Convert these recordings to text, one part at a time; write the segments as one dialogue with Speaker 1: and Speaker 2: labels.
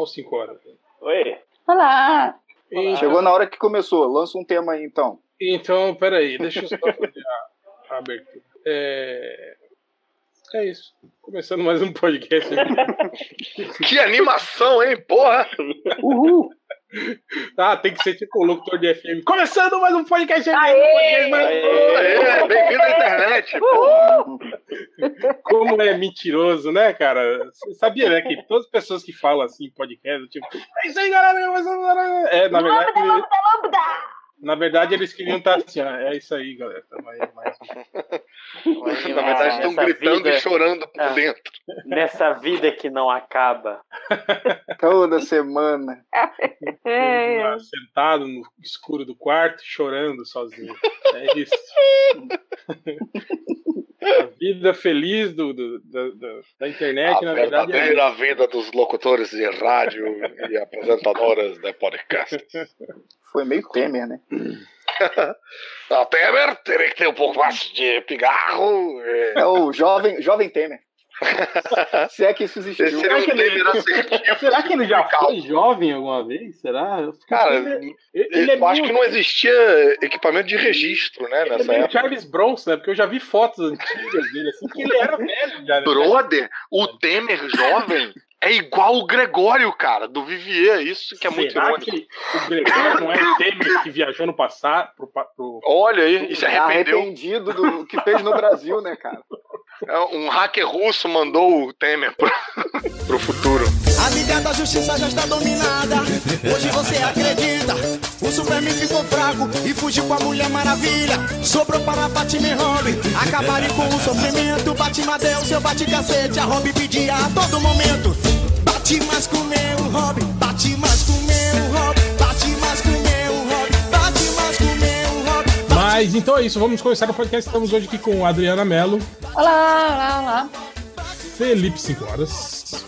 Speaker 1: aos 5 horas.
Speaker 2: Oi.
Speaker 3: Olá.
Speaker 1: Então,
Speaker 4: Chegou na hora que começou. Lança um tema aí, então.
Speaker 1: então, peraí, deixa eu só fazer a, a abertura. É... é isso. Começando mais um podcast.
Speaker 5: Que animação, hein, porra!
Speaker 4: Uhul!
Speaker 1: ah, tem que ser tipo o locutor de FM. Começando mais um podcast. mais...
Speaker 5: Aê, bem-vindo à internet!
Speaker 1: Como é mentiroso, né, cara? Você sabia, né, que todas as pessoas que falam assim em podcast, tipo, é isso aí, galera, mas é, na verdade,
Speaker 3: Lambda, lambda.
Speaker 1: Na verdade eles queriam estar assim, ó, é isso aí, galera.
Speaker 5: Na verdade, estão gritando
Speaker 2: vida-
Speaker 5: e chorando por
Speaker 2: Ah.
Speaker 5: dentro.
Speaker 2: Nessa vida que não acaba.
Speaker 4: Toda semana.
Speaker 3: É.
Speaker 1: Lá, sentado no escuro do quarto, chorando sozinho. É isso. A vida feliz do, do- da, da- internet,
Speaker 5: A
Speaker 1: na verdade, é
Speaker 5: verdadeira vida dos locutores de rádio e apresentadoras de podcast.
Speaker 4: Foi meio Temer, né?
Speaker 5: A Temer teria que ter um pouco mais de pigarro. é.
Speaker 4: É o jovem, jovem Temer. Se é que isso
Speaker 5: Esse
Speaker 4: existiu.
Speaker 5: seria um
Speaker 1: que ele-. Será que ele já foi jovem alguma vez? Será? Eu
Speaker 5: Cara,
Speaker 1: ele, ele é
Speaker 5: eu acho que não existia equipamento de registro, né,
Speaker 1: ele é
Speaker 5: nessa época.
Speaker 1: Charles Bronson, né? Porque eu já vi fotos antigas dele, assim, que ele era velho já. né?
Speaker 5: Brother, o Temer jovem é igual o Gregório, cara, do Vivier. Isso que é muito
Speaker 1: Será
Speaker 5: irônico.
Speaker 1: que o Gregório não é o Temer que viajou no passado pro, pro...
Speaker 5: Olha aí, se
Speaker 4: É
Speaker 5: arrependeu.
Speaker 4: arrependido do que fez no Brasil, né, cara?
Speaker 5: É, Um hacker russo mandou o Temer pro, pro futuro.
Speaker 6: A mídia da justiça já está dominada. Hoje você acredita. O Superman ficou fraco e fugiu com a Mulher Maravilha. Sobrou para Batman e Robin. Acabarem com o sofrimento. Batman deu seu bate-cacete. A Robin pedia a todo momento. Bate mais com meu Robin. Bate mais com meu Robin. Bate mais com meu Robin. Bate mais com meu Robin.
Speaker 1: Mas então é isso, vamos começar o podcast. Estamos hoje aqui com Adriana Mello,
Speaker 3: Olá, olá, olá.
Speaker 1: Felipe 5 Horas,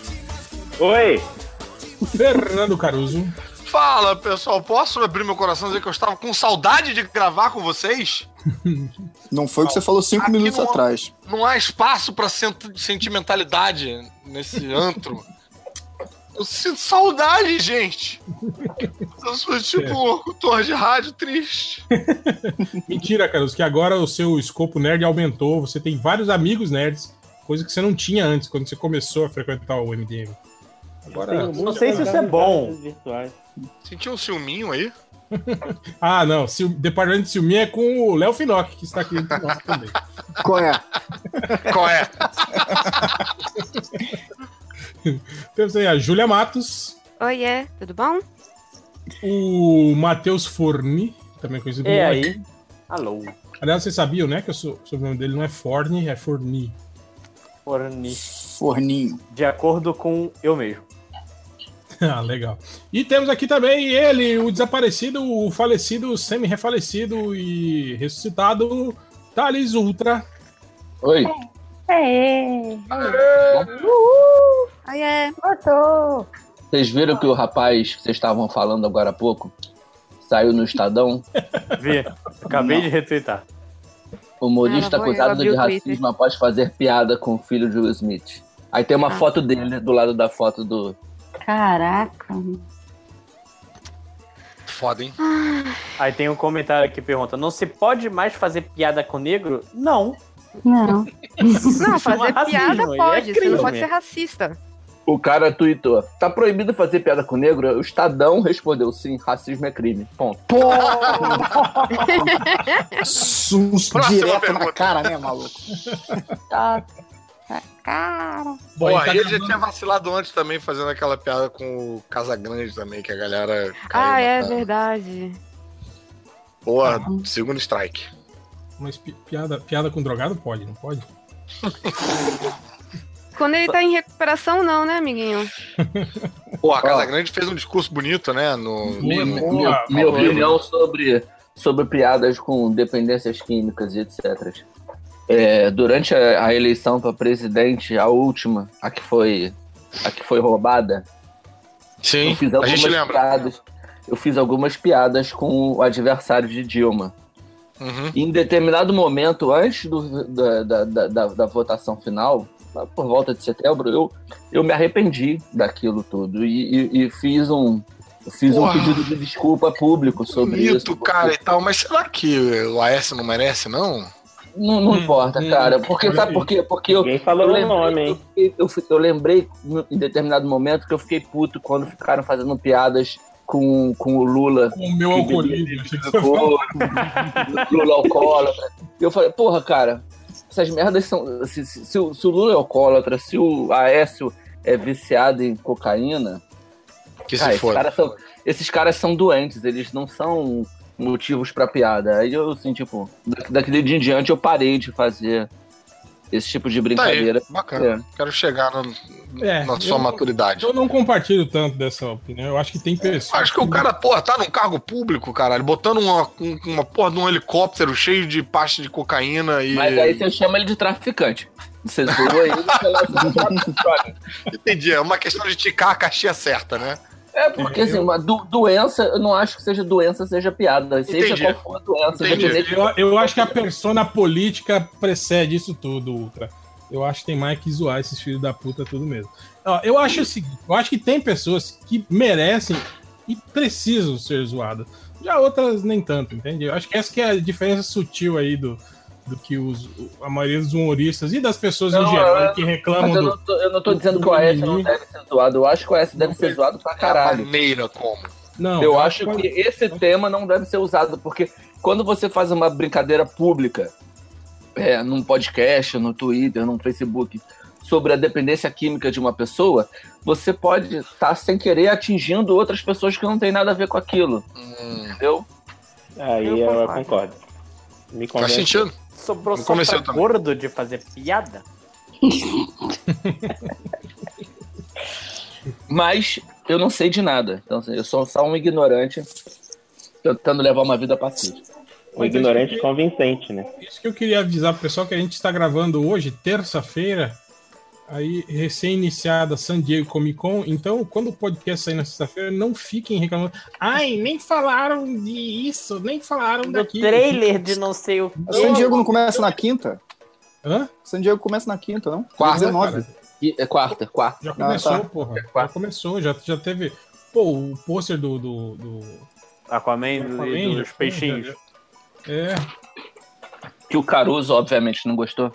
Speaker 2: Oi.
Speaker 1: Fernando Caruso,
Speaker 5: Fala, pessoal, posso abrir meu coração e dizer que eu estava com saudade de gravar com vocês?
Speaker 4: Não foi o que você falou cinco
Speaker 5: Aqui
Speaker 4: minutos
Speaker 5: não-
Speaker 4: atrás.
Speaker 5: Não há espaço para sentimentalidade nesse antro. Eu sinto saudade, gente. Eu sou tipo um locutor de rádio triste.
Speaker 1: Mentira, Caruso, que agora o seu escopo nerd aumentou. Você tem vários amigos nerds, coisa que você não tinha antes, quando você começou a frequentar o MDM. Agora.
Speaker 2: Não sei se isso é bom.
Speaker 5: Senti um ciúminho aí.
Speaker 1: Ah, não. Se o departamento de Silminha é com o Léo Finocchi, que está aqui entre nós também.
Speaker 4: Qual é?
Speaker 5: Qual é?
Speaker 1: Temos aí a Júlia Matos,
Speaker 7: Oiê, tudo bom?
Speaker 1: o Matheus Forni, também conhecido como
Speaker 2: E
Speaker 1: Mike.
Speaker 2: aí? Alô.
Speaker 1: Aliás, vocês sabiam, né? Que o so- sobrenome dele não é Forni, é Forni.
Speaker 2: Forni.
Speaker 4: Forninho.
Speaker 2: De acordo com eu mesmo.
Speaker 1: ah, legal. E temos aqui também ele, o desaparecido, o falecido, semi-refalecido e ressuscitado Thales Ultra.
Speaker 8: Oi,
Speaker 3: Aê.
Speaker 7: Oiê.
Speaker 3: Voltou.
Speaker 8: vocês viram que o rapaz que vocês estavam falando agora há pouco saiu no Estadão?
Speaker 2: Vi. Acabei de retweetar.
Speaker 8: Humorista
Speaker 7: Ah,
Speaker 8: acusado de racismo após fazer piada com o filho de Will Smith. Aí tem uma
Speaker 7: Ah.
Speaker 8: foto dele do lado da foto do.
Speaker 3: Caraca.
Speaker 5: Foda, hein?
Speaker 2: Aí tem um comentário que pergunta: não se pode mais fazer piada com negro? Não.
Speaker 3: Não.
Speaker 7: Não, fazer
Speaker 2: Não é racismo,
Speaker 7: piada
Speaker 2: aí é
Speaker 7: pode, você
Speaker 2: crime.
Speaker 7: não pode ser racista.
Speaker 8: O cara tweetou: tá proibido fazer piada com negro? O Estadão respondeu: sim, racismo é crime. Ponto.
Speaker 4: Sus,
Speaker 5: Próxima
Speaker 4: direto na
Speaker 5: pergunta.
Speaker 4: cara, né, maluco?
Speaker 3: Tá. Cara.
Speaker 1: Bom,
Speaker 5: Pô,
Speaker 1: ele tá
Speaker 5: aí ele já tinha vacilado antes também, fazendo aquela piada com o Casagrande também, que a galera. caiu
Speaker 7: Ah,
Speaker 5: na
Speaker 7: é
Speaker 5: cara.
Speaker 7: verdade.
Speaker 5: Boa, segundo strike.
Speaker 1: Mas pi- piada, piada com drogado pode, não pode?
Speaker 7: Quando ele tá em recuperação, não, né, amiguinho?
Speaker 5: Pô, a Casagrande fez um discurso bonito, né? No, no-
Speaker 1: boa.
Speaker 8: minha minha opinião sobre, sobre piadas com dependências químicas e etc. É, durante a, a eleição para presidente, a última, a que foi, a que foi roubada,
Speaker 5: Sim,
Speaker 8: eu fiz
Speaker 5: a
Speaker 8: algumas
Speaker 5: gente lembra.
Speaker 8: piadas. Eu fiz algumas piadas com o adversário de Dilma.
Speaker 5: Uhum.
Speaker 8: Em determinado momento, antes do- da, da, da- da votação final, por volta de setembro, eu, eu me arrependi daquilo tudo e, e- e fiz um fiz um
Speaker 5: Porra.
Speaker 8: pedido de desculpa público sobre
Speaker 5: Bonito,
Speaker 8: isso.
Speaker 5: cara, e tal, mas será que o AS não merece, não?
Speaker 8: Não, não importa,
Speaker 1: hum,
Speaker 8: cara. Porque, sabe por quê? Porque eu,
Speaker 9: Ninguém falou
Speaker 8: eu
Speaker 9: nome, hein?
Speaker 8: eu, eu, eu lembrei em determinado momento que eu fiquei puto quando ficaram fazendo piadas com, com o Lula.
Speaker 1: Com o meu alcoolismo.
Speaker 8: ficou, Lula alcoólatra. E eu falei, porra, cara, essas merdas são. Se, se- se o, se o Lula é alcoólatra, se o Aécio é viciado em cocaína,
Speaker 5: Que
Speaker 8: cara,
Speaker 5: se
Speaker 8: esses caras, são, esses caras são doentes, eles não são motivos pra piada. Aí eu, assim, tipo, da- daquele dia em diante eu parei de fazer esse tipo de
Speaker 5: Tá aí,
Speaker 8: brincadeira.
Speaker 5: bacana. Quero chegar na,
Speaker 1: É,
Speaker 5: na sua
Speaker 1: eu-
Speaker 5: maturidade.
Speaker 1: Eu não compartilho tanto dessa opinião. Eu acho que tem pessoas.
Speaker 5: Acho que o cara, porra, tá num cargo público, caralho, botando uma, um- uma porra de um helicóptero cheio de pasta de cocaína e.
Speaker 8: Mas aí você chama ele de traficante. Você zoa ele pela droga.
Speaker 5: Entendi, é uma questão de ticar a caixinha certa, né?
Speaker 8: É, porque assim, uma do- doença, eu não acho que seja doença, seja piada. Seja
Speaker 5: Entendi.
Speaker 8: qual for a doença.
Speaker 5: Entendi.
Speaker 8: independente-
Speaker 1: Eu, eu acho que a persona política precede isso tudo, Ultra. Eu acho que tem mais que zoar esses filhos da puta tudo mesmo. Ó, eu acho o seguinte, eu acho que tem pessoas que merecem e precisam ser zoadas. Já outras nem tanto, entende? Eu acho que essa que é a diferença sutil aí do, do que os, a maioria dos humoristas e das pessoas
Speaker 8: Não,
Speaker 1: em geral
Speaker 8: eu-
Speaker 1: que
Speaker 8: Mas
Speaker 1: reclamam
Speaker 8: eu
Speaker 1: do.
Speaker 8: não, tô, eu não tô dizendo que o AS não deve ser zoado. Eu acho que o AS deve ser zoado pra
Speaker 5: A
Speaker 8: caralho.
Speaker 5: maneira como.
Speaker 1: Não,
Speaker 8: Eu acho que esse tema não deve ser usado, porque quando você faz uma brincadeira pública, é, num podcast, no Twitter, no Facebook, sobre a dependência química de uma pessoa, você pode estar sem querer atingindo outras pessoas que não tem nada a ver com aquilo,
Speaker 5: Hum,
Speaker 8: entendeu?
Speaker 9: Aí
Speaker 7: Eu
Speaker 9: eu,
Speaker 7: concordo.
Speaker 9: Me
Speaker 5: faz sentido.
Speaker 2: Sobrou só pra
Speaker 5: também.
Speaker 2: gordo de fazer piada?
Speaker 8: Mas eu não sei de nada. Então, assim, eu sou só um ignorante tentando levar uma vida pacífica.
Speaker 9: Um ignorante convincente, né?
Speaker 1: Isso que eu queria avisar pro pessoal que a gente está gravando hoje, terça-feira, aí recém-iniciada San Diego Comic Con. Então, quando o podcast sair na sexta-feira, não fiquem reclamando. Ai, nem falaram de isso, nem falaram
Speaker 2: Do
Speaker 1: daqui.
Speaker 2: trailer de não sei o
Speaker 10: A San. Diego não começa na quinta?
Speaker 1: Hã?
Speaker 10: San Diego começa na quinta, não?
Speaker 5: Quarta,
Speaker 10: 19.
Speaker 8: E, é quarta, quarta.
Speaker 1: Já começou,
Speaker 10: tá.
Speaker 1: porra. Já
Speaker 8: quatro.
Speaker 1: começou, já, já teve. Pô, o pôster do, do, do-
Speaker 2: Aquaman,
Speaker 1: Aquaman,
Speaker 2: dos
Speaker 1: já-
Speaker 2: peixinhos.
Speaker 1: já- É,
Speaker 8: Que o Caruso, obviamente, não gostou.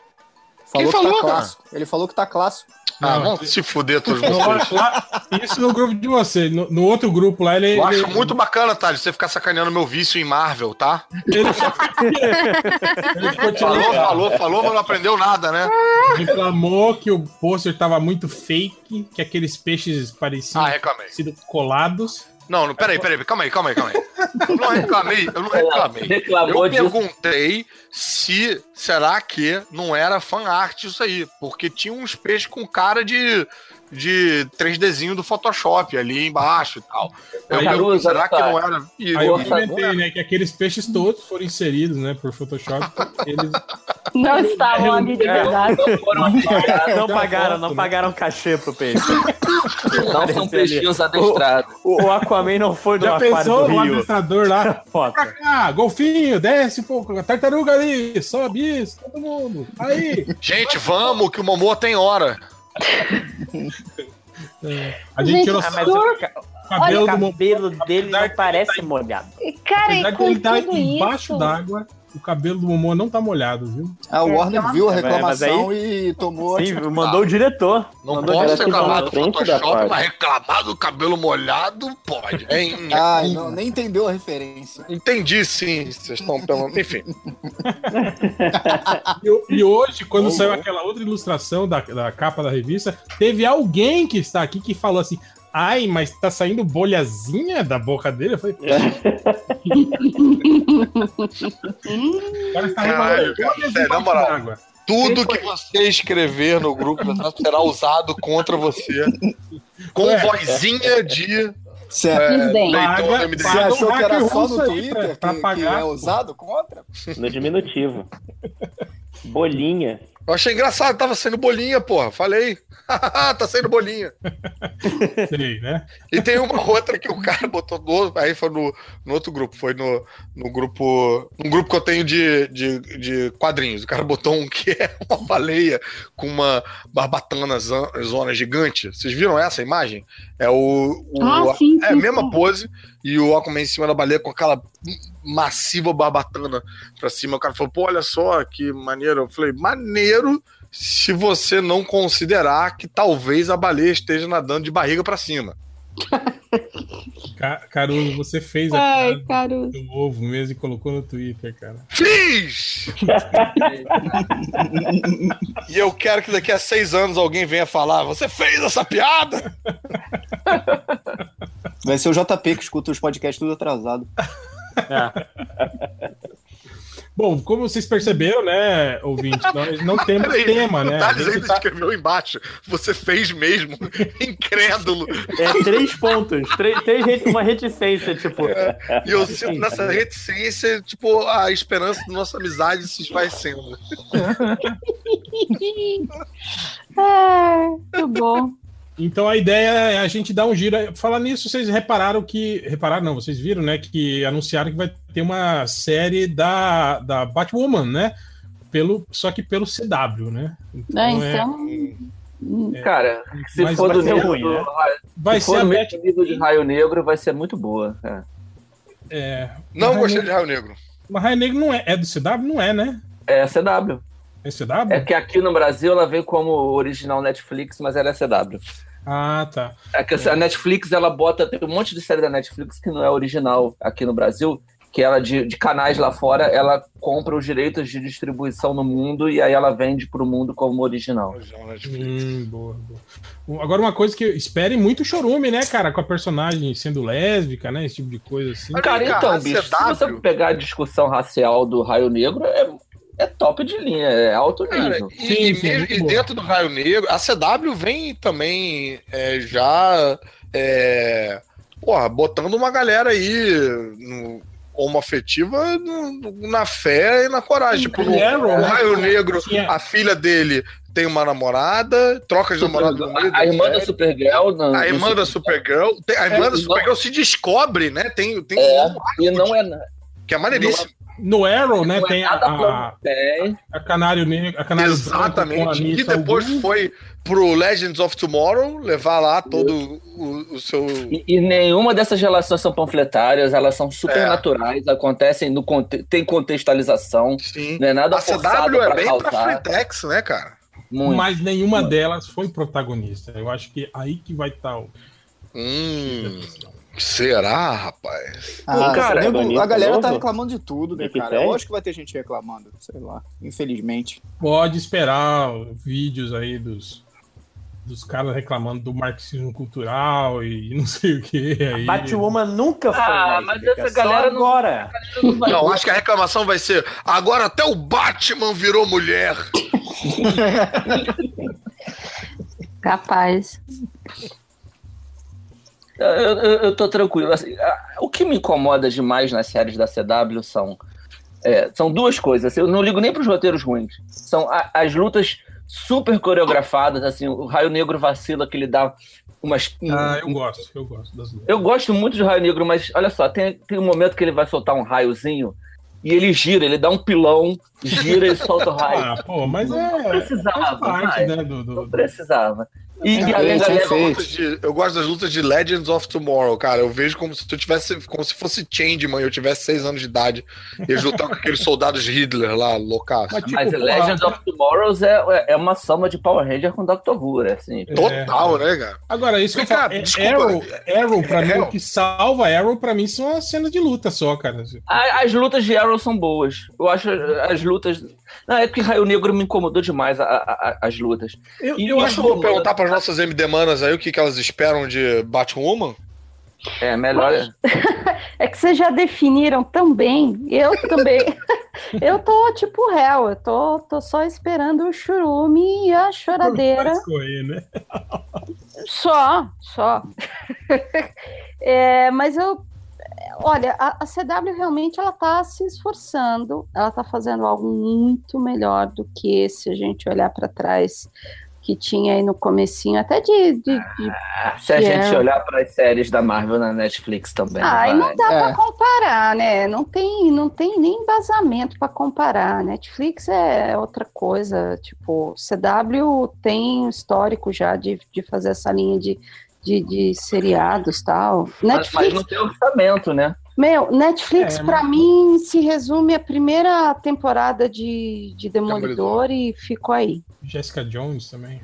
Speaker 10: Falou
Speaker 5: Quem
Speaker 10: que
Speaker 5: falou,
Speaker 10: tá
Speaker 5: cara?
Speaker 10: clássico. Ele falou que tá clássico.
Speaker 5: Ah,
Speaker 1: Não,
Speaker 5: vamos se fuder todos vocês.
Speaker 1: isso no grupo de você. No, no outro grupo lá, ele.
Speaker 5: Eu acho
Speaker 1: ele-
Speaker 5: muito bacana, Thales, você ficar sacaneando meu vício em Marvel, tá?
Speaker 1: Ele, ele
Speaker 5: Falou, falou, falou, mas não aprendeu nada, né?
Speaker 1: reclamou que o pôster tava muito fake, que aqueles peixes pareciam
Speaker 5: Ah,
Speaker 1: sido colados.
Speaker 5: Não, não, peraí, peraí, calma aí, calma aí, calma aí. Eu não reclamei, eu não reclamei.
Speaker 8: Reclamou
Speaker 5: Eu
Speaker 8: disso.
Speaker 5: perguntei se será que não era fan art isso aí, porque tinha uns peixes com cara de, de 3Dzinho do Photoshop ali embaixo e tal. Eu
Speaker 8: Aí,
Speaker 5: perguntei,
Speaker 8: Caruso,
Speaker 5: será que não era? E
Speaker 1: Aí eu comentei, né, que aqueles peixes todos foram inseridos, né, por Photoshop. Eles
Speaker 3: Não estavam ali de verdade.
Speaker 8: Não foram
Speaker 2: Não pagaram, não
Speaker 1: né?
Speaker 2: pagaram cachê pro peixe.
Speaker 8: não são peixinhos adestrados.
Speaker 2: O, o Aquaman não foi do
Speaker 1: já
Speaker 2: aquário
Speaker 1: pensou
Speaker 2: do
Speaker 1: o
Speaker 2: Rio.
Speaker 1: administrador lá? Pra
Speaker 2: Foto.
Speaker 1: cá, golfinho, desce um pouco, tartaruga ali, sobe isso, todo mundo. Aí,
Speaker 5: Gente, vamos, que o Momoa tem hora.
Speaker 1: A gente
Speaker 3: Gente,
Speaker 1: tirou
Speaker 2: Ah,
Speaker 1: o
Speaker 2: mas o, ca-
Speaker 1: cabelo
Speaker 2: o
Speaker 1: do Momo.
Speaker 2: cabelo dele não parece
Speaker 1: tá
Speaker 2: molhado.
Speaker 3: Cara, e
Speaker 1: Apesar de
Speaker 3: com
Speaker 1: ele estar
Speaker 3: tudo
Speaker 1: embaixo d'água, o cabelo do Momoa não tá molhado, viu?
Speaker 10: Ah, o
Speaker 3: É,
Speaker 10: Warner
Speaker 3: então-
Speaker 10: viu a
Speaker 2: É,
Speaker 10: reclamação e tomou.
Speaker 2: Sim, mandou o diretor.
Speaker 5: Não
Speaker 2: Mandou
Speaker 5: posso
Speaker 9: direto
Speaker 5: reclamar do Photoshop, mas reclamar do cabelo molhado pode. Hein?
Speaker 10: Ah, não, nem entendeu a referência.
Speaker 5: Entendi sim, vocês estão pelo. Enfim.
Speaker 1: E, e hoje, quando saiu aquela outra ilustração da, da capa da revista, teve alguém que está aqui que falou assim: Ai, mas tá saindo bolhazinha da boca dele? Eu falei, cara está
Speaker 5: Caralho, cara, sério, na moral.
Speaker 1: d'água.
Speaker 5: Tudo que você escrever no grupo será usado contra você. Com
Speaker 1: É.
Speaker 5: vozinha de
Speaker 10: Você,
Speaker 5: é,
Speaker 3: Desdém.
Speaker 5: leitor
Speaker 1: Paga- paga
Speaker 10: achou que era só no
Speaker 1: aí
Speaker 10: Twitter
Speaker 1: pra-
Speaker 10: que,
Speaker 1: pra
Speaker 10: que
Speaker 1: pagar,
Speaker 10: é usado contra?
Speaker 9: No diminutivo. Bolinha.
Speaker 5: Eu achei engraçado, tava saindo bolinha, porra. Falei. tá saindo bolinha.
Speaker 1: Sei, né?
Speaker 5: E tem uma outra que o cara botou no, aí foi no, no outro grupo, foi no, no grupo, um grupo que eu tenho de, de, de quadrinhos. O cara botou um que é uma baleia com uma barbatana zona gigante. Vocês viram essa imagem? É o, o
Speaker 3: Ah, sim,
Speaker 5: é a
Speaker 3: sim,
Speaker 5: mesma
Speaker 3: sim.
Speaker 5: pose e o Aquaman em cima da baleia com aquela massiva barbatana pra cima. O cara falou: "Pô, olha só que maneiro". Eu falei: "Maneiro". Se você não considerar que talvez a baleia esteja nadando de barriga pra cima.
Speaker 1: Ca- Caruso, você fez a
Speaker 3: Ai,
Speaker 1: piada
Speaker 3: Caruso.
Speaker 1: do ovo mesmo e colocou no Twitter, cara.
Speaker 5: Fiz! e eu quero que daqui a seis anos alguém venha falar: Você fez essa piada?
Speaker 10: Vai ser o JP que escuta os podcasts tudo atrasado.
Speaker 1: Bom, como vocês perceberam, né, ouvinte, nós não temos
Speaker 5: Peraí,
Speaker 1: tema, né?
Speaker 5: O
Speaker 1: A
Speaker 5: Thales
Speaker 1: gente
Speaker 5: ainda
Speaker 1: tá-
Speaker 5: escreveu embaixo: Você fez mesmo. Incrédulo.
Speaker 2: É três pontos. Três, uma reticência, tipo.
Speaker 5: E eu sinto nessa reticência, tipo, a esperança da nossa amizade se esvaecendo.
Speaker 3: Ah, muito bom.
Speaker 1: Então a ideia é a gente dar um giro. Falar nisso, vocês repararam que. Repararam, não, vocês viram, né? Que anunciaram que vai ter uma série da, da Batwoman, né? Pelo, só que pelo CW, né?
Speaker 3: Né,
Speaker 1: é-
Speaker 3: então.
Speaker 8: Cara, se
Speaker 1: Mas
Speaker 8: for do
Speaker 1: ser
Speaker 8: nível
Speaker 2: ruim,
Speaker 8: do
Speaker 2: né?
Speaker 1: Vai
Speaker 8: se
Speaker 1: ser
Speaker 8: for
Speaker 1: a Bat-
Speaker 8: nível de Raio Negro, vai ser muito boa. é.
Speaker 1: é,
Speaker 5: Não
Speaker 1: Raio
Speaker 5: gostei
Speaker 1: Negro-
Speaker 5: de Raio Negro.
Speaker 1: Mas Raio Negro não é. É do CW? Não é, né?
Speaker 8: É a CW.
Speaker 1: É CW?
Speaker 8: É que aqui no Brasil ela veio como original Netflix, mas ela é CW.
Speaker 1: Ah, tá.
Speaker 8: É que a Netflix, ela bota. Tem um monte de série da Netflix que não é original aqui no Brasil, que ela, de, de canais lá fora, ela compra os direitos de distribuição no mundo e aí ela vende pro mundo como original.
Speaker 1: Hum, boa, boa. Agora, uma coisa que esperem muito chorume, né, cara? Com a personagem sendo lésbica, né? Esse tipo de coisa assim.
Speaker 8: Cara, então, bicho, se você pegar a discussão racial do Raio Negro, é, é top de linha, é alto
Speaker 5: Cara,
Speaker 8: nível.
Speaker 5: e, e mesmo- e dentro do Raio Negro, a CW vem também é, já é, porra, botando uma galera aí no, homoafetiva no- na fé e na coragem. Tipo, no,
Speaker 1: Arrow,
Speaker 5: no
Speaker 1: né?
Speaker 5: Raio Negro,
Speaker 1: Tinha-
Speaker 5: a filha dele tem uma namorada, troca de namorada
Speaker 8: A irmã da. Supergirl. não-
Speaker 5: A
Speaker 8: não
Speaker 5: irmã da Supergirl, tem- a irmã
Speaker 8: É,
Speaker 5: da
Speaker 8: não-
Speaker 5: Supergirl se descobre, né? Tem, tem
Speaker 8: É,
Speaker 5: um
Speaker 8: e não é.
Speaker 5: Que é maneiríssimo.
Speaker 1: No Arrow, né,
Speaker 8: é
Speaker 1: tem a, a, a Canário Negro, a Canário Branco com a
Speaker 5: Exatamente. E
Speaker 1: Anissa
Speaker 5: depois foi pro Legends of Tomorrow levar lá todo o, o seu.
Speaker 8: E, e nenhuma dessas relações são panfletárias, elas são super
Speaker 5: É.
Speaker 8: naturais, acontecem no tem contextualização,
Speaker 5: Sim.
Speaker 8: não é nada
Speaker 5: A
Speaker 8: forçado
Speaker 5: CW é
Speaker 8: pra
Speaker 5: bem pra
Speaker 8: causar.
Speaker 5: Frentex, né, cara?
Speaker 8: Muito.
Speaker 1: Mas nenhuma delas foi protagonista. Eu acho que aí que vai estar o.
Speaker 5: Hum. Será, rapaz?
Speaker 10: Ah,
Speaker 8: cara,
Speaker 10: nego-
Speaker 9: bonito
Speaker 10: a galera tá
Speaker 9: novo?
Speaker 10: reclamando de tudo, né, cara?
Speaker 9: Cage?
Speaker 10: Lógico que vai ter gente reclamando, sei lá, infelizmente.
Speaker 1: Pode esperar vídeos aí dos, dos caras reclamando do marxismo cultural e não sei o que. Aí.
Speaker 2: Batwoman nunca foi.
Speaker 8: Ah, mas essa
Speaker 2: só
Speaker 8: galera não-
Speaker 2: agora.
Speaker 5: Não, acho que a reclamação vai ser: agora até o Batman virou mulher.
Speaker 3: Capaz.
Speaker 8: Eu, eu, eu tô tranquilo. assim, o que me incomoda demais nas séries da CW são, é, são duas coisas. Eu não ligo nem pros roteiros ruins. São a- as lutas super coreografadas, assim, o Raio Negro vacila que ele dá umas.
Speaker 1: Ah, eu gosto, eu gosto das lutas.
Speaker 8: Eu gosto muito de Raio Negro, mas olha só, tem, tem um momento que ele vai soltar um raiozinho e ele gira, ele dá um pilão, gira e solta o raio.
Speaker 1: Ah, pô, mas
Speaker 8: Não
Speaker 1: é.
Speaker 8: precisava,
Speaker 1: faz parte, né, do, do-
Speaker 8: Não precisava. E, e.
Speaker 5: Lutas de- eu gosto das lutas de Legends of Tomorrow, cara. Eu vejo como se eu tivesse, como se fosse Changeman, eu tivesse seis anos de idade. E eles lutavam com aqueles soldados Hitler lá, loucaço.
Speaker 1: Mas, tipo,
Speaker 8: Mas Legends of Tomorrow é, é uma soma de Power Ranger com Doctor Who, é assim.
Speaker 5: Total, né, cara?
Speaker 1: Agora, isso que eu falo. é-
Speaker 5: desculpa.
Speaker 1: Arrow, Arrow, pra mim,
Speaker 5: Arrow.
Speaker 1: o que salva Arrow, pra mim, são as cenas de luta só, cara.
Speaker 8: As lutas de Arrow são boas. Eu acho as lutas. Não, é porque Raio Negro me incomodou demais a- a- a- as lutas.
Speaker 1: Eu,
Speaker 8: E
Speaker 1: eu
Speaker 5: Acho
Speaker 1: acho
Speaker 5: que vou perguntar para as nossas MD manas aí o que, que elas esperam de Batwoman.
Speaker 8: É melhor.
Speaker 3: É que vocês já definiram tão bem. Eu também. eu tô tipo réu. Eu tô, tô só esperando o churume e a choradeira.
Speaker 1: escorrer, né?
Speaker 3: Só, só. É, mas eu. olha, a, a CW realmente ela tá se esforçando, ela tá fazendo algo muito melhor do que se a gente olhar para trás que tinha aí no comecinho, até de, de, de
Speaker 8: Ah, Se a gente
Speaker 3: é-
Speaker 8: olhar para as séries da Marvel na Netflix também.
Speaker 3: Ah, e não dá
Speaker 10: É.
Speaker 3: pra comparar, né? Não tem, não tem nem embasamento pra comparar. Netflix é outra coisa. Tipo, CW tem um histórico já de, de fazer essa linha de, de, de seriados e tal.
Speaker 8: Mas,
Speaker 3: Netflix,
Speaker 8: mas não tem orçamento, né?
Speaker 3: Meu, Netflix
Speaker 1: É,
Speaker 3: pra mim se resume a primeira temporada de, de Demolidor e ficou aí.
Speaker 1: Jessica Jones também.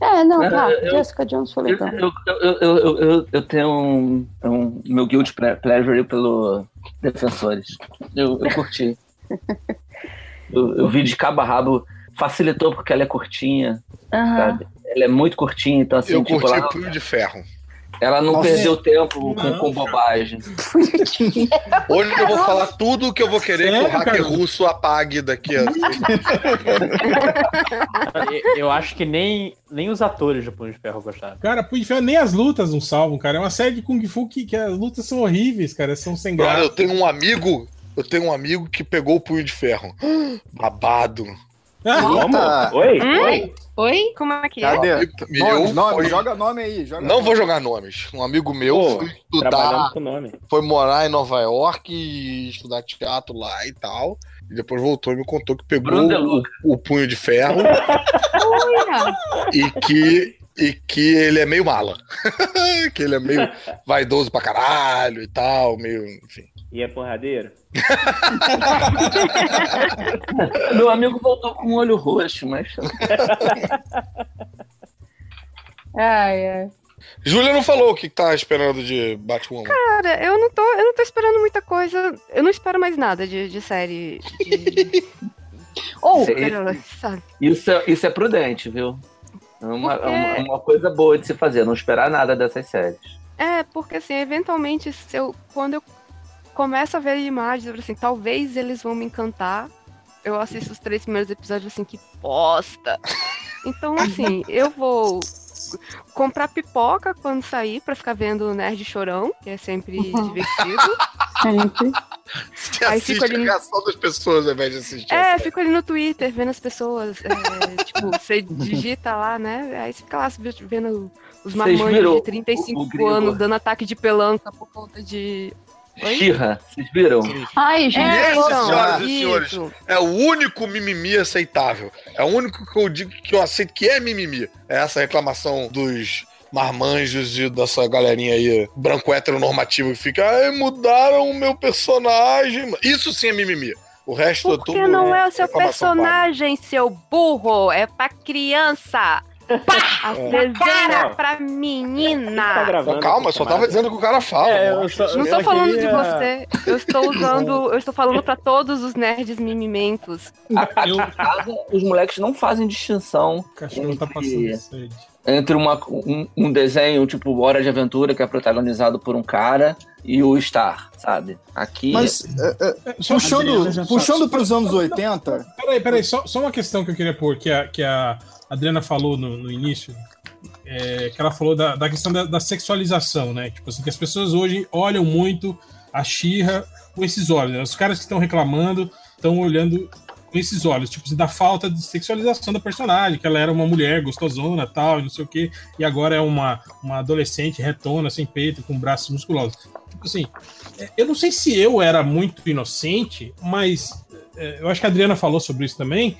Speaker 3: É, não,
Speaker 8: É,
Speaker 3: tá.
Speaker 8: eu-
Speaker 3: Jessica Jones foi legal.
Speaker 8: eu, eu, eu, eu, eu- eu tenho um, um meu guild ple- pleasure pelo Defensores. Eu, eu curti. Eu, eu vi de cabo a rabo. Facilitou porque ela é curtinha, sabe? Ela é muito curtinha, então assim,
Speaker 5: Eu
Speaker 8: tipo,
Speaker 5: curti
Speaker 8: ela,
Speaker 5: Punho de Ferro.
Speaker 8: Ela não
Speaker 10: Nossa.
Speaker 8: perdeu tempo com,
Speaker 1: Não,
Speaker 8: com bobagem.
Speaker 5: Hoje eu vou falar tudo que eu vou querer que o
Speaker 1: Sério,
Speaker 5: hacker
Speaker 1: cara?
Speaker 5: russo apague daqui a.
Speaker 2: Eu- acho que nem, nem os atores do Punho de Ferro gostaram.
Speaker 1: Cara, Punho de Ferro nem as lutas não salvam, cara. É uma série de Kung Fu que, que as lutas são horríveis, cara. São sem
Speaker 5: Cara,
Speaker 1: graça.
Speaker 5: eu tenho um amigo. Eu tenho um amigo que pegou o punho de ferro. Babado.
Speaker 10: Eita.
Speaker 9: Oi?
Speaker 7: Hum?
Speaker 9: Oi?
Speaker 7: Oi? Como é que é?
Speaker 10: Cadê?
Speaker 5: Meu
Speaker 10: Nome, nome,
Speaker 5: foi-
Speaker 10: joga nome aí. Joga
Speaker 5: Não
Speaker 10: nome.
Speaker 5: vou jogar nomes. Um amigo meu
Speaker 9: Pô,
Speaker 5: foi estudar, foi morar em Nova York e estudar teatro lá e tal. E depois voltou e me contou que pegou o, o punho de ferro e que, e que ele é meio mala. que ele é meio vaidoso pra caralho e tal, meio. Enfim.
Speaker 9: E é porradeiro?
Speaker 8: Meu amigo voltou com o olho roxo, mas.
Speaker 3: Ai, ai.
Speaker 5: Júlia não falou o que tá esperando de Batwoman.
Speaker 7: cara, eu não tô, eu não tô esperando muita coisa. Eu não espero mais nada de, de série. De...
Speaker 3: Ou,
Speaker 7: sabe?
Speaker 8: Isso é, isso é prudente, viu? É uma,
Speaker 7: Porque-
Speaker 8: é uma, é uma coisa boa de se fazer, não esperar nada dessas séries.
Speaker 7: É, porque assim, eventualmente, se eu, quando eu começo a ver imagens, assim, talvez eles vão me encantar. Eu assisto os três primeiros episódios assim, que bosta. Então, assim, eu vou comprar pipoca quando sair pra ficar vendo o Nerd Chorão, que é sempre divertido.
Speaker 3: sempre.
Speaker 5: Você
Speaker 7: Aí
Speaker 5: assiste
Speaker 7: fica ali
Speaker 5: a
Speaker 7: no-
Speaker 5: reação das pessoas ao invés de assistir.
Speaker 7: É, fico ali no Twitter vendo as pessoas. é, tipo, você digita lá, né? Aí você fica lá vendo os
Speaker 8: viram
Speaker 7: de 35
Speaker 8: o- o
Speaker 7: anos dando ataque de pelanca por conta de.
Speaker 8: Xirra, vocês viram?
Speaker 3: Ai, gente.
Speaker 7: É,
Speaker 5: Isso,
Speaker 7: então,
Speaker 5: senhoras e senhores. É o único mimimi aceitável. É o único que eu digo que eu aceito que é mimimi. É essa reclamação dos marmanjos e dessa galerinha aí, branco heteronormativo, que fica, ai, mudaram o meu personagem. Isso sim é mimimi. O resto é
Speaker 7: Porque
Speaker 5: tudo.
Speaker 7: não é o seu personagem, seu burro. É pra criança. A desenha pra
Speaker 9: Tá
Speaker 7: menina.
Speaker 9: gravando
Speaker 5: Não, calma,
Speaker 9: essa
Speaker 5: só tava dizendo que o cara fala.
Speaker 9: É, eu só-
Speaker 7: Não
Speaker 9: eu
Speaker 7: tô falando de
Speaker 9: queria-
Speaker 7: você. Eu estou usando. Eu estou falando pra todos os nerds mimimentos.
Speaker 1: Eu,
Speaker 8: Casa, os moleques não fazem distinção
Speaker 1: o cachorro tá
Speaker 8: Entre-
Speaker 1: passando sede.
Speaker 8: entre uma, um, um desenho tipo Hora de Aventura, que é protagonizado por um cara, e o Star, sabe? Aqui.
Speaker 10: Mas, é, é,
Speaker 1: É,
Speaker 10: puxando,
Speaker 1: Adriana,
Speaker 10: puxando pros anos 80,
Speaker 1: Peraí, peraí, só, só uma questão que eu queria pôr, que a, que a Adriana falou no, no início, é, que ela falou da, da questão da, da sexualização, né? Tipo assim, que as pessoas hoje olham muito a Xirra com esses olhos. né? Os caras que estão reclamando estão olhando com esses olhos, tipo assim, da falta de sexualização da personagem, que ela era uma mulher gostosona tal, e não sei o quê, e agora é uma, uma adolescente retona, sem peito, com braços musculosos. Tipo assim, é, eu não sei se eu era muito inocente, mas é, eu acho que a Adriana falou sobre isso também.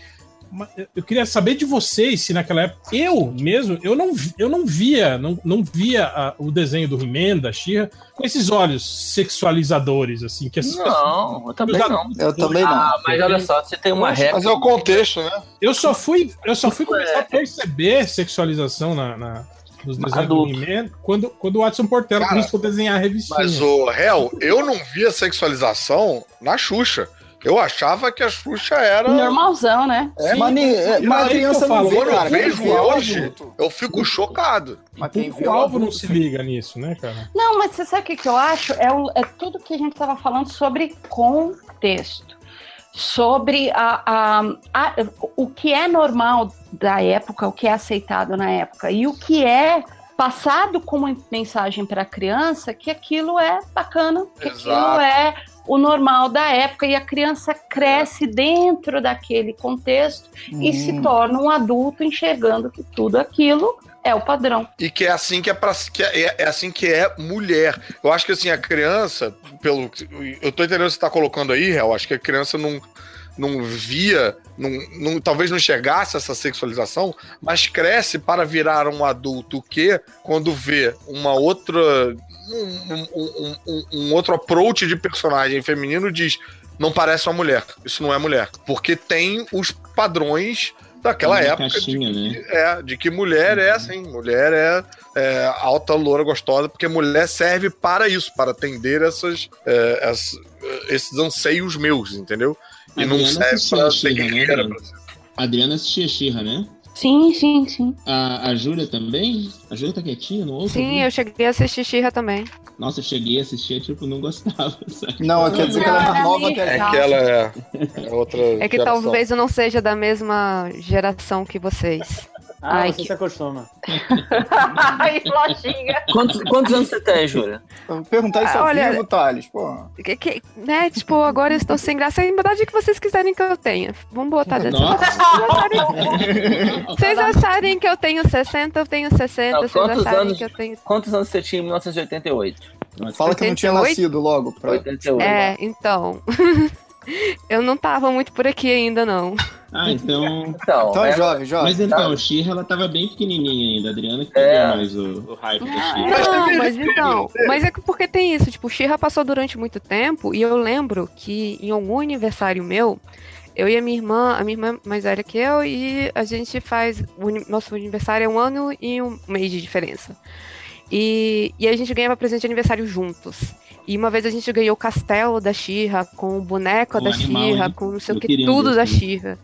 Speaker 1: Mas Eu queria saber de vocês se naquela época eu mesmo eu não, eu não via não, não via a- o desenho do He-Man da She-Ra com esses olhos sexualizadores assim que essas pessoas-
Speaker 8: Não, eu também não.
Speaker 10: eu também não.
Speaker 8: Ah, mas olha só, você tem uma regra.
Speaker 5: Mas é o contexto, né?
Speaker 1: eu só fui eu só fui começar a perceber sexualização na, na- nos desenhos
Speaker 8: Adulto.
Speaker 1: do He-Man quando, quando o Watson Portela
Speaker 5: Cara,
Speaker 1: começou a desenhar a revistinha.
Speaker 5: Mas o réu, eu não via sexualização na Xuxa. Eu achava que a Xuxa era.
Speaker 3: Normalzão, né?
Speaker 5: É,
Speaker 10: mas, é,
Speaker 1: Sim,
Speaker 10: mas a
Speaker 1: que
Speaker 10: criança não vê,
Speaker 5: quando eu vejo
Speaker 10: é
Speaker 5: hoje, eu fico chocado.
Speaker 10: Mas quem
Speaker 1: o
Speaker 10: é o
Speaker 1: alvo não se liga nisso, né, cara?
Speaker 3: Não, mas você sabe o que, que eu acho? É, o- é tudo que a gente estava falando sobre contexto. Sobre a, a- a- o que é normal da época, o que é aceitado na época. E o que é passado como mensagem para a criança que aquilo é bacana, que
Speaker 5: Exato.
Speaker 3: aquilo é o normal da época e a criança cresce dentro daquele contexto e se
Speaker 10: Hum.
Speaker 3: torna um adulto enxergando que tudo aquilo é o padrão.
Speaker 5: E que é assim que é, pra, que é, é assim que é mulher. Eu acho que assim, a criança, pelo. Eu tô entendendo o que você tá colocando aí, Real. Acho que a criança não, não via, não, não- talvez não chegasse a essa sexualização, mas cresce para virar um adulto que, quando vê uma outra. Um, um- um- um- outro approach de personagem feminino, diz. Não parece uma mulher. Isso não é mulher. Porque tem os padrões daquela época.
Speaker 11: caixinha,
Speaker 5: de,
Speaker 11: né?
Speaker 5: é, de que mulher é assim, mulher é, é alta, loura, gostosa, porque mulher serve para isso, para atender essas, é, essas- esses anseios meus, entendeu? E não
Speaker 11: Adriana
Speaker 5: serve para
Speaker 11: a
Speaker 5: ser
Speaker 11: She-Ra, né,
Speaker 5: guerreira.
Speaker 11: Adriana? Adriana assistia Xirra, né?
Speaker 3: Sim, sim, sim.
Speaker 11: A, a Júlia também? A Júlia tá quietinha, não ouve?
Speaker 7: Sim, eu cheguei a assistir Xirra também.
Speaker 11: Nossa, eu cheguei a assistir, tipo, não gostava, sabe?
Speaker 10: Não, quer dizer que ela é mais nova que a
Speaker 5: É que ela é, é outra.
Speaker 7: É que
Speaker 5: geração.
Speaker 7: talvez eu não seja da mesma geração que vocês.
Speaker 2: Ah,
Speaker 3: Ai,
Speaker 2: você
Speaker 3: que-
Speaker 2: se acostuma.
Speaker 3: Ai, lojinha.
Speaker 8: Quantos, quantos anos você tem, Júlia?
Speaker 10: Perguntar isso
Speaker 7: Ah,
Speaker 10: ao
Speaker 7: olha-
Speaker 10: vivo, Thales, pô.
Speaker 7: Que, que- né, tipo, agora eu estou sem graça. É a idade que vocês quiserem que eu tenha. Vamos botar dessa.
Speaker 11: Nossa.
Speaker 7: Vocês acharem que eu tenho 60, eu tenho 60.
Speaker 8: Não,
Speaker 7: Vocês
Speaker 8: quantos
Speaker 7: acharem
Speaker 8: anos?
Speaker 7: que eu tenho.
Speaker 8: Quantos anos você tinha em 1988?
Speaker 10: Fala que não tinha
Speaker 7: 88?
Speaker 10: nascido logo. Pra...
Speaker 8: 88.
Speaker 7: É, então. eu não tava muito por aqui ainda, não.
Speaker 11: Ah, então...
Speaker 8: Então,
Speaker 10: Então jovem, jovem.
Speaker 11: Mas então, a Xirra, ela tava bem pequenininha ainda. A Adriana que pegou
Speaker 8: É.
Speaker 11: mais o, o hype da
Speaker 7: Ah,
Speaker 11: Xirra.
Speaker 7: Não, mas então. Mas é que porque tem isso, tipo, Xirra passou durante muito tempo e eu lembro que em algum aniversário meu, eu e a minha irmã, a minha irmã é mais velha que eu, e a gente faz. o nosso aniversário é um ano e um mês de diferença. E, e a gente ganhava presente de aniversário juntos. E uma vez a gente ganhou o castelo da Xirra, com o boneco da Xirra, com não sei
Speaker 11: Eu
Speaker 7: o que, tudo da. Xirra.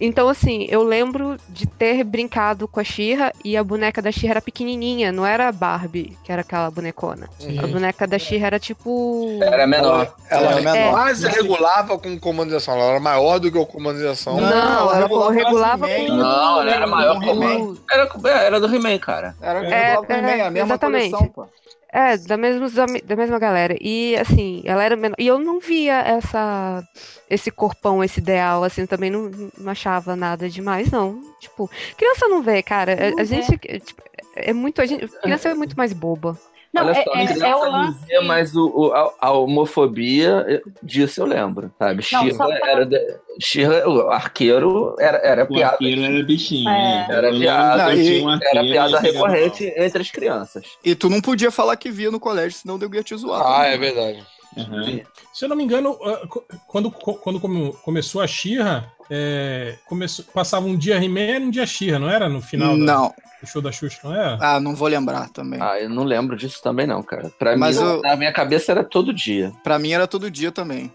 Speaker 7: Então, assim, eu lembro de ter brincado com a Xirra e a boneca da Xirra era pequenininha, não era a Barbie, que era aquela bonecona. A boneca da Xirra era tipo.
Speaker 8: Era menor.
Speaker 5: Ela
Speaker 10: Ela é menor.
Speaker 5: quase regulava com o comando de ação. Ela era maior do que o comando de ação.
Speaker 10: Não,
Speaker 7: Não,
Speaker 10: ela
Speaker 7: ela regulava
Speaker 10: He-Man,
Speaker 7: com-
Speaker 8: Não, ela era maior
Speaker 10: com
Speaker 8: que o
Speaker 10: He-Man.
Speaker 8: Era, é, era do He-Man, cara.
Speaker 10: Era
Speaker 7: É,
Speaker 10: com o He-Man,
Speaker 7: é,
Speaker 10: a mesma
Speaker 7: exatamente.
Speaker 10: coleção, pô.
Speaker 7: É, da mesma, da mesma galera. E assim, ela era menor. E eu não via essa esse corpão, esse ideal, assim, também não, não achava nada demais, não. Tipo, criança não vê, cara. A-
Speaker 3: Não
Speaker 7: a,
Speaker 3: vê.
Speaker 7: gente. tipo, é muito. A gente, criança é muito mais boba.
Speaker 3: Não,
Speaker 8: Olha
Speaker 3: é,
Speaker 8: só,
Speaker 3: é-
Speaker 8: criança
Speaker 3: é o
Speaker 8: não
Speaker 3: lance.
Speaker 8: vê, mas o, o- a, a homofobia eh, disso eu lembro, sabe?
Speaker 3: Não, só pra-
Speaker 8: era. de- o arqueiro era, era
Speaker 11: O
Speaker 8: piada.
Speaker 11: arqueiro era bichinho,
Speaker 3: É.
Speaker 11: né?
Speaker 8: Era piada,
Speaker 11: que eu
Speaker 10: e-
Speaker 11: um
Speaker 8: Era piada recorrente entre as crianças.
Speaker 10: E tu não podia falar que via no colégio, senão eu ia te zoar.
Speaker 5: Ah,
Speaker 10: também.
Speaker 5: é verdade.
Speaker 11: Mal. Aham.
Speaker 1: Se eu não me engano, ah, quando, quando come- começou a Xirra, é, começou, passava um dia He-Man e um dia Xirra, não era? No final da-
Speaker 10: Não.
Speaker 1: do show da Xuxa, não era?
Speaker 10: Ah, não vou lembrar também.
Speaker 8: Ah, eu não lembro disso também, não, cara. Pra
Speaker 10: Mas
Speaker 8: mim,
Speaker 10: eu-
Speaker 8: na minha cabeça era todo dia.
Speaker 10: Pra mim era todo dia também.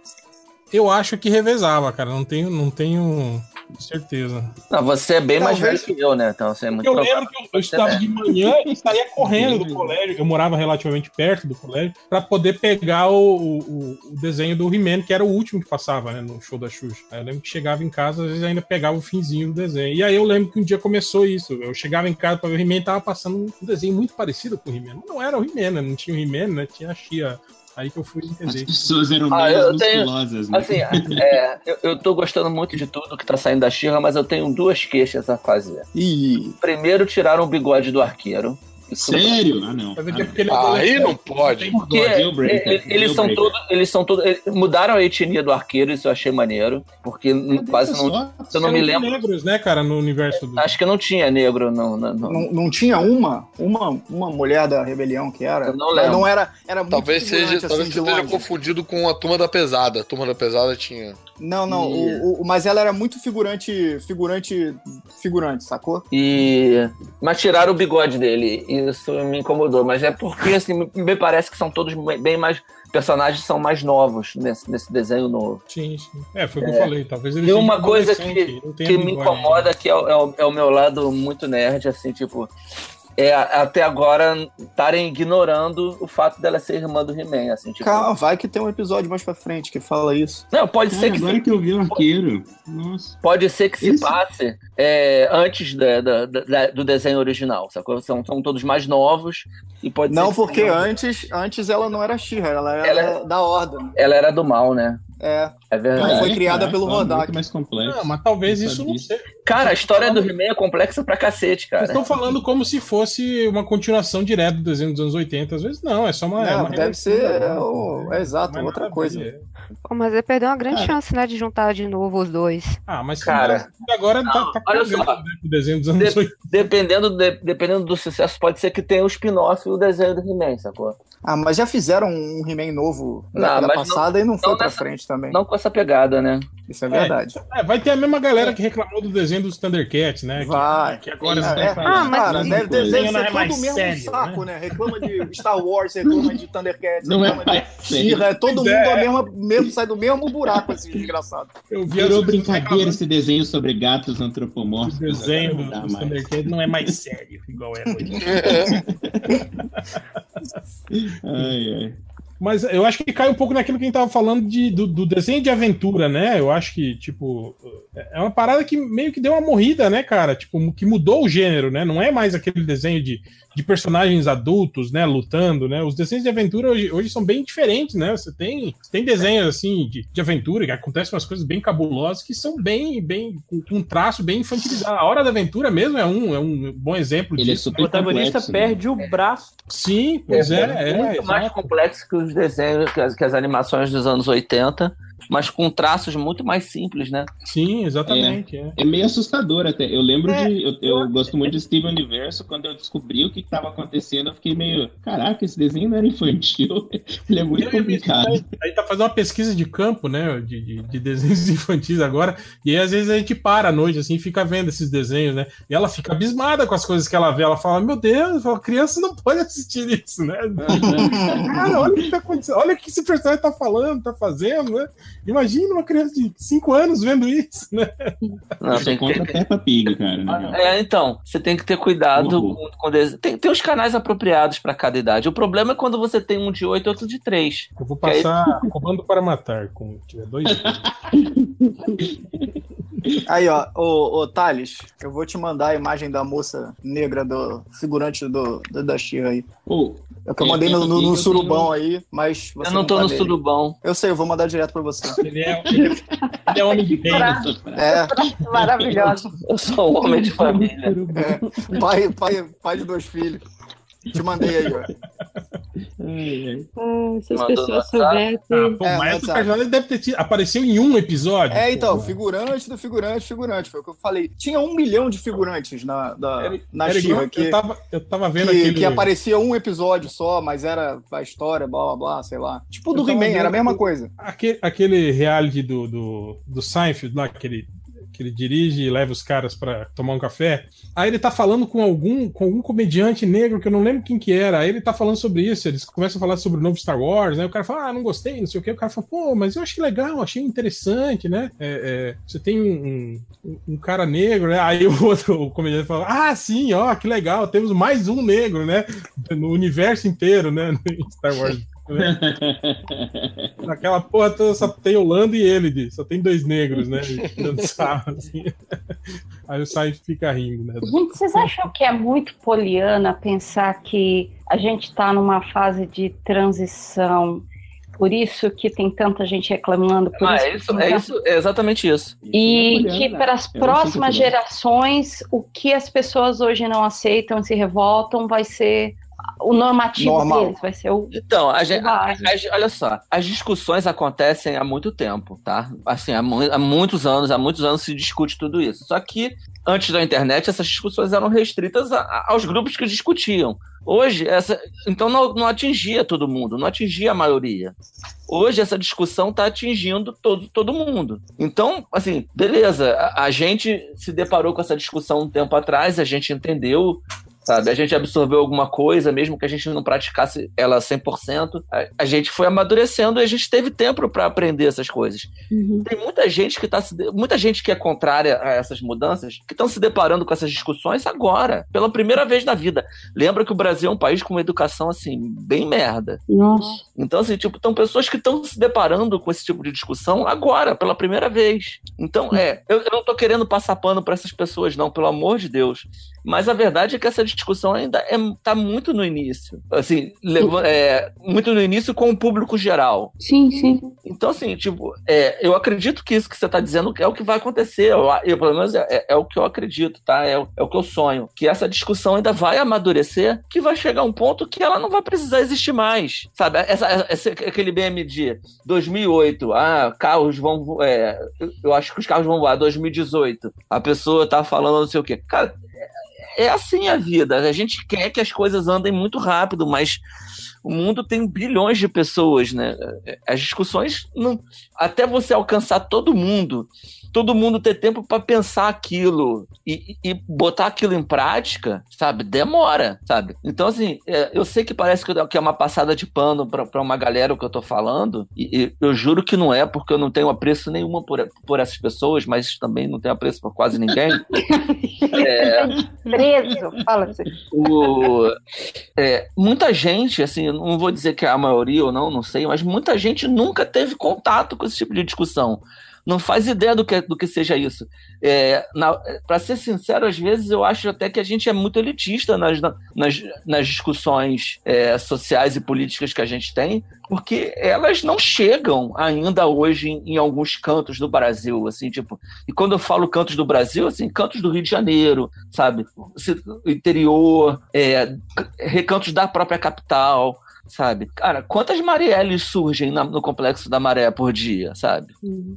Speaker 1: Eu acho que revezava, cara. Não tenho, não tenho certeza.
Speaker 8: Não, você é bem mais velho
Speaker 10: Talvez-
Speaker 8: que eu, né? Então você é muito
Speaker 1: Eu
Speaker 8: provável.
Speaker 1: lembro que eu, eu estudava de manhã e saía correndo do colégio. Eu morava relativamente perto do colégio pra poder pegar o, o- o desenho do He-Man, que era o último que passava né, no show da Xuxa. Aí eu lembro que chegava em casa, às vezes ainda pegava o finzinho do desenho. E aí eu lembro que um dia começou isso. Eu chegava em casa pra ver o He-Man e tava passando um desenho muito parecido com o He-Man. Não era o He-Man, né? Não tinha o He-Man, né? Tinha a Xia. Aí que eu fui
Speaker 11: As
Speaker 1: entender.
Speaker 11: pessoas eram
Speaker 8: Ah,
Speaker 11: menos
Speaker 8: eu tenho-
Speaker 11: musculosas, né?
Speaker 8: Assim, é, eu, eu tô gostando muito de tudo que tá saindo da Xirra, mas eu tenho duas queixas a fazer.
Speaker 10: Ih,
Speaker 8: Primeiro, tiraram o bigode do arqueiro.
Speaker 11: Sério? Ah, não.
Speaker 1: Mas é
Speaker 11: Ah,
Speaker 1: é
Speaker 11: não.
Speaker 1: porque ele é
Speaker 5: Aí
Speaker 1: adolescente.
Speaker 5: não pode.
Speaker 8: Porque ele- eles são todos, eles são todos, mudaram a etnia do arqueiro, isso eu achei maneiro, porque quase não,
Speaker 1: Só-
Speaker 8: eu não me lembro.
Speaker 1: negros, né, cara, no universo do.
Speaker 8: acho que não tinha negro no-
Speaker 10: não, não tinha uma, uma, uma mulher da rebelião que era?
Speaker 8: Eu não lembro.
Speaker 10: não era, era muito
Speaker 5: Talvez seja,
Speaker 10: assim,
Speaker 5: talvez
Speaker 10: de
Speaker 5: você esteja confundido com a Turma da Pesada. A Turma da Pesada tinha.
Speaker 10: Não, não,
Speaker 8: E-
Speaker 10: o, o- mas ela era muito figurante, figurante, figurante, sacou?
Speaker 8: E. Mas tiraram o bigode dele. Isso me incomodou. Mas é porque, assim, me- parece que são todos bem mais. Personagens são mais novos nesse, nesse desenho novo.
Speaker 1: Sim, sim. É, foi o que eu falei. Talvez ele
Speaker 8: E uma coisa que,
Speaker 1: tenha
Speaker 8: que me incomoda que é, é o, é o meu lado muito nerd, assim, tipo. É até agora estarem ignorando o fato dela ser irmã do He-Man, assim, tipo...
Speaker 10: Calma, vai que tem um episódio mais pra frente que fala isso.
Speaker 8: Não, pode ser que
Speaker 11: agora que eu vi o arqueiro. Nossa.
Speaker 8: Pode ser que se
Speaker 11: Esse-
Speaker 8: passe é, antes da- da- da- do desenho original, sacou? São, são todos mais novos e pode
Speaker 10: Não,
Speaker 8: que
Speaker 10: porque antes, antes ela não era She-Ra, ela era
Speaker 8: Ela-
Speaker 10: da Ordem.
Speaker 8: ela era do mal, né?
Speaker 10: É.
Speaker 8: É verdade.
Speaker 10: Foi criada
Speaker 11: Caraca,
Speaker 10: pelo
Speaker 11: ó,
Speaker 10: Rodak.
Speaker 11: Mais complexo.
Speaker 1: Não, mas talvez isso não seja.
Speaker 8: Cara, a história do He-Man é complexa pra cacete, cara.
Speaker 1: Vocês estão falando como se fosse uma continuação direta do desenho dos anos 80. Às vezes não, é só uma. é
Speaker 10: Não,
Speaker 1: uma
Speaker 10: deve ser. É, o- é exato,
Speaker 1: é
Speaker 10: outra coisa.
Speaker 7: Pô, mas ele perdeu uma grande
Speaker 11: Cara.
Speaker 7: chance, né, de juntar de novo os dois.
Speaker 1: Ah, mas
Speaker 8: Cara,
Speaker 1: agora tá, tá
Speaker 8: olha
Speaker 1: cagando,
Speaker 8: só.
Speaker 1: né, pro desenho dos anos
Speaker 8: De-
Speaker 1: 80.
Speaker 8: Dependendo, de- dependendo do sucesso, pode ser que tenha o spin-off e o desenho do He-Man, sacou?
Speaker 10: Ah, mas já fizeram um He-Man novo na
Speaker 8: Não, mas não-
Speaker 10: passada e não foi
Speaker 8: não
Speaker 10: pra
Speaker 8: nessa-
Speaker 10: frente também.
Speaker 8: Não com essa pegada, né?
Speaker 10: Isso é verdade.
Speaker 1: É, vai ter a mesma galera que reclamou do desenho dos Thundercats, né? Que-
Speaker 10: Vai.
Speaker 1: Que, agora
Speaker 10: É, é.
Speaker 7: Ah, mas-
Speaker 10: Cara, deve, deve,
Speaker 1: não
Speaker 10: ser
Speaker 1: é mais
Speaker 10: todo o mesmo
Speaker 1: sério,
Speaker 10: saco, né? Reclama de Star Wars, reclama de Thundercats,
Speaker 11: Não é
Speaker 10: reclama
Speaker 11: mais
Speaker 10: de. She-Ra, é todo mundo
Speaker 1: é.
Speaker 10: a mesma, mesmo, sai do mesmo buraco, esse desgraçado.
Speaker 1: Eu vi
Speaker 11: Virou brincadeira esse desenho sobre gatos antropomórficos.
Speaker 1: O desenho
Speaker 11: não
Speaker 1: dos
Speaker 11: mais.
Speaker 1: Não é mais sério, igual é hoje.
Speaker 11: Ai, ai.
Speaker 1: Mas eu acho que cai um pouco naquilo que a gente tava falando de, do, do desenho de aventura, né? Eu acho que, tipo, é uma parada que meio que deu uma morrida, né, cara? Tipo, que mudou o gênero, né? Não é mais aquele desenho de, de personagens adultos, né, lutando, né? Os desenhos de aventura hoje, hoje são bem diferentes, né? Você tem, você tem desenhos, assim, de, de aventura, que acontecem umas coisas bem cabulosas, que são bem, bem, com, um traço bem infantilizado. A Hora da Aventura mesmo é um, é um bom exemplo
Speaker 11: Ele é
Speaker 1: disso.
Speaker 11: super
Speaker 2: O protagonista
Speaker 11: complexo, né?
Speaker 2: perde o braço.
Speaker 1: Sim, pois é, é,
Speaker 8: muito mais
Speaker 1: exato.
Speaker 8: complexo que os desenhos, que as, que as animações dos anos 80, mas com traços muito mais simples, né?
Speaker 1: Sim, exatamente. é.
Speaker 11: É meio assustador até. Eu lembro
Speaker 1: É,
Speaker 11: de. Eu, eu gosto muito de Steven Universo. Quando eu descobri o que estava acontecendo, eu fiquei meio. Caraca, esse desenho não era infantil. Ele é muito complicado.
Speaker 1: A gente tá fazendo uma pesquisa de campo, né? De, de, de desenhos infantis agora. E aí, às vezes a gente para à noite, assim, e fica vendo esses desenhos, né? E ela fica abismada com as coisas que ela vê. Ela fala: Meu Deus, a criança não pode assistir isso, né? Cara, olha o que tá acontecendo. Olha o que esse personagem tá falando, tá fazendo, né? Imagina uma criança de 5 anos vendo isso, né?
Speaker 8: Não, tem que ter...
Speaker 11: Peppa Pig, cara. real.
Speaker 8: É, então, você tem que ter cuidado
Speaker 11: Uhum.
Speaker 8: com, com tem, tem os canais apropriados para cada idade. O problema é quando você tem um de 8 e outro de 3.
Speaker 1: Eu vou passar comando para matar com tiver dois.
Speaker 10: Aí, ó, ô, ô Thales, eu vou te mandar a imagem da moça negra do figurante do, do da She-Ra aí.
Speaker 11: Ô,
Speaker 10: É que eu mandei no, no- no surubão aí, mas você
Speaker 8: Eu não tô
Speaker 10: tá
Speaker 8: no
Speaker 10: vendo.
Speaker 8: surubão.
Speaker 10: Eu sei, eu vou mandar direto pra você.
Speaker 1: Ele é, ele é, homem de bem.
Speaker 11: frase.
Speaker 10: É,
Speaker 3: Maravilhoso.
Speaker 8: Eu sou um homem de família.
Speaker 10: é pai, pai, pai de dois filhos. Te mandei aí, ó.
Speaker 11: Ai.
Speaker 3: Ah, se as
Speaker 8: Mandou
Speaker 3: pessoas
Speaker 8: no
Speaker 3: soubessem.
Speaker 1: Ah, pô,
Speaker 10: É,
Speaker 1: mas esse
Speaker 10: WhatsApp.
Speaker 1: personagem deve ter tido, apareceu em um episódio.
Speaker 10: É, então,
Speaker 1: pô.
Speaker 10: figurante do figurante, figurante. Foi o que eu falei. Tinha um milhão de figurantes na, da,
Speaker 1: Era-
Speaker 10: na
Speaker 1: Era igual-
Speaker 10: que,
Speaker 1: eu, tava, eu tava vendo
Speaker 10: que,
Speaker 1: aquele.
Speaker 10: que aparecia um episódio só, mas era a história, blá blá blá, sei lá. Tipo do
Speaker 1: Eu tava
Speaker 10: He-Man, era a
Speaker 1: vendo
Speaker 10: mesma
Speaker 1: o-
Speaker 10: coisa.
Speaker 1: Aquele, aquele reality do, do, do Seinfeld lá, que ele, que ele dirige e leva os caras pra tomar um café. Aí ele tá falando com algum, com algum comediante negro que eu não lembro quem que era. Aí ele tá falando sobre isso. Eles começam a falar sobre o novo Star Wars, né? O cara fala, ah, não gostei, não sei o quê. O cara fala, pô, mas eu achei legal, achei interessante, né? É, é, você tem um, um, um cara negro, né? Aí o outro o comediante fala, ah, sim, ó, que legal, temos mais um negro, né? No universo inteiro, né? Star Wars. Né? Naquela porra toda só tem o Lando e ele, só tem dois negros, né? Sarro, assim. Aí o Sainz fica rindo, né?
Speaker 3: Gente, vocês acham que é muito poliana pensar que a gente está numa fase de transição? Por isso que tem tanta gente reclamando, por
Speaker 8: Ah,
Speaker 3: isso,
Speaker 8: é isso, é isso, é exatamente isso.
Speaker 3: E
Speaker 11: Isso é
Speaker 3: que para as
Speaker 11: não sou
Speaker 3: próximas gerações, o que as pessoas hoje não aceitam, se revoltam, vai ser o normativo
Speaker 10: Normal.
Speaker 3: deles, vai ser o.
Speaker 8: Então, a gente, a- as- olha só, as discussões acontecem há muito tempo, tá? Assim, há, mu- há muitos anos, há muitos anos se discute tudo isso. Só que antes da internet, essas discussões eram restritas a- a- aos grupos que discutiam. Hoje, essa, então não, não atingia todo mundo, não atingia a maioria. Hoje essa discussão está atingindo todo, todo mundo. Então, assim, beleza, a, a gente se deparou com essa discussão um tempo atrás, a gente entendeu sabe? A gente absorveu alguma coisa, mesmo que a gente não praticasse ela 100%, a, a gente foi amadurecendo e a gente teve tempo para aprender essas coisas.
Speaker 12: Uhum.
Speaker 8: Tem muita gente que tá se de- muita gente que é contrária a essas mudanças, que estão se deparando com essas discussões agora, pela primeira vez na vida. Lembra que o Brasil é um país com uma educação assim bem merda.
Speaker 12: Nossa.
Speaker 8: Então, assim, tipo, estão pessoas que estão se deparando com esse tipo de discussão agora, pela primeira vez. Então, é, eu, eu não tô querendo passar pano para essas pessoas, não, pelo amor de Deus. Mas a verdade é que essa discussão ainda é, tá muito no início. Assim, leva- é, muito no início com o público geral.
Speaker 12: Sim, sim.
Speaker 8: Então, assim, tipo, é, eu acredito que isso que você está dizendo é o que vai acontecer. Eu, eu, pelo menos, é, é- é o que eu acredito, tá? É, o- é o que eu sonho. Que essa discussão ainda vai amadurecer, que vai chegar um ponto que ela não vai precisar existir mais. Sabe? Essa, esse- aquele BM de 2008, ah, carros vão. é, eu- eu acho que os carros vão voar. 2018, a pessoa tá falando não sei o quê. Cara, é assim a vida. A gente quer que as coisas andem muito rápido, mas o mundo tem bilhões de pessoas, né? As discussões, não, até você alcançar todo mundo, todo mundo ter tempo para pensar aquilo e, e botar aquilo em prática, sabe? Demora, sabe? Então, assim, é, eu sei que parece que é uma passada de pano para uma galera o que eu tô falando, e, e eu juro que não é, porque eu não tenho apreço nenhuma por, por essas pessoas, mas também não tenho apreço por quase ninguém. É,
Speaker 3: Preso. Fala você.
Speaker 8: o, é, muita gente, assim, não vou dizer que é a maioria ou não, não sei, mas muita gente nunca teve contato com esse tipo de discussão. Não faz ideia do que, do que seja isso. É, Para ser sincero, às vezes eu acho até que a gente é muito elitista nas, nas, nas discussões é, sociais e políticas que a gente tem, porque elas não chegam ainda hoje em, em alguns cantos do Brasil, assim, tipo. E quando eu falo cantos do Brasil, assim, cantos do Rio de Janeiro, sabe? Interior, é, recantos da própria capital, sabe? Cara, quantas Marielles surgem na- no Complexo da Maré por dia, sabe?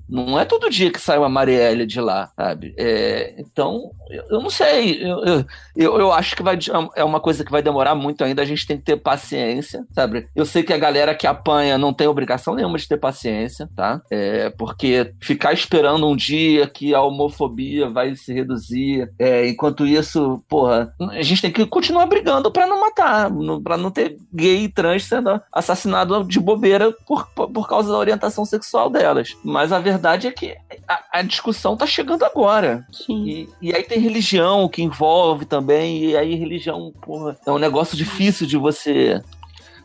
Speaker 8: Não é todo dia que sai uma Marielle de lá, sabe? É, então, eu, eu não sei. Eu, eu, eu, eu acho que vai, é uma coisa que vai demorar muito ainda. A gente tem que ter paciência, sabe? Eu sei que a galera que apanha não tem obrigação nenhuma de ter paciência, tá? É, porque ficar esperando um dia que a homofobia vai se reduzir, é, enquanto isso, porra, a gente tem que continuar brigando pra não matar, pra não ter gay e trans sendo assassinado de bobeira por, por, por causa da orientação sexual delas. Mas a verdade é que a, a discussão tá chegando agora. E, e aí tem religião que envolve também, e aí religião, porra, é um negócio difícil de você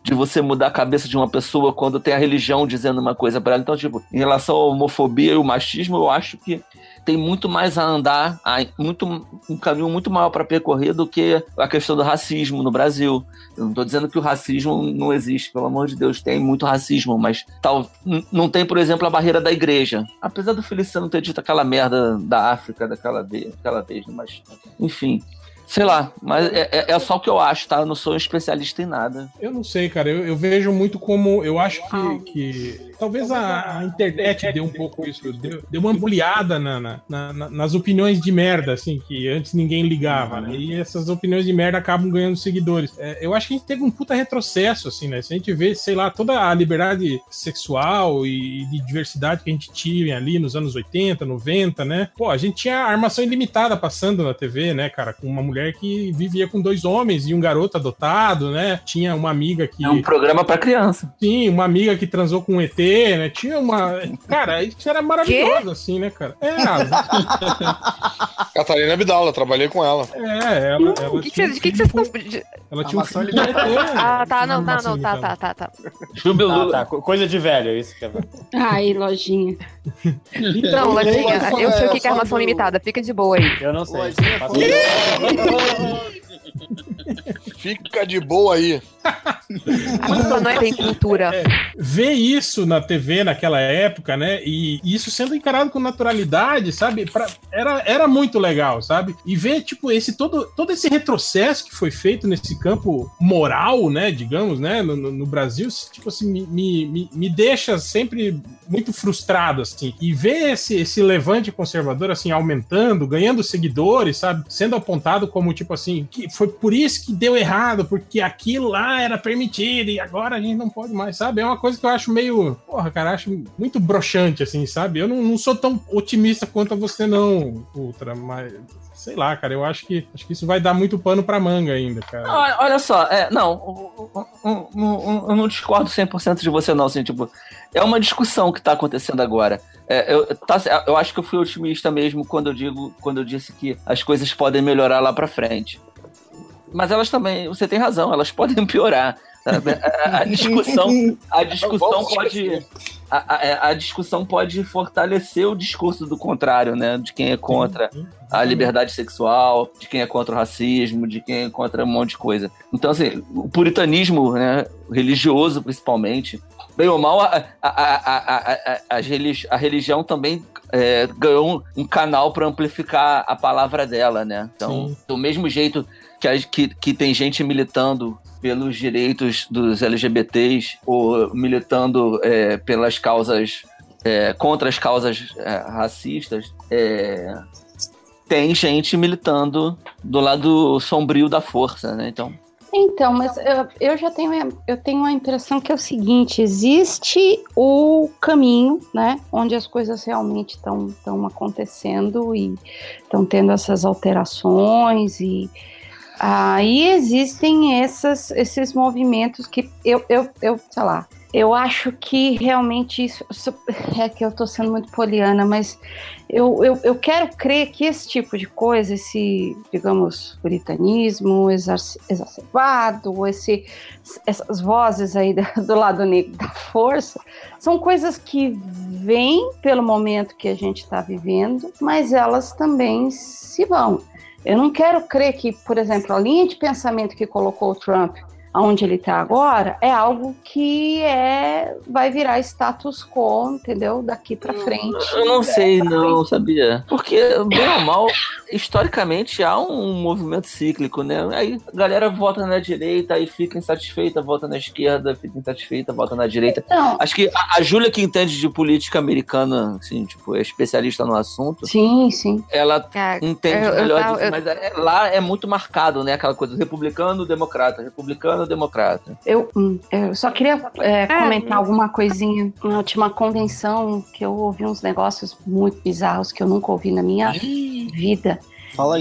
Speaker 8: de você mudar a cabeça de uma pessoa quando tem a religião dizendo uma coisa para ela. Então, tipo, em relação à homofobia e o machismo, eu acho que tem muito mais a andar, muito, um caminho muito maior para percorrer do que a questão do racismo no Brasil. Eu não estou dizendo que o racismo não existe, pelo amor de Deus, tem muito racismo, mas tal, não tem, por exemplo, a barreira da igreja. Apesar do Feliciano ter dito aquela merda da África daquela vez, aquela vez, mas enfim. Sei lá, mas é, é- é só o que eu acho, tá? Eu não sou um especialista em nada.
Speaker 1: Eu não sei, cara. Eu, eu vejo muito como. Eu acho que. que talvez a, a internet deu um pouco isso. Deu, deu uma ampliada na, na- na- na- nas opiniões de merda, assim, que antes ninguém ligava, né? E essas opiniões de merda acabam ganhando seguidores. É, eu acho que a gente teve um puta retrocesso, assim, né? Se a gente vê, sei lá, toda a liberdade sexual e de diversidade que a gente tinha ali nos anos 80, 90, né? Pô, a gente tinha armação ilimitada passando na TV, né, cara? Com uma mulher que vivia com dois homens e um garoto adotado, né? Tinha uma amiga que.
Speaker 8: É um programa pra criança.
Speaker 1: Sim, uma amiga que transou com um ET, né? Tinha uma. Cara, isso era maravilhoso, assim, né, cara? É, a-
Speaker 5: Catarina Abdala, trabalhei com ela.
Speaker 1: é ela. ela
Speaker 7: O que, que,
Speaker 1: tinha
Speaker 7: vocês-
Speaker 1: um
Speaker 7: que que
Speaker 1: filho
Speaker 7: vocês estão. de-
Speaker 1: Ela tinha um filho com ET.
Speaker 7: Ah, tá, não, tá,
Speaker 1: Armação
Speaker 7: não, tá, tá, tá, tá.
Speaker 2: Ah, tá. co- Coisa de velho, é isso que é.
Speaker 12: Ai, lojinha.
Speaker 7: Não, Lojinha, eu sei o que que é armação limitada, fica de boa aí.
Speaker 2: Eu não sei.
Speaker 10: Lojinha
Speaker 2: Faço-
Speaker 5: Fica de boa aí.
Speaker 7: A pessoa não é bem pintura.
Speaker 1: ver isso na TV naquela época, né? E isso sendo encarado com naturalidade, sabe? Pra- era, era muito legal, sabe? E ver, tipo, esse todo, todo esse retrocesso que foi feito nesse campo moral, né? Digamos, né? No, no- no Brasil, tipo assim, me, me, me- me deixa sempre muito frustrado, assim. E ver esse, esse levante conservador, assim, aumentando, ganhando seguidores, sabe? Sendo apontado como, tipo assim, que foi por disse que deu errado porque aquilo lá era permitido e agora a gente não pode mais, sabe? É uma coisa que eu acho meio. Porra, cara, acho muito broxante, assim, sabe? Eu não, não sou tão otimista quanto você, não, Ultra, mas. Sei lá, cara, eu acho que, acho que isso vai dar muito pano pra manga ainda, cara.
Speaker 8: Olha, olha só, é, não, eu não discordo 100% de você, não. Assim, tipo, é uma discussão que tá acontecendo agora. É, eu, tá, eu acho que eu fui otimista mesmo quando eu digo, quando eu disse que as coisas podem melhorar lá pra frente. Mas elas também, você tem razão, elas podem piorar. A, a discussão, a discussão pode, a, a- a discussão pode fortalecer o discurso do contrário, né? De quem é contra a liberdade sexual, de quem é contra o racismo, de quem é contra um monte de coisa. Então, assim, o puritanismo, né, religioso principalmente, bem ou mal, a, a, a, a, a, a, religi- a religião também é, ganhou um, canal para amplificar a palavra dela, né? Então, do mesmo jeito que, que, que tem gente militando pelos direitos dos LGBTs ou militando é, pelas causas é, contra as causas é, racistas, é, tem gente militando do lado sombrio da força, né? Então,
Speaker 3: Então, mas eu, eu já tenho, eu tenho a impressão que é o seguinte: existe o caminho, né, onde as coisas realmente estão acontecendo e estão tendo essas alterações e aí existem essas, esses movimentos que eu, eu, eu, sei lá, eu acho que realmente isso, é que eu tô sendo muito poliana, mas eu, eu, eu quero crer que esse tipo de coisa, esse, digamos, puritanismo exac- exacerbado, esse, essas vozes aí do lado negro da força, são coisas que vêm pelo momento que a gente está vivendo, mas elas também se vão. Eu não quero crer que, por exemplo, a linha de pensamento que colocou o Trump aonde ele está agora é algo que é vai virar status quo, entendeu? Daqui para frente.
Speaker 8: eu não sei, não, sabia? Porque, bem ou mal, historicamente há um movimento cíclico, né? Aí a galera vota na direita, aí fica insatisfeita, vota na esquerda, fica insatisfeita, vota na direita.
Speaker 3: Não.
Speaker 8: Acho que a, a Júlia, que entende de política americana, assim, tipo, é especialista no assunto,
Speaker 3: Sim, sim.
Speaker 8: ela entende
Speaker 7: eu- eu
Speaker 8: melhor disso,
Speaker 7: eu-
Speaker 8: mas é- lá é muito marcado, né? Aquela coisa, republicano, democrata, republicano, democrata.
Speaker 3: Eu, hum, eu só queria é, comentar alguma coisinha. Na última convenção que eu ouvi uns negócios muito bizarros que eu nunca ouvi na minha vida.
Speaker 10: Fala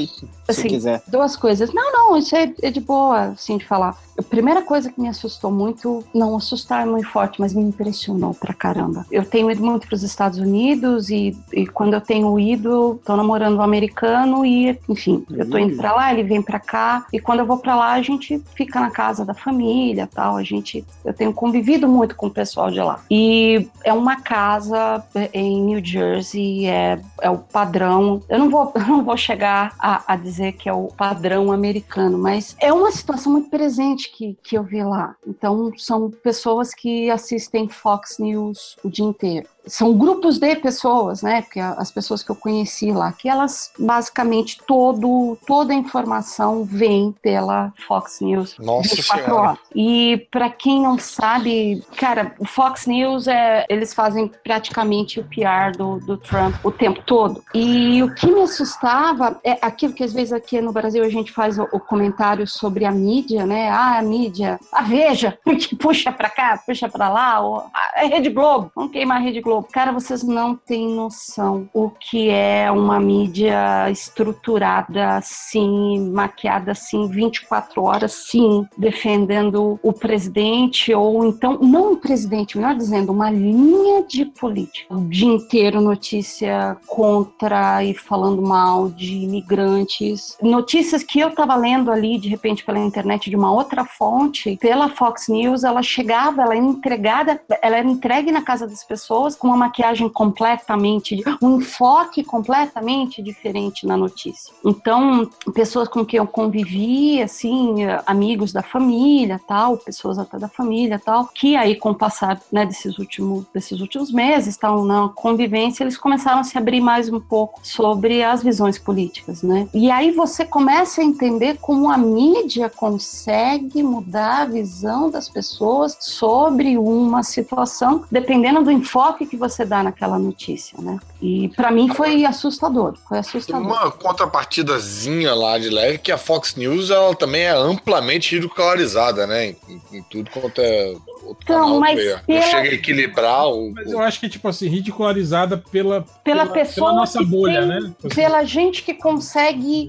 Speaker 10: aí, se
Speaker 3: Assim,
Speaker 10: quiser.
Speaker 3: Duas coisas. Não, não, isso é, é de boa, assim, de falar. A primeira coisa que me assustou muito, não assustar é muito forte, mas me impressionou pra caramba. Eu tenho ido muito para os Estados Unidos e, e quando eu tenho ido, tô namorando um americano e, enfim, eu tô indo pra lá, ele vem pra cá e quando eu vou pra lá a gente fica na casa da família, tal. A gente, eu tenho convivido muito com o pessoal de lá. E é uma casa em New Jersey, é, é o padrão. Eu não vou, eu não vou chegar a, a dizer que é o padrão americano, mas é uma situação muito presente que, que eu vi lá. Então, são pessoas que assistem Fox News o dia inteiro. São grupos de pessoas, né? Porque a- as pessoas que eu conheci lá, que elas basicamente todo, toda a informação vem pela Fox News
Speaker 5: Nossa
Speaker 3: 24
Speaker 5: Senhora.
Speaker 3: horas. E para quem não sabe, cara, o Fox News é eles fazem praticamente o PR do, do Trump o tempo todo. E o que me assustava é aquilo que às vezes aqui no Brasil a gente faz o, o comentário sobre a mídia, né? Ah, a mídia, a Veja, que puxa para cá, puxa para lá, ou, é Rede Globo, vamos queimar a Rede Globo. Cara, vocês não têm noção o que é uma mídia estruturada assim, maquiada assim, 24 horas, sim, defendendo o presidente, ou então, não o presidente, melhor dizendo, uma linha de política. O dia inteiro notícia contra e falando mal de imigrantes. Notícias que eu estava lendo ali, de repente, pela internet, de uma outra fonte, pela Fox News, ela chegava, ela era entregada, ela era entregue na casa das pessoas com uma maquiagem completamente, um enfoque completamente diferente na notícia. Então, pessoas com quem eu convivi, assim, amigos da família, tal, pessoas até da família, tal, que aí com o passar, né, desses últimos, desses últimos meses, tal, na convivência, eles começaram a se abrir mais um pouco sobre as visões políticas, né? E aí você começa a entender como a mídia consegue mudar a visão das pessoas sobre uma situação, dependendo do enfoque que você dá naquela notícia, né? E para mim foi assustador, foi assustador.
Speaker 5: uma contrapartidazinha lá de leve que a Fox News ela também é amplamente ridicularizada, né? Em, em tudo quanto é. outro
Speaker 3: Então,
Speaker 5: canal
Speaker 3: mas
Speaker 5: que
Speaker 3: pela-
Speaker 5: Não chega a equilibrar o.
Speaker 1: Mas eu acho que, tipo assim, ridicularizada pela,
Speaker 3: Pela pessoa
Speaker 1: pela nossa
Speaker 3: que
Speaker 1: bolha,
Speaker 3: tem-
Speaker 1: né? Tipo assim,
Speaker 3: Pela gente que consegue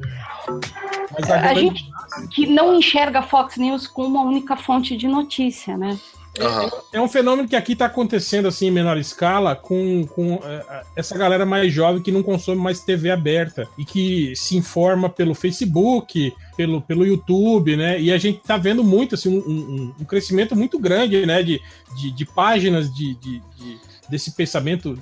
Speaker 1: mas
Speaker 3: a
Speaker 1: grande-
Speaker 3: gente que não enxerga a Fox News como uma única fonte de notícia, né?
Speaker 1: É um fenômeno que aqui tá acontecendo assim em menor escala com, com é, essa galera mais jovem que não consome mais TV aberta e que se informa pelo Facebook, pelo, pelo YouTube, né? E a gente tá vendo muito assim, um, um- um crescimento muito grande, né? De, de, de páginas de, de- de- desse pensamento.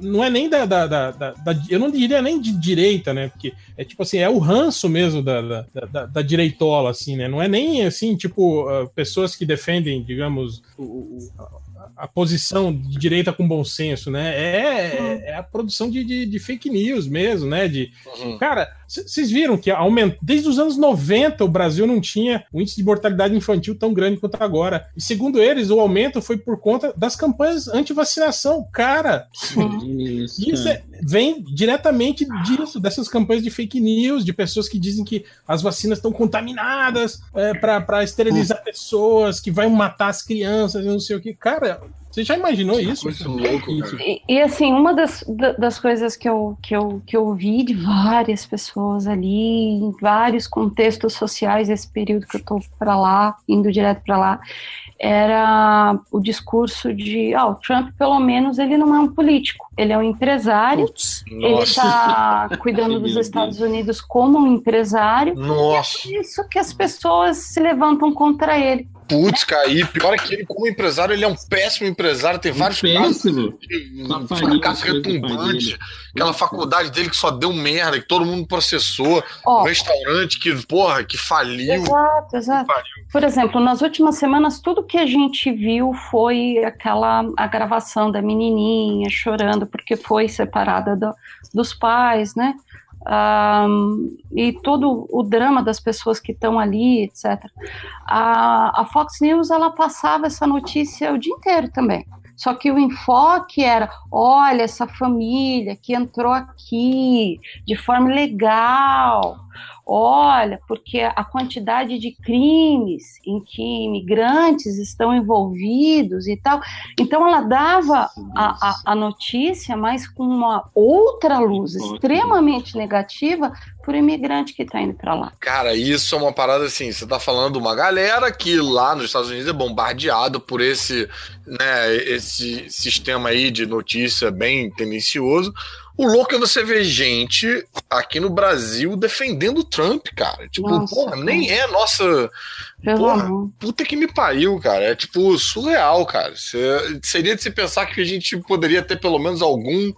Speaker 1: não é nem da, da, da- da- Eu não diria nem de direita, né? Porque é tipo assim, é o ranço mesmo da, da, da, direitola, assim, né? Não é nem assim, tipo, ah, pessoas que defendem, digamos, o- o- a- posição de direita com bom senso, né? É, é a produção de, de, de fake news mesmo, né? De, Cara, c- vocês viram que aumenta, desde os anos 90 o Brasil não tinha um índice de mortalidade infantil tão grande quanto agora. E segundo eles, o aumento foi por conta das campanhas anti-vacinação. Cara,
Speaker 11: Isso,
Speaker 1: isso é- vem diretamente disso, dessas campanhas de fake news, de pessoas que dizem que as vacinas estão contaminadas é, para esterilizar pessoas, que vai matar as crianças, e não sei o que. Cara, você já imaginou isso? Isso.
Speaker 3: E, e, assim, uma das, da- das coisas que eu, que, eu, que eu ouvi de várias pessoas ali, em vários contextos sociais, esse período que eu tô para lá, indo direto para lá, era o discurso de, ah, o Trump, pelo menos, ele não é um político, ele é um empresário, ele
Speaker 5: nossa.
Speaker 3: está cuidando dos
Speaker 5: Deus.
Speaker 3: Estados Unidos como um empresário,
Speaker 5: Nossa.
Speaker 3: e é isso que as pessoas se levantam contra ele.
Speaker 5: Putz, e pior é que ele, como empresário, ele é um péssimo empresário. Tem vários
Speaker 11: péssimo.
Speaker 5: casos de fracasso retumbante.
Speaker 11: dele.
Speaker 5: Aquela faculdade dele que só deu merda, que todo mundo processou.
Speaker 3: Ó.
Speaker 5: um restaurante que, porra, que faliu.
Speaker 3: Exato, exato. Por exemplo, nas últimas semanas, tudo que a gente viu foi aquela a gravação da menininha chorando porque foi separada do- dos pais, né? Ahn, e todo o drama das pessoas que estão ali, etc. A, a Fox News ela passava essa notícia o dia inteiro também. Só que o enfoque era: olha, essa família que entrou aqui de forma legal, olha, porque a quantidade de crimes em que imigrantes estão envolvidos e tal. Então, ela dava a, a, a notícia, mas com uma outra luz extremamente negativa o imigrante que está indo para lá.
Speaker 5: Cara, isso é uma parada assim. Você tá falando de uma galera que lá nos Estados Unidos é bombardeado por esse, né, esse sistema aí de notícia bem tendencioso. O louco é você ver gente aqui no Brasil defendendo o Trump, cara. Tipo,
Speaker 3: Nossa,
Speaker 5: porra,
Speaker 3: cara.
Speaker 5: nem é nossa.
Speaker 3: Pelo
Speaker 5: Porra,
Speaker 3: amor.
Speaker 5: puta que me pariu, cara. É tipo surreal, cara. Seria de se pensar que a gente poderia ter pelo menos algum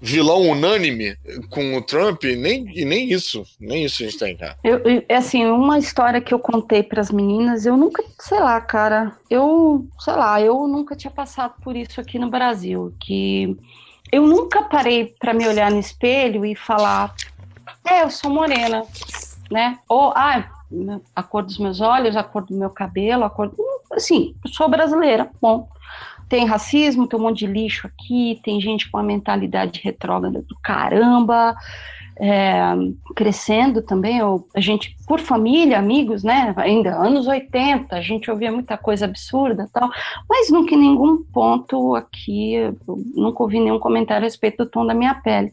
Speaker 5: vilão unânime com o Trump, nem, e nem isso. Nem isso a gente tem, cara.
Speaker 3: Eu- é assim, uma história que eu contei para as meninas, eu nunca, sei lá, cara, eu, sei lá, eu nunca tinha passado por isso aqui no Brasil, que eu nunca parei para me olhar no espelho e falar, é, eu sou morena, né? Ou, ah, a cor dos meus olhos, a cor do meu cabelo, a cor, assim, eu sou brasileira, bom. Tem racismo, tem um monte de lixo aqui, tem gente com uma mentalidade retrógrada do caramba, é, crescendo também, a gente, por família, amigos, né, ainda anos 80, a gente ouvia muita coisa absurda tal, mas nunca em nenhum ponto aqui, nunca ouvi nenhum comentário a respeito do tom da minha pele.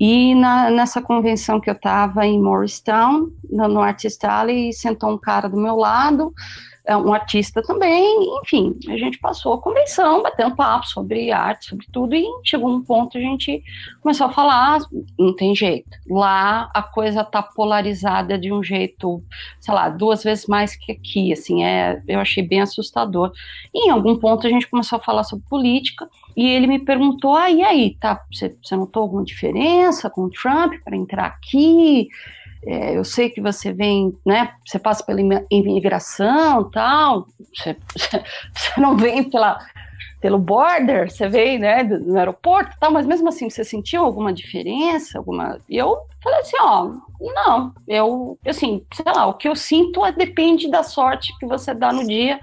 Speaker 3: E na- nessa convenção que eu estava em Morristown, no, no Artist Alley, sentou um cara do meu lado, um artista também, enfim, a gente passou a convenção, batendo papo sobre arte, sobre tudo, e chegou um ponto a gente começou a falar, não tem jeito. Lá a coisa tá polarizada de um jeito, sei lá, duas vezes mais que aqui, assim, é, eu achei bem assustador. E em algum ponto a gente começou a falar sobre política, e ele me perguntou, ah, e aí, tá, você, você notou alguma diferença com o Trump para entrar aqui? É, eu sei que você vem, né? Você passa pela imi- imigração, tal. Você, você não vem pela, pelo border, você vem, né, do- no aeroporto, tal. Mas mesmo assim, você sentiu alguma diferença, alguma? E eu falei assim, ó, não. Eu, assim, sei lá, o que eu sinto é, depende da sorte que você dá no dia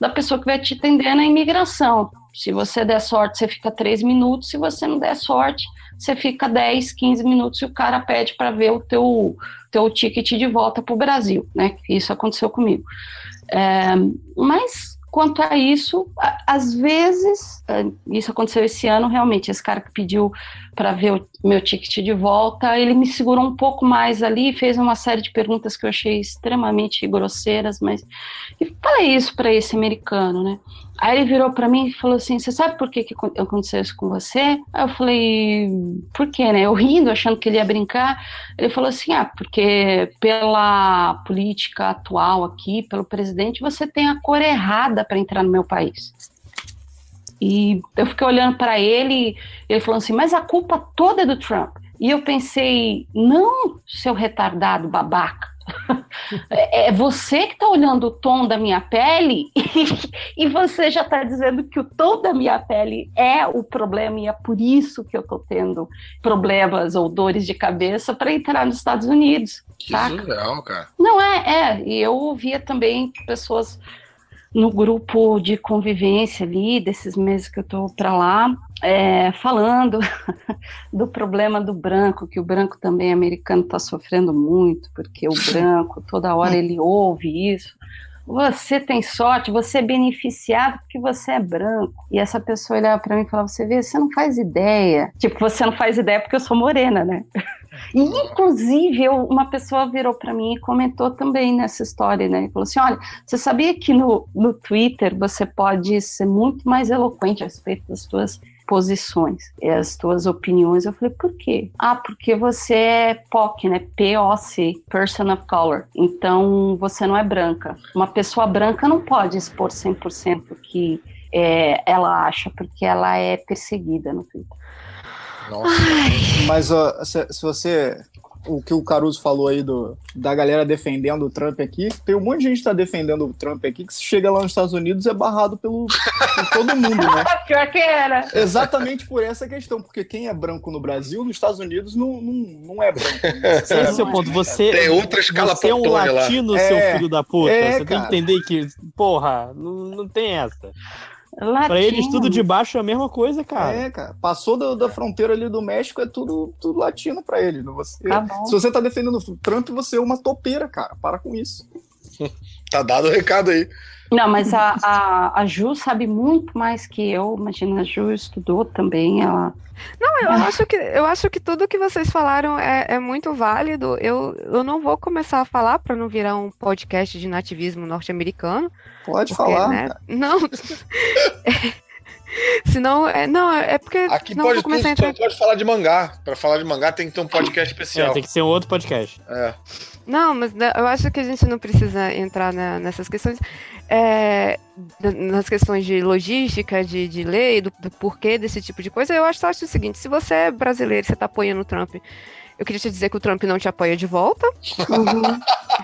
Speaker 3: da pessoa que vai te atender na imigração. Se você der sorte, você fica três minutos. Se você não der sorte, você fica 10, 15 minutos e o cara pede para ver o teu, teu ticket de volta para o Brasil, né? Isso aconteceu comigo. É, mas quanto a isso, às vezes, é, isso aconteceu esse ano, realmente, esse cara que pediu para ver o meu ticket de volta, ele me segurou um pouco mais ali, fez uma série de perguntas que eu achei extremamente grosseiras, mas e falei isso para esse americano, né? Aí ele virou para mim e falou assim: Você sabe por que, que acon- aconteceu isso com você? Aí eu falei: Por quê, né? Eu rindo, achando que ele ia brincar. Ele falou assim: Ah, porque pela política atual aqui, pelo presidente, você tem a cor errada para entrar no meu país. E eu fiquei olhando para ele, ele falou assim: Mas a culpa toda é do Trump. E eu pensei: Não, seu retardado babaca. É é você que está olhando o tom da minha pele e você já está dizendo que o tom da minha pele é o problema e é por isso que eu estou tendo problemas ou dores de cabeça para entrar nos Estados Unidos.
Speaker 5: Que
Speaker 3: saca?
Speaker 5: surreal, cara.
Speaker 3: Não, é, é. E eu ouvia também pessoas no grupo de convivência ali, desses meses que eu tô para lá, é, falando do problema do branco, que o branco também americano está sofrendo muito, porque o branco, toda hora ele ouve isso. Você tem sorte, você é beneficiado porque você é branco. E essa pessoa olhava para mim e falava: Você vê, você não faz ideia. Tipo, você não faz ideia porque eu sou morena, né? E, inclusive, eu- uma pessoa virou para mim e comentou também nessa história, né? E falou assim: olha, você sabia que no, no Twitter você pode ser muito mais eloquente a respeito das suas posições e as tuas opiniões. Eu falei, por quê? Ah, porque você é POC, né? P-O-C, Person of Color. Então, você não é branca. Uma pessoa branca não pode expor 100% o que é, ela acha, porque ela é perseguida no Twitter.
Speaker 10: Mas ó, se, se você. O que o Caruso falou aí do, da galera defendendo o Trump aqui, tem um monte de gente que tá defendendo o Trump aqui que se chega lá nos Estados Unidos é barrado pelo, por todo mundo, né?
Speaker 3: Pior que era.
Speaker 10: Exatamente por essa questão, porque quem é branco no Brasil, nos Estados Unidos, não, não, não é branco.
Speaker 13: Esse é o ponto. Você,
Speaker 10: Tem outra escala
Speaker 13: você é um
Speaker 10: Pantone lá.
Speaker 13: latino,
Speaker 10: É,
Speaker 13: seu filho da puta.
Speaker 10: é,
Speaker 13: você tem
Speaker 10: cara.
Speaker 13: que entender que, porra, não, não tem essa.
Speaker 3: Latino.
Speaker 13: Pra eles, tudo de baixo é a mesma coisa, cara.
Speaker 10: É, cara. Passou da, da fronteira ali do México, é tudo, tudo latino pra eles. Não você,
Speaker 3: Tá
Speaker 10: se você tá defendendo o Trump, você é uma topeira, cara. Para com isso.
Speaker 5: Tá dado o recado aí.
Speaker 3: Não, mas a, a, a Ju sabe muito mais que eu. Imagina, a Ju estudou também. Ela...
Speaker 7: Não, eu acho que eu acho que tudo que vocês falaram é, é muito válido. Eu, eu não vou começar a falar para não virar um podcast de nativismo norte-americano.
Speaker 10: Pode
Speaker 7: porque,
Speaker 10: falar,
Speaker 7: né. Não. Senão, é, não, é porque.
Speaker 5: Aqui pode
Speaker 7: vou
Speaker 5: tudo,
Speaker 7: a entrar.
Speaker 5: pode falar de mangá. Pra falar de mangá tem que ter um podcast especial.
Speaker 13: É, tem que ser um outro podcast.
Speaker 5: É.
Speaker 7: Não, mas né, eu acho que a gente não precisa entrar na- nessas questões. É, na- nas questões de logística, de, de lei, do, do porquê desse tipo de coisa. Eu acho, só acho o seguinte: se você é brasileiro e você tá apoiando o Trump, eu queria te dizer que o Trump não te apoia de volta.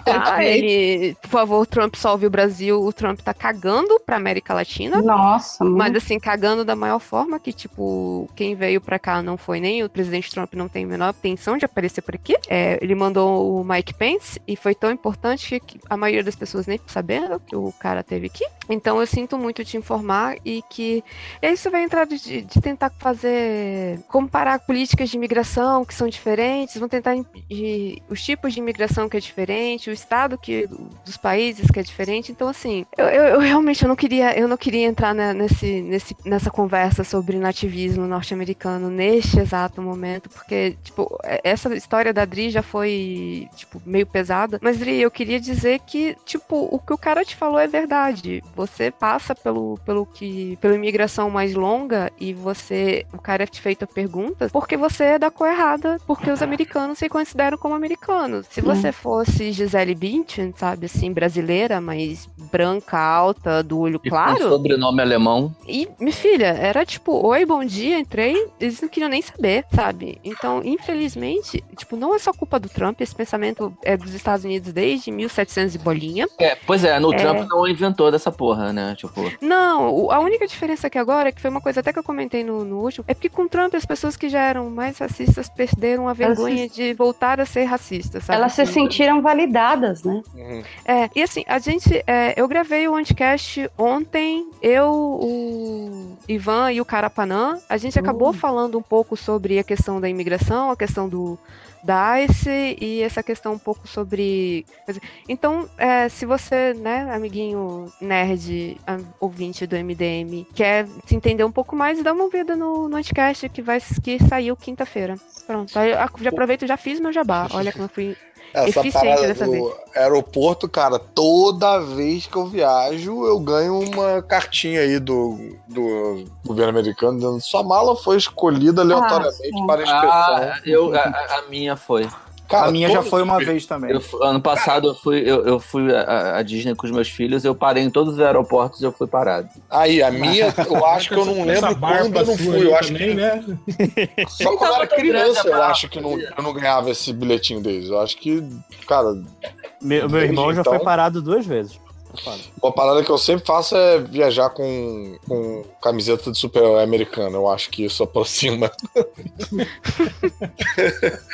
Speaker 7: Tá? Ele, por favor, Trump salve o Brasil. O Trump tá cagando pra América Latina.
Speaker 3: Nossa,
Speaker 7: Mas
Speaker 3: muito.
Speaker 7: assim, cagando da maior forma que, tipo, quem veio pra cá não foi nem o presidente Trump não tem a menor intenção de aparecer por aqui. É, ele mandou o Mike Pence e foi tão importante que a maioria das pessoas nem ficou sabendo que o cara teve aqui. Então eu sinto muito te informar e que e você vai entrar de, de tentar fazer comparar políticas de imigração que são diferentes, vão tentar de- os tipos de imigração que é diferente, o estado que dos países que é diferente. Então assim, eu, eu- eu realmente eu não queria eu não queria entrar na- nesse, nesse nessa conversa sobre nativismo norte-americano neste exato momento, porque tipo é- essa história da Dri já foi tipo meio pesada, mas Dri, eu queria dizer que tipo o que o cara te falou é verdade. Você passa pelo pelo que pela imigração mais longa e você o cara te feita perguntas porque você é da cor errada, porque os americanos se consideram como americanos. Se você fosse Gisele Bündchen, sabe assim, brasileira, mas branca, alta, do olho
Speaker 8: E com
Speaker 7: claro,
Speaker 8: sobrenome alemão.
Speaker 7: e, minha filha, era tipo, oi, bom dia, entrei, eles não queriam nem saber, sabe? Então, infelizmente, tipo, não é só culpa do Trump, esse pensamento é dos Estados Unidos desde 1700 e bolinha.
Speaker 8: É, pois é, no
Speaker 7: É.
Speaker 8: Trump não inventou dessa porra, né? Tipo.
Speaker 7: Não, a única diferença aqui agora, que foi uma coisa até que eu comentei no, no último, é porque com Trump as pessoas que já eram mais racistas perderam a vergonha
Speaker 3: se-
Speaker 7: de voltar a ser racistas, sabe?
Speaker 3: Elas se
Speaker 7: Assim,
Speaker 3: sentiram validadas, né?
Speaker 7: É, e assim, a gente. é, eu gravei o Anticast ontem, eu, o Ivan e o Carapanã, a gente acabou falando um pouco sobre a questão da imigração, a questão do da ICE e essa questão um pouco sobre. Então, é, se você, né, amiguinho nerd, ouvinte do MDM, quer se entender um pouco mais, dá uma ouvida no, no Anticast que, vai, que saiu quinta-feira. Pronto, aí eu já aproveito e já fiz meu jabá. Olha como eu fui
Speaker 5: Essa
Speaker 7: eficiente
Speaker 5: parada
Speaker 7: dessa vez.
Speaker 5: do aeroporto, cara, toda vez que eu viajo, eu ganho uma cartinha aí do, do governo americano dizendo sua mala foi escolhida aleatoriamente para inspeção.
Speaker 8: Ah, eu, a, a- a minha foi.
Speaker 5: Cara,
Speaker 10: a minha já foi uma vez também.
Speaker 8: Eu ano passado eu fui, eu, eu fui a, a Disney com os meus filhos, eu parei em todos os aeroportos e eu fui parado.
Speaker 5: Aí, a minha, eu acho que eu não lembro quando eu não fui. Eu acho
Speaker 1: também,
Speaker 5: que
Speaker 1: né?
Speaker 5: só quando eu era criança eu acho que não, eu não ganhava esse bilhetinho deles. Eu acho que, cara,
Speaker 13: Meu, meu irmão já
Speaker 5: Então-
Speaker 13: foi parado duas vezes.
Speaker 5: Uma parada que eu sempre faço é viajar com, com camiseta de super americano. Eu acho que isso aproxima.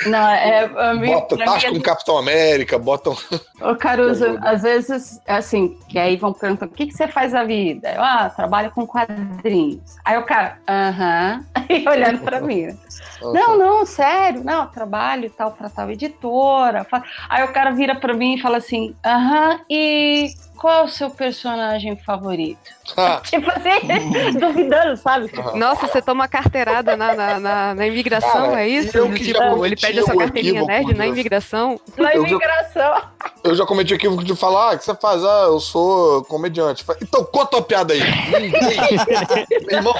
Speaker 3: Não, é, a mim-
Speaker 5: Bota
Speaker 3: mim é
Speaker 5: com Capitão América, botam.
Speaker 3: Ô, Caruso, às vezes, assim, que aí vão perguntar, o que, que você faz da vida? Eu, ah, trabalho com quadrinhos. Aí o cara, aham, e olhando pra mim. né? Não, não, sério, não, trabalho e tal pra tal editora. Aí o cara vira pra mim e fala assim, aham, e qual é o seu personagem favorito? tipo assim, duvidando, sabe?
Speaker 7: Nossa, você toma carteirada na, na, na- na imigração,
Speaker 5: Cara,
Speaker 7: é isso?
Speaker 5: eu que já
Speaker 7: Tipo, ele pede a sua
Speaker 5: cometi o
Speaker 7: carteirinha nerd na imigração.
Speaker 3: Na
Speaker 5: já-
Speaker 3: imigração.
Speaker 5: Eu já cometi o equívoco de falar, ah, o que você faz? Ah, eu sou comediante. Então conta a piada aí. Meu irmão,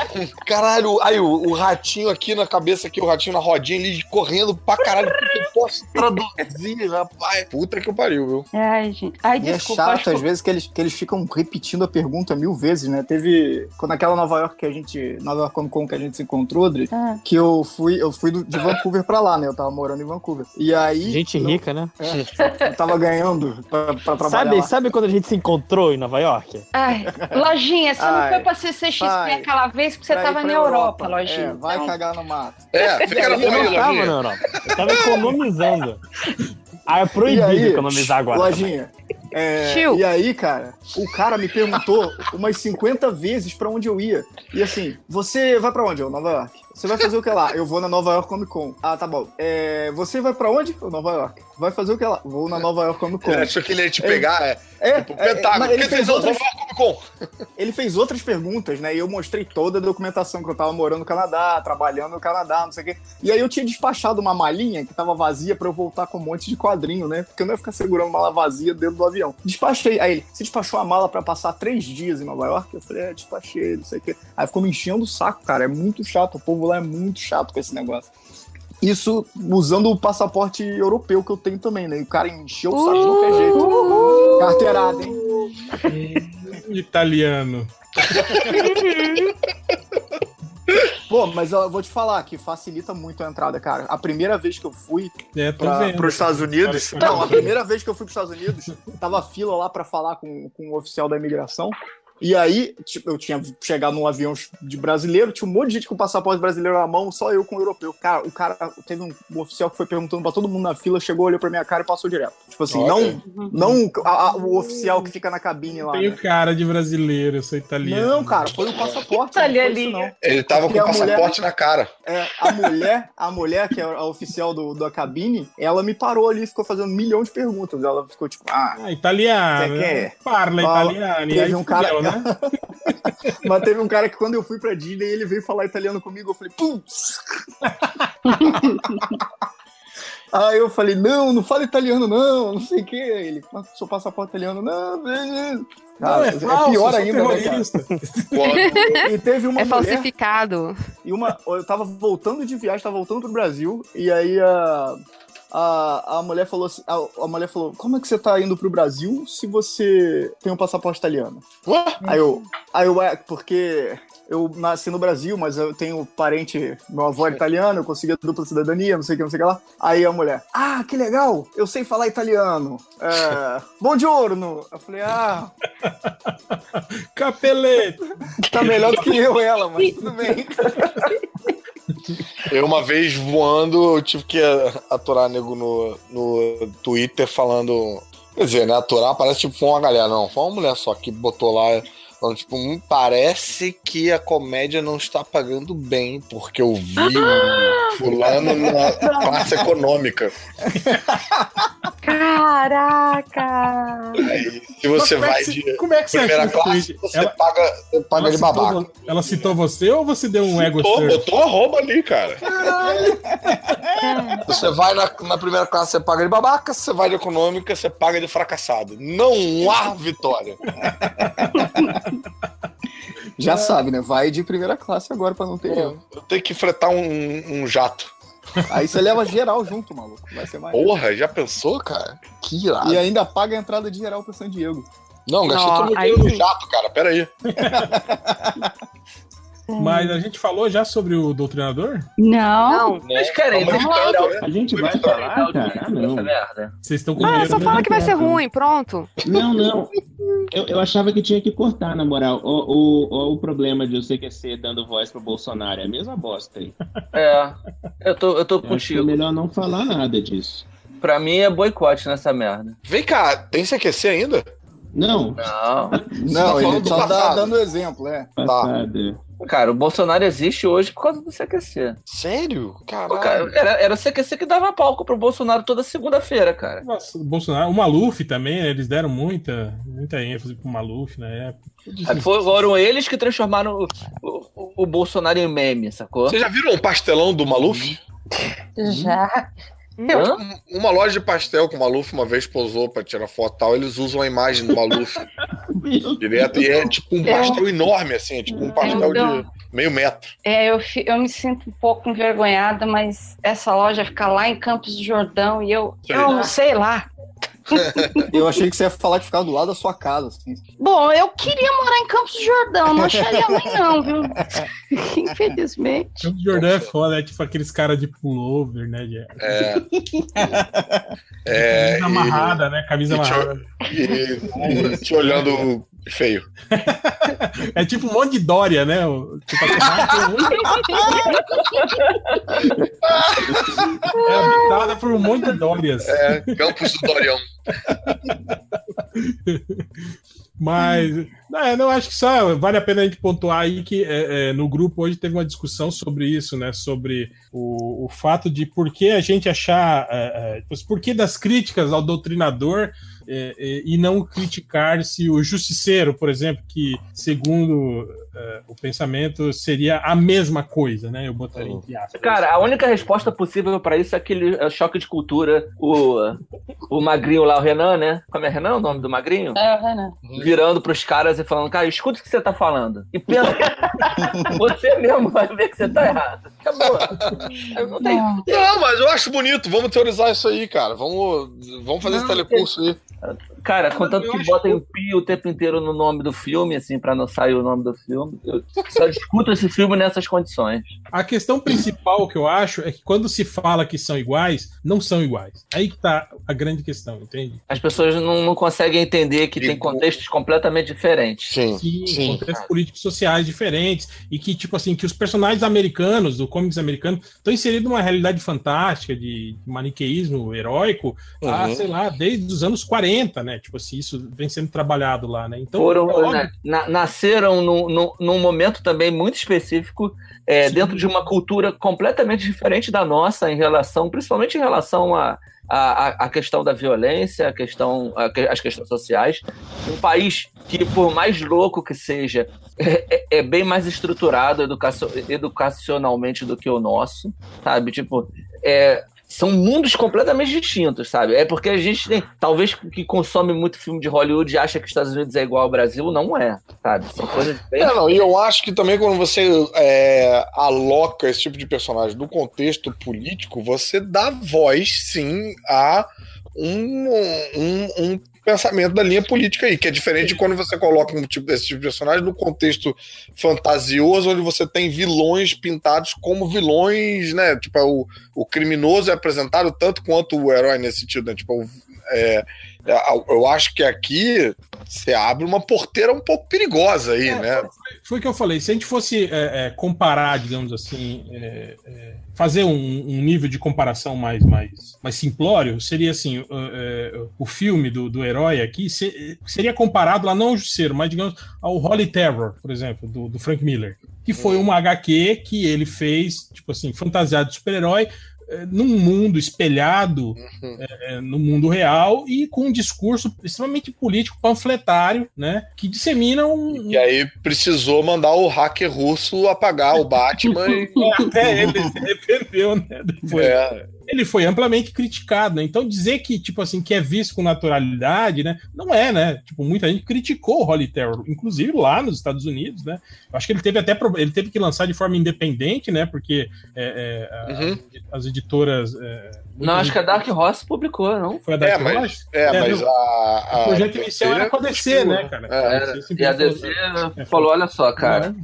Speaker 5: caralho, aí o, o ratinho aqui na cabeça, aqui, o ratinho na rodinha, ele correndo pra caralho, porque eu posso traduzir, rapaz. Puta que pariu, viu?
Speaker 3: Ai, gente. Ai,
Speaker 10: E é
Speaker 3: desculpa.
Speaker 10: chato,
Speaker 3: acho
Speaker 10: às vezes, que eles, que eles ficam repetindo a pergunta mil vezes, né? Teve. Quando aquela Nova York que a gente. Nova York Comic Con que a gente se encontrou, Dri,
Speaker 3: Ah.
Speaker 10: que eu fui, eu fui do- de Vancouver pra lá, né? Eu tava morando em Vancouver. E aí.
Speaker 13: Gente rica, né?
Speaker 10: Eu tava ganhando pra, pra trabalhar.
Speaker 13: Sabe,
Speaker 10: lá.
Speaker 13: sabe quando a gente se encontrou em Nova York?
Speaker 3: Ai, Lojinha, você não
Speaker 10: Ai,
Speaker 3: foi pra CCXP
Speaker 10: vai.
Speaker 3: aquela vez porque você tava na Europa, Lojinha.
Speaker 10: É, vai
Speaker 3: Então,
Speaker 10: cagar no mato.
Speaker 5: É, fica na
Speaker 13: Eu tava na Europa. Eu tava economizando. Ah, é proibido
Speaker 10: aí,
Speaker 13: economizar agora.
Speaker 10: Lojinha. É, e aí, cara, o cara me perguntou umas 50 vezes pra onde eu ia. E assim, você vai pra onde? Eu, Nova York. Você vai fazer o que lá? Eu vou na Nova York Comic Con. Ah, tá bom. É, você vai pra onde? Nova York. Vai fazer o que lá? Vou na Nova York Comic Con.
Speaker 5: Ele achou que ele ia te
Speaker 10: É,
Speaker 5: pegar, é.
Speaker 10: É,
Speaker 5: Tipo,
Speaker 10: é,
Speaker 5: Pentágono.
Speaker 10: ele fez outras-. Ele fez outras perguntas, né? E eu mostrei toda a documentação que eu tava morando no Canadá, trabalhando no Canadá, não sei o quê. E aí eu tinha despachado uma malinha que tava vazia pra eu voltar com um monte de quadrinho, né? Porque eu não ia ficar segurando mala vazia dentro do avião. Despachei. Aí ele, você despachou a mala pra passar três dias em Nova York? Eu falei, é, despachei, não sei o quê. Aí ficou me enchendo o saco, cara. É muito chato. O povo é muito chato com esse negócio. Isso usando o passaporte europeu que eu tenho também, né? E o cara encheu o saco de qualquer jeito. Carteirada, hein?
Speaker 1: Italiano.
Speaker 10: Pô, mas eu vou te falar que facilita muito a entrada, cara. A primeira vez que eu fui
Speaker 1: É,
Speaker 10: para os Estados Unidos.
Speaker 1: Cara,
Speaker 10: Não, a primeira vez que eu fui para os Estados Unidos, tava fila lá para falar com, com o oficial da imigração. E aí, tipo, eu tinha chegado num avião de brasileiro, tinha um monte de gente com passaporte brasileiro na mão, só eu com o europeu. Cara, o cara, teve um, um oficial que foi perguntando pra todo mundo na fila, chegou, olhou pra minha cara e passou direto. Tipo assim,
Speaker 5: Olha.
Speaker 10: não, não a- a- o oficial que fica na cabine lá.
Speaker 1: Tenho
Speaker 10: né?
Speaker 1: cara de brasileiro, eu sou italiano.
Speaker 10: Não, cara, foi o passaporte. não foi isso,
Speaker 3: Italianinho.
Speaker 10: não.
Speaker 5: Ele tava com
Speaker 10: Porque
Speaker 5: o
Speaker 10: a mulher-
Speaker 5: passaporte na cara.
Speaker 10: É, a mulher, a mulher, que é a oficial do, da cabine, ela me parou ali e ficou fazendo um milhão de perguntas. Ela ficou tipo, ah,
Speaker 1: Ah, italiano.
Speaker 10: Você quer?
Speaker 1: Parla
Speaker 10: Fala.
Speaker 1: italiano. E
Speaker 10: Teve
Speaker 1: aí
Speaker 10: um cara-
Speaker 1: fudeu, né?
Speaker 10: mas teve um cara que quando eu fui pra Disney, ele veio falar italiano comigo, eu falei, putz! Aí eu falei, não, não fala italiano, não, não sei o que. Ele, mas seu passaporte italiano, não, beleza.
Speaker 1: Não,
Speaker 10: Cara,
Speaker 1: é, falso,
Speaker 10: pior ainda, né. E teve uma
Speaker 7: É
Speaker 10: mulher,
Speaker 7: falsificado.
Speaker 10: E uma, eu tava voltando de viagem, tava voltando pro Brasil, e aí a, a, a mulher falou assim, a, a mulher falou, como é que você tá indo pro Brasil se você tem um passaporte italiano?
Speaker 5: Ué?
Speaker 10: Aí eu, aí eu, é, porque eu nasci no Brasil, mas eu tenho parente, meu avô é italiano, eu consegui a dupla cidadania, não sei o que, não sei o que lá. Aí a mulher, ah, que legal, eu sei falar italiano. É, buongiorno. Eu falei, ah,
Speaker 1: Capelete.
Speaker 10: tá melhor do que eu ela, mas tudo bem.
Speaker 5: Eu, uma vez voando, eu tive que aturar nego no, no Twitter falando. Quer dizer, né? Aturar parece tipo foi uma galera, não. Foi uma mulher só que botou lá Então, tipo, me parece que a comédia não está pagando bem, porque eu vi o fulano na classe econômica.
Speaker 3: Caraca!
Speaker 5: Se você
Speaker 1: é
Speaker 5: vai
Speaker 1: que
Speaker 5: de
Speaker 1: você- como é que você
Speaker 5: primeira classe, você
Speaker 1: Ela-
Speaker 5: paga, você paga de
Speaker 1: citou
Speaker 5: babaca.
Speaker 1: vo- ela citou você ou você deu um ego
Speaker 5: Botou,
Speaker 1: search?
Speaker 5: botou arroba ali, cara. Você vai na, na primeira classe, você paga de babaca. Se você vai de econômica, você paga de fracassado. Não há vitória.
Speaker 10: Já sabe, né? Vai de primeira classe agora pra não ter erro.
Speaker 5: Eu tenho que fretar um, um jato.
Speaker 10: Aí você leva geral junto, maluco. Vai ser mais.
Speaker 5: Porra, já pensou, cara? Que irado.
Speaker 10: E ainda paga a entrada de geral pro San Diego.
Speaker 5: Não, gastei todo o dinheiro no jato, cara. Pera aí.
Speaker 1: Mas a gente falou já sobre o doutrinador?
Speaker 3: Não.
Speaker 8: Vocês querem
Speaker 5: Vamos
Speaker 8: editar
Speaker 5: editar,
Speaker 8: o-
Speaker 5: né?
Speaker 11: A gente vai
Speaker 8: editar
Speaker 11: falar, cara? Ah, não.
Speaker 8: merda?
Speaker 1: Vocês estão com
Speaker 7: Ah,
Speaker 1: medo,
Speaker 7: só
Speaker 1: né?
Speaker 7: fala que vai ser
Speaker 11: Não.
Speaker 7: ruim, pronto.
Speaker 11: Não, não. Eu, eu achava que tinha que cortar, na moral. O, o, o problema de o CQC dando voz pro Bolsonaro é a mesma bosta aí.
Speaker 8: É, eu tô, eu tô
Speaker 11: Eu acho que é
Speaker 8: contigo.
Speaker 11: melhor não falar nada disso.
Speaker 8: Pra mim é boicote nessa merda.
Speaker 5: Vem cá, tem CQC ainda?
Speaker 11: Não,
Speaker 8: Não.
Speaker 10: Não,
Speaker 5: falando
Speaker 10: ele só tá
Speaker 5: passado.
Speaker 10: dando exemplo, é.
Speaker 11: passada.
Speaker 8: Cara, o Bolsonaro existe hoje por causa do CQC.
Speaker 5: Sério? Caralho.
Speaker 8: cara, era, era o CQC que dava palco pro Bolsonaro toda segunda-feira, cara.
Speaker 1: Nossa, o Bolsonaro, o Maluf também, né, eles deram muita, muita ênfase pro Maluf na época.
Speaker 8: Aí foram eles que transformaram o, o- o Bolsonaro em meme, sacou?
Speaker 5: Vocês já viram um pastelão do Maluf?
Speaker 3: Já.
Speaker 8: Hã?
Speaker 5: Um- Uma loja de pastel que o Maluf uma vez posou pra tirar foto e tal, eles usam a imagem do Maluf direto e é tipo um pastel enorme, assim, é tipo um pastel de meio metro.
Speaker 3: É, eu, eu me sinto um pouco envergonhada, mas essa loja fica lá em Campos do Jordão e eu,
Speaker 5: Sei
Speaker 3: eu
Speaker 5: lá.
Speaker 3: sei lá.
Speaker 10: Eu achei que você ia falar que ficava do lado da sua casa, assim.
Speaker 3: Bom, eu queria morar em Campos do Jordão, não acharia ruim não, viu? Infelizmente.
Speaker 1: O Jordão é foda, é tipo aqueles caras de pullover, né? De...
Speaker 5: É. É,
Speaker 1: Camisa amarrada, né? Camisa
Speaker 5: e te-
Speaker 1: amarrada.
Speaker 5: e, e te olhando feio.
Speaker 1: É tipo um monte de Dória, né? Tipo, é habitada por um monte de Dórias.
Speaker 5: É, Campos do Dorião.
Speaker 1: Mas, é, não, acho que só vale a pena a gente pontuar aí que é, é, no grupo hoje teve uma discussão sobre isso, né? Sobre o, o fato de por que a gente achar. É, é, por que das críticas ao doutrinador é, e não criticar-se o justiceiro, por exemplo, que, segundo é, o pensamento, seria a mesma coisa, né? Eu botaria entre aspas.
Speaker 8: Cara, a única resposta possível pra isso é aquele é, choque de cultura. O, o magrinho lá, o Renan, né? Como é Renan o nome do magrinho?
Speaker 3: É, Renan.
Speaker 8: Virando pros caras e falando, cara, escuta o que você tá falando. E pensa. você mesmo vai ver que você tá errado. Acabou. Não tem.
Speaker 5: Não, mas eu acho bonito. Vamos teorizar isso aí, cara. Vamos, vamos fazer esse
Speaker 8: Não,
Speaker 5: telecurso aí.
Speaker 8: Cara, contanto
Speaker 1: Eu
Speaker 8: que botem o pi o tempo inteiro no nome do filme, assim, pra não sair o nome do filme. Eu só discuto esse filme nessas condições.
Speaker 1: A questão principal que eu acho é que quando se fala que são iguais, não são iguais. Aí que tá a grande questão, entende?
Speaker 8: As pessoas não, não conseguem entender que tem contextos completamente diferentes.
Speaker 5: Sim,
Speaker 1: Sim, contextos políticos sociais diferentes e que tipo assim que os personagens americanos do comics americano estão inseridos numa realidade fantástica de maniqueísmo heróico há,
Speaker 8: Uhum.
Speaker 1: sei lá, desde os anos 40, né? Tipo assim, isso vem sendo trabalhado lá, né? Então,
Speaker 8: Foram,
Speaker 1: é óbvio-
Speaker 8: né, na- nasceram no, no, num momento também muito específico, é, dentro de uma cultura completamente diferente da nossa, em relação, principalmente em relação a, a, a- questão da violência, a questão, a as questões sociais. Um país que, por mais louco que seja, é, é- é bem mais estruturado educacio- educacionalmente do que o nosso, sabe? Tipo, é, são mundos completamente distintos, sabe? É porque a gente tem, talvez que consome muito filme de Hollywood e acha que os Estados Unidos é igual ao Brasil, não é, sabe? São coisas bem
Speaker 5: É, não, e eu acho que também quando você é, aloca esse tipo de personagem no contexto político, você dá voz, sim, a um, um, um pensamento da linha política aí, que é diferente de quando você coloca um tipo, esse tipo de personagem no contexto fantasioso, onde você tem vilões pintados como vilões, né? Tipo, o, o criminoso é apresentado tanto quanto o herói nesse sentido, né? Tipo, o- é, É, Eu acho que aqui você abre uma porteira um pouco perigosa aí,
Speaker 1: É,
Speaker 5: né?
Speaker 1: Foi o que eu falei. Se a gente fosse é, é, comparar, digamos assim, é, fazer um, um nível de comparação mais, mais, mais simplório, seria assim: é, o filme do, do herói aqui se- seria comparado lá, não ao Justiceiro, mas digamos ao Holy Terror, por exemplo, do, do Frank Miller, que foi uma HQ que ele fez, tipo assim, fantasiado de super-herói. É, Num mundo espelhado é, é, no mundo real e com um discurso extremamente político, panfletário, né? Que dissemina um,
Speaker 5: E aí precisou mandar o hacker russo apagar o Batman e.
Speaker 1: Até ele se arrependeu, né? Depois.
Speaker 5: É.
Speaker 1: Ele foi amplamente criticado, né? Então dizer que, tipo assim, que é visto com naturalidade, né? Não é, né? Tipo, muita gente criticou o Holy Terror, inclusive lá nos Estados Unidos, né? Eu acho que ele teve até ele teve que lançar de forma independente, né? Porque é, é, a-
Speaker 5: Uhum.
Speaker 1: as editoras. é,
Speaker 8: Não, acho que a Dark Horse publicou, não?
Speaker 1: Foi a Dark
Speaker 5: É, mas,
Speaker 1: Horse?
Speaker 5: é, mas
Speaker 1: no-
Speaker 5: a, a
Speaker 1: o projeto inicial era com a DC, né, cara?
Speaker 5: É.
Speaker 8: E a DC
Speaker 1: falou- é,
Speaker 8: falou: olha só, cara.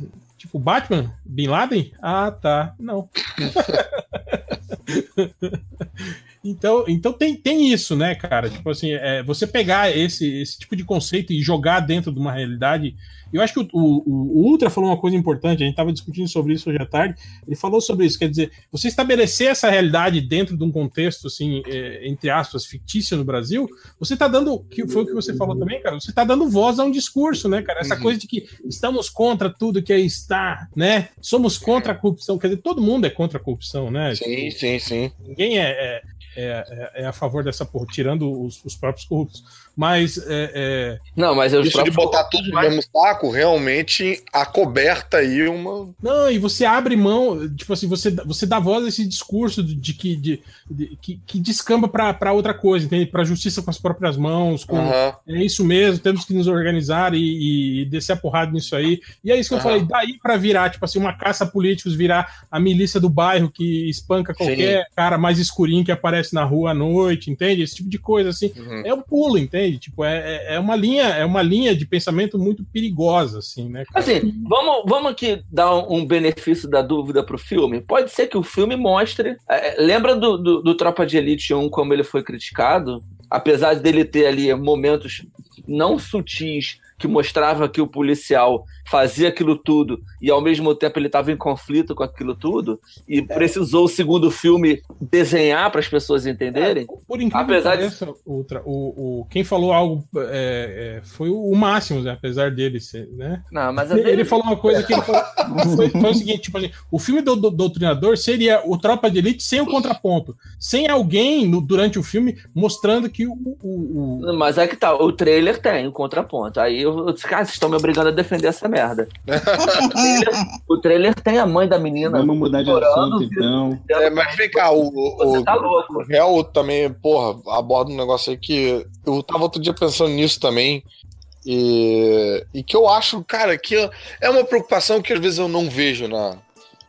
Speaker 1: Tipo, Batman? Bin Laden? Ah, tá. Não. então, então tem, tem isso, né, cara? Tipo assim, é, você pegar esse, esse tipo de conceito e jogar dentro de uma realidade. Eu acho que o, o- o Ultra falou uma coisa importante, a gente estava discutindo sobre isso hoje à tarde. Ele falou sobre isso, quer dizer, você estabelecer essa realidade dentro de um contexto, assim, é, entre aspas, fictício no Brasil, você está dando, que foi o que você falou também, cara, você está dando voz a um discurso, né, cara? Essa
Speaker 5: Uhum.
Speaker 1: coisa de que estamos contra tudo que aí está, né? Somos contra a corrupção, quer dizer, todo mundo é contra a corrupção, né?
Speaker 5: Sim, sim, sim.
Speaker 1: Ninguém é, é, é, é a favor dessa porra, tirando os, os próprios corruptos. Mas é, é,
Speaker 8: Não, mas eu
Speaker 5: Isso de botar tudo no mesmo saco, realmente acoberta aí uma.
Speaker 1: Não, e você abre mão, tipo assim, você, dá- você dá voz a esse discurso de, de que, de, de- que, que descamba pra pra outra coisa, entende? Pra justiça com as próprias mãos, com,
Speaker 5: Aham.
Speaker 1: é isso mesmo, temos que nos organizar e, e descer a porrada nisso aí. E é isso que eu
Speaker 5: Aham.
Speaker 1: falei, daí pra virar, tipo assim, uma caça a políticos, virar a milícia do bairro que espanca qualquer cara mais escurinho que aparece na rua à noite, entende? Esse tipo de coisa, assim.
Speaker 5: Uhum.
Speaker 1: É um pulo, entende? Tipo, é, é- é uma linha, é uma linha de pensamento muito perigosa, assim, né? cara?
Speaker 8: Assim, vamos, vamos aqui dar um benefício da dúvida pro filme. Pode ser que o filme mostre. é, lembra do, do, do Tropa de Elite 1 como ele foi criticado? Apesar dele ter ali momentos não sutis que mostrava que o policial fazia aquilo tudo e ao mesmo tempo ele estava em conflito com aquilo tudo e precisou o segundo filme desenhar para as pessoas entenderem.
Speaker 1: Por incrível
Speaker 8: Apesar
Speaker 1: que
Speaker 8: de-
Speaker 1: pareça, Ultra, o, o, quem falou algo é, é, foi o Máximo, né? apesar dele ser, né?
Speaker 8: Não, mas
Speaker 1: ele, ele falou uma coisa que ele falou, foi, foi o seguinte, tipo assim, o filme do, do Doutrinador seria o Tropa de Elite sem o contraponto, sem alguém no- durante o filme mostrando que o, o- o-
Speaker 8: Mas é que tá, o trailer tem o contraponto. Aí eu, eu disse, cara, vocês estão me obrigando a defender essa merda. O, trailer, o trailer tem a mãe da menina.
Speaker 11: Vamos mudar de assunto, então.
Speaker 5: É, mas vem cá, o, o,
Speaker 8: Você tá louco.
Speaker 5: o réu também, porra, aborda um negócio aí que eu tava outro dia pensando nisso também. E, e que eu acho, cara, que é uma preocupação que às vezes eu não vejo na,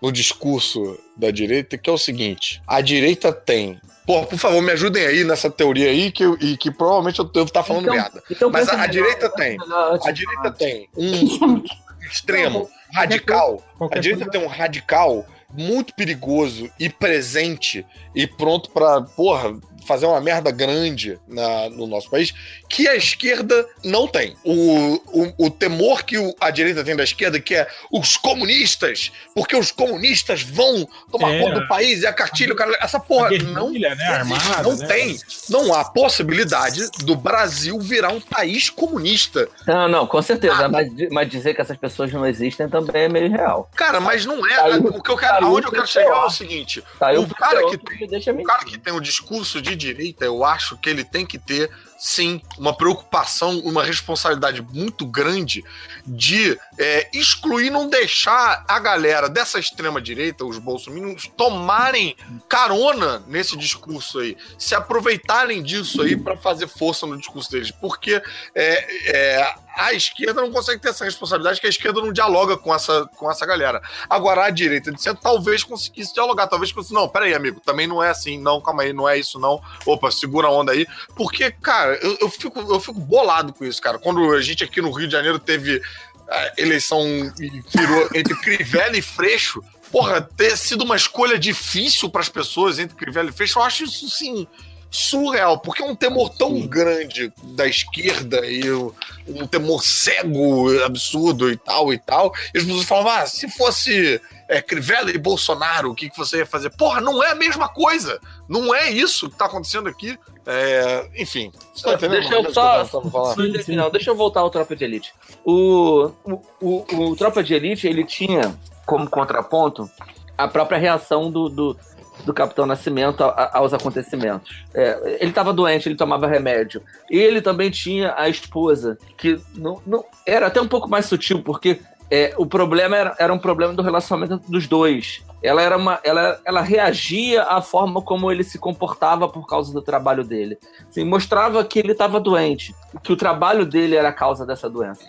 Speaker 5: no discurso da direita, que é o seguinte: a direita tem. Pô, por favor, me ajudem aí nessa teoria aí, que, eu- e que provavelmente eu devo estar falando
Speaker 8: Então-
Speaker 5: merda.
Speaker 8: então
Speaker 5: Mas a, a
Speaker 8: melhor,
Speaker 5: direita tem. A direita tem um extremo radical.
Speaker 1: qualquer
Speaker 5: A direita
Speaker 1: coisa-
Speaker 5: tem um radical muito perigoso e presente e pronto pra, porra, fazer uma merda grande na- no nosso país, que a esquerda não tem. O, o, o temor que o- a direita tem da esquerda, que é os comunistas, porque os comunistas vão tomar
Speaker 1: É.
Speaker 5: conta do país e a cartilha, o cara, essa porra não,
Speaker 1: né, armada,
Speaker 5: não
Speaker 1: né?
Speaker 5: tem. Não há possibilidade do Brasil virar um país comunista.
Speaker 8: Não, não, com certeza. Mas, mas dizer que essas pessoas não existem também é meio real.
Speaker 5: Cara, mas não é.
Speaker 8: Saiu-
Speaker 5: o que eu quero,
Speaker 8: saiu
Speaker 5: aonde eu quero chegar é o seguinte:
Speaker 8: Saiu
Speaker 5: o cara que
Speaker 8: que
Speaker 5: tem,
Speaker 8: deixa
Speaker 5: o cara que tem o discurso de direita, eu acho que ele tem que ter sim uma preocupação, uma responsabilidade muito grande de é, excluir, não deixar a galera dessa extrema direita, os bolsominions, tomarem carona nesse discurso aí, se aproveitarem disso aí para fazer força no discurso deles, porque é, é, a esquerda não consegue ter essa responsabilidade, que a esquerda não dialoga com essa, com essa galera. Agora, a direita de centro talvez conseguisse dialogar, talvez conseguisse, não, peraí, amigo, também não é assim, não, calma aí, não é isso, não. Opa, segura a onda aí. Porque, cara, eu, eu, fico, eu fico bolado com isso, cara. Quando a gente aqui no Rio de Janeiro teve a eleição e virou entre Crivella e Freixo, porra, ter sido uma escolha difícil para as pessoas entre Crivella e Freixo, eu acho isso, sim, surreal, porque é um temor tão grande da esquerda e um temor cego, absurdo e tal e tal. E as pessoas falavam, ah, se fosse é, Crivella e Bolsonaro, o que, que você ia fazer? Porra, não é a mesma coisa. Não é isso que tá acontecendo aqui. É, enfim. Você tá entendendo
Speaker 8: Deixa eu só. Sim, sim. Não, deixa eu voltar ao Tropa de Elite. O, o, o, o Tropa de Elite, ele tinha como contraponto a própria reação do, do, do Capitão Nascimento a- a- aos acontecimentos. É, ele estava doente, ele tomava remédio. E ele também tinha a esposa, que não, não era até um pouco mais sutil, porque é, o problema era, era um problema do relacionamento dos dois. Ela era uma, ela, ela reagia à forma como ele se comportava por causa do trabalho dele. Assim, mostrava que ele estava doente, que o trabalho dele era a causa dessa doença.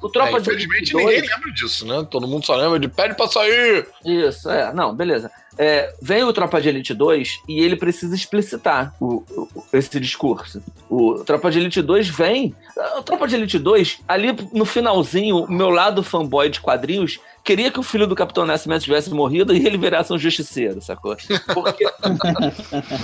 Speaker 8: O Tropa
Speaker 5: É, infelizmente ninguém
Speaker 8: 2
Speaker 5: lembra disso, né? Todo mundo só lembra de pede pra sair.
Speaker 8: Isso, é. Não, beleza. É, vem o Tropa de Elite 2 e ele precisa explicitar o- o- esse discurso. O Tropa de Elite 2 vem. O Tropa de Elite 2, ali no finalzinho, o meu lado fanboy de quadrinhos queria que o filho do Capitão Nascimento tivesse morrido e ele virasse um justiceiro, sacou? Porque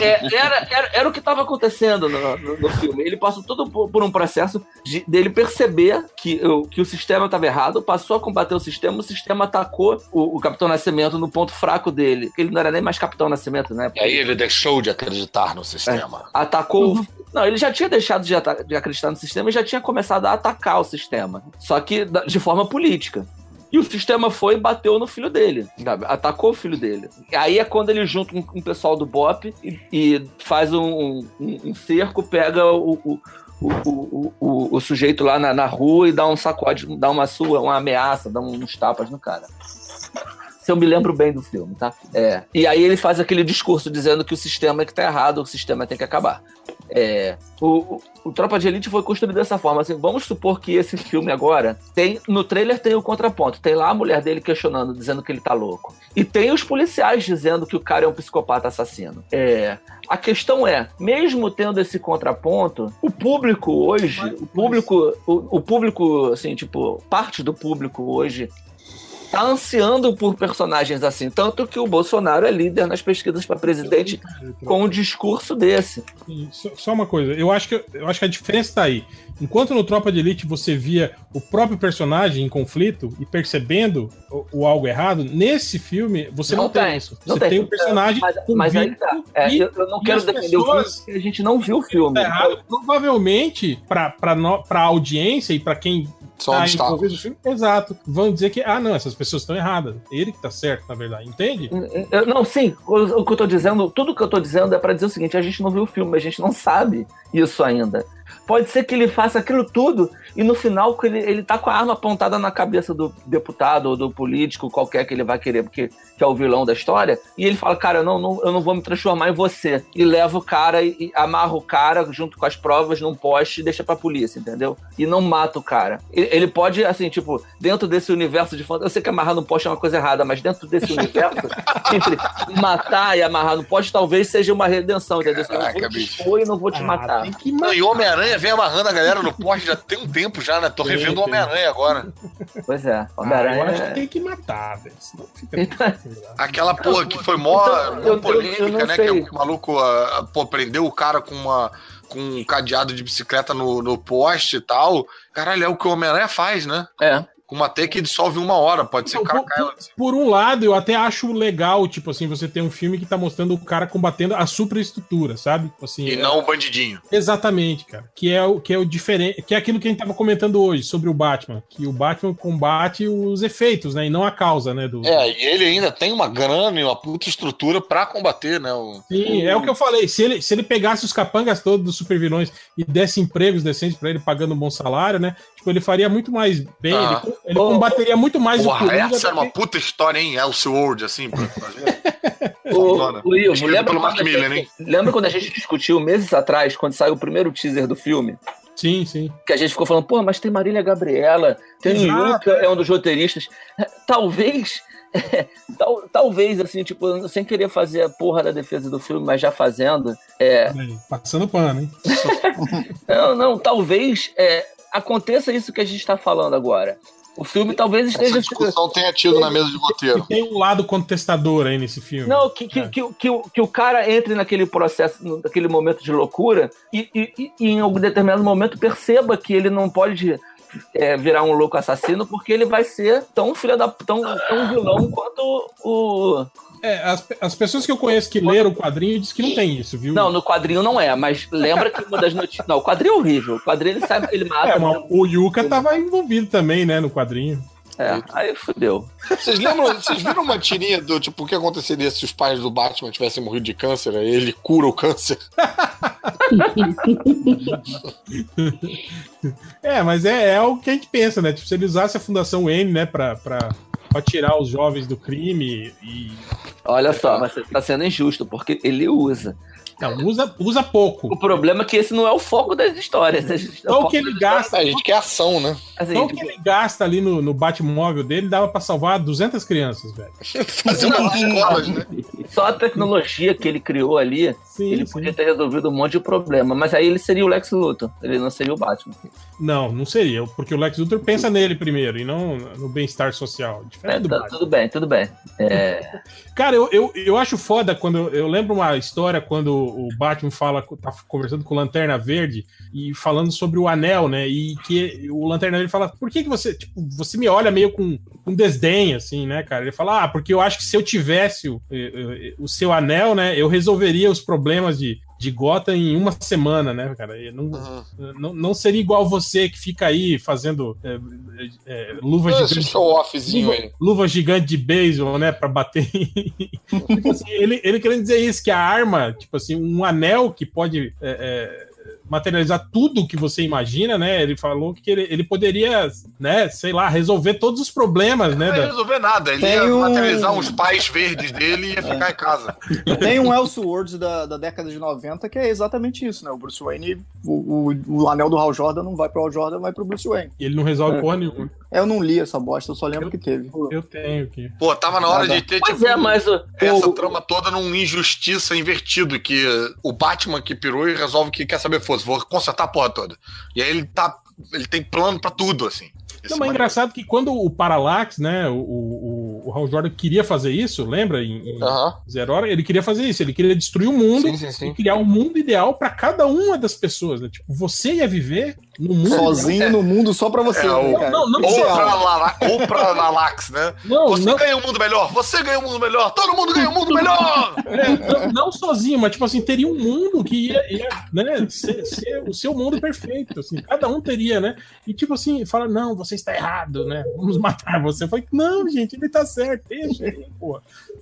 Speaker 8: é, era, era, era o que estava acontecendo no, no- no filme. Ele passou todo por, por um processo de, dele perceber que, o- que o sistema estava errado, passou a combater o sistema, o sistema atacou o, o Capitão Nascimento no ponto fraco dele. que Ele não era nem mais Capitão Nascimento, né?
Speaker 5: E aí ele deixou de acreditar no sistema.
Speaker 8: Atacou. o- Não, ele já tinha deixado de, de acreditar no sistema e já tinha começado a atacar o sistema. Só que de forma política. E o sistema foi e bateu no filho dele. sabe? Atacou o filho dele. Aí é quando ele junta com, com o pessoal do BOP e, e faz um, um- um cerco, pega o, o, o, o, o- o sujeito lá na, na rua e dá um sacode, dá uma sua, uma ameaça, dá uns tapas no cara. Se eu me lembro bem do filme, tá? É. E aí ele faz aquele discurso dizendo que o sistema é que tá errado, o sistema tem que acabar. É, o, o- Tropa de Elite foi construído dessa forma. Assim, vamos supor que esse filme agora tem. No trailer tem o contraponto. Tem lá a mulher dele questionando, dizendo que ele tá louco. E tem os policiais dizendo que o cara é um psicopata assassino. É, a questão é, mesmo tendo esse contraponto, o público hoje, o público, o, o público, assim, tipo, parte do público hoje tá ansiando por personagens assim. Tanto que o Bolsonaro é líder nas pesquisas para presidente com um discurso desse.
Speaker 1: Só, uma coisa, eu acho, que, eu acho que a diferença tá aí. Enquanto no Tropa de Elite você via o próprio personagem em conflito e percebendo o, o algo errado, nesse filme você não, tem isso.
Speaker 8: Não
Speaker 1: você
Speaker 8: tem.
Speaker 1: tem um personagem
Speaker 8: Mas, mas aí tá. É,
Speaker 1: e-
Speaker 8: eu, não quero defender o filme a gente não viu o filme.
Speaker 1: tá errado. Provavelmente, no, pra audiência e pra quem
Speaker 5: São
Speaker 1: tá
Speaker 5: obstáculos.
Speaker 1: filme, exato, vão dizer que, ah, não, essas pessoas estão erradas. Ele que tá certo, na verdade, entende?
Speaker 8: Eu- não, sim, o, o que eu tô dizendo, tudo que eu tô dizendo é pra dizer o seguinte: a gente não viu o filme, a gente não sabe isso ainda. Pode ser que ele faça aquilo tudo e no final que ele, ele tá com a arma apontada na cabeça do deputado ou do político, qualquer que ele vai querer, porque que é o vilão da história, e ele fala, cara, eu não, não- eu não vou me transformar em você. E leva o cara e, e amarra o cara junto com as provas num poste e deixa pra polícia, entendeu? E não mata o cara. Ele, ele pode, assim, tipo, dentro desse universo de fantasia, eu sei que amarrar no poste é uma coisa errada, mas dentro desse universo, entre matar e amarrar no poste, talvez seja uma redenção, entendeu? Eu não vou te expor e não vou te matar.
Speaker 5: Não, e o Homem-Aranha vem amarrando a galera no poste já tem um tempo já, né? Tô revendo o. Homem-Aranha agora.
Speaker 8: Pois é,
Speaker 1: Ah, eu
Speaker 8: Homem-Aranha.
Speaker 1: acho que tem que matar, velho. Senão fica.
Speaker 8: Então,
Speaker 5: Aquela porra que foi mó,
Speaker 8: Então,
Speaker 5: mó
Speaker 8: eu- eu-
Speaker 5: polêmica,
Speaker 8: eu não
Speaker 5: né?
Speaker 8: sei.
Speaker 5: Que o maluco ah, pô, prendeu o cara com uma com um cadeado de bicicleta no, no poste e tal. Caralho, é o que o Homem-Aranha faz, né?
Speaker 8: É.
Speaker 5: Uma teia que dissolve uma hora. Pode ser o cara
Speaker 1: por,
Speaker 5: caia lá.
Speaker 1: por- por um lado, eu até acho legal, tipo assim, você ter um filme que tá mostrando o cara combatendo a superestrutura, sabe? Tipo Assim,
Speaker 5: E
Speaker 1: é-
Speaker 5: não o bandidinho.
Speaker 1: Exatamente, cara. Que é o que é o diferente, que é aquilo que a gente tava comentando hoje sobre o Batman, que o Batman combate os efeitos, né, e não a causa, né, do
Speaker 5: É, e ele ainda tem uma grana e uma puta estrutura pra combater, né? O...
Speaker 1: Sim, é o que eu falei. Se ele, se ele pegasse os capangas todos dos supervilões e desse empregos decentes pra ele, pagando um bom salário, né? Tipo, ele faria muito mais bem.
Speaker 5: Ah.
Speaker 1: Ele, ele combateria muito mais
Speaker 5: Porra,
Speaker 1: Coringa
Speaker 5: essa era uma
Speaker 1: que-
Speaker 5: puta história, hein? Elseworld, assim, pra fazer.
Speaker 8: Ô, lembra
Speaker 5: pelo Mark
Speaker 8: a
Speaker 5: Miller,
Speaker 8: gente,
Speaker 5: hein?
Speaker 8: lembra quando a gente discutiu meses atrás, quando saiu o primeiro teaser do filme?
Speaker 1: Sim, sim.
Speaker 8: Que a gente ficou falando, pô, mas tem Marília Gabriela, tem o
Speaker 1: Exato.
Speaker 8: Luca, é um dos roteiristas. Talvez, tal- talvez, assim, tipo, sem querer fazer a porra da defesa do filme, mas já fazendo, é,
Speaker 1: Passando pano, hein?
Speaker 8: Não, não, talvez é, aconteça isso que a gente está falando agora. O filme talvez
Speaker 5: Essa
Speaker 8: esteja.
Speaker 5: discussão tenha tido na mesa de roteiro.
Speaker 1: Tem um lado contestador aí nesse filme.
Speaker 8: Não, que, que, que, que, o- que o cara entre naquele processo, naquele momento de loucura e, e- e- e em algum determinado momento perceba que ele não pode é, virar um louco assassino porque ele vai ser tão filha da tão, tão vilão quanto o.
Speaker 1: É, as, as pessoas que eu conheço que leram o quadrinho dizem que não tem isso, viu?
Speaker 8: Não, no quadrinho não é, mas lembra que uma das notícias. Não, o quadrinho é horrível. O quadrinho ele sabe que ele mata.
Speaker 1: É, mas o Yuka tava envolvido também, né, no quadrinho.
Speaker 8: É, aí fudeu.
Speaker 5: Vocês lembram, vocês viram uma tirinha do tipo, o que aconteceria se os pais do Batman tivessem morrido de câncer? Aí ele cura o câncer.
Speaker 1: É, mas é, é o que a gente pensa, né? Tipo, se ele usasse a Fundação N, né, pra, pra, pra tirar os jovens do crime e.
Speaker 8: Olha só, mas você tá sendo injusto, porque ele usa.
Speaker 1: Não, usa, usa pouco.
Speaker 8: O problema é que esse não é o foco das histórias.
Speaker 1: Só o que ele gasta.
Speaker 5: A gente quer ação, né?
Speaker 8: Assim,
Speaker 1: Só o que ele gasta ali no, no Batmóvel dele dava pra salvar 200 crianças, velho.
Speaker 5: Fazer umas escolas, né?
Speaker 8: Só a tecnologia que ele criou ali, ele podia ter resolvido um monte de problema. Mas aí ele seria o Lex Luthor, ele não seria o Batman.
Speaker 1: Não, não seria, porque o Lex Luthor pensa nele primeiro e não no bem-estar social.
Speaker 8: É, tá-
Speaker 1: Batman.
Speaker 8: tudo bem, tudo bem. É,
Speaker 1: Cara, eu, eu, eu acho foda quando. Eu lembro uma história quando o Batman fala, tá conversando com o Lanterna Verde e falando sobre o anel, né? E que o Lanterna Verde fala: por que, que você. Tipo, você me olha meio com, com desdém, assim, né, cara? Ele fala: ah, porque eu acho que se eu tivesse o, eh, o seu anel, né, eu resolveria os problemas de. De Gotham em uma semana, né, cara? Não, não, não seria igual você que fica aí fazendo é, é, luva
Speaker 5: Esse
Speaker 1: gigante.
Speaker 5: show-offzinho
Speaker 1: luva,
Speaker 5: aí.
Speaker 1: luva gigante de beisebol, né? Pra bater. tipo assim, ele, ele querendo dizer isso, que a arma, tipo assim, um anel que pode é, é, materializar tudo que você imagina, né? Ele falou que ele, ele poderia, né, sei lá, resolver todos os problemas, né?
Speaker 5: Não ia resolver nada. Ele
Speaker 10: Tem
Speaker 5: ia
Speaker 10: um-
Speaker 5: materializar uns pais verdes dele e ia ficar em casa.
Speaker 10: Tem um Elseworlds da, da década de 90 que é exatamente isso, né? O Bruce Wayne, o, o, o anel do Hal Jordan não vai pro Hal Jordan, vai pro Bruce Wayne.
Speaker 1: E ele não resolve
Speaker 10: É.
Speaker 1: porra nenhuma.
Speaker 10: Eu não li essa bosta, eu só lembro que teve.
Speaker 1: Eu tenho aqui.
Speaker 5: Pô, tava na hora de ter,
Speaker 8: Pois
Speaker 5: tipo,
Speaker 8: é, mas o-
Speaker 5: essa
Speaker 8: o-
Speaker 5: trama toda num injustiça invertido, que o Batman que pirou e resolve que quer saber, fosse, vou consertar a porra toda. E aí ele tá. Ele tem plano pra tudo, assim.
Speaker 1: Não, mas é engraçado que quando o Parallax, né, o, o, o Hal Jordan queria fazer isso, lembra? Em, em Zero Hora, ele queria fazer isso, ele queria destruir o mundo
Speaker 5: Sim, sim, sim.
Speaker 1: e criar um mundo ideal pra cada uma das pessoas. Né? Tipo, você ia viver no mundo
Speaker 10: Sozinho
Speaker 1: ideal.
Speaker 10: no mundo só pra você,
Speaker 5: É,
Speaker 10: né,
Speaker 5: o-
Speaker 10: cara?
Speaker 1: Não, não,
Speaker 5: ou, pra Lala, ou pra Lalax, né?
Speaker 1: Não,
Speaker 5: você
Speaker 1: não.
Speaker 5: ganha um mundo melhor, você ganha um mundo melhor, todo mundo ganha um mundo melhor!
Speaker 1: É, não, não sozinho, mas tipo assim, teria um mundo que ia, ia, né, ser, ser o seu mundo perfeito, assim, cada um teria, né? E tipo assim, fala, não, você está errado, né? Vamos matar você. Foi, não, gente, ele tá certo, deixa ele.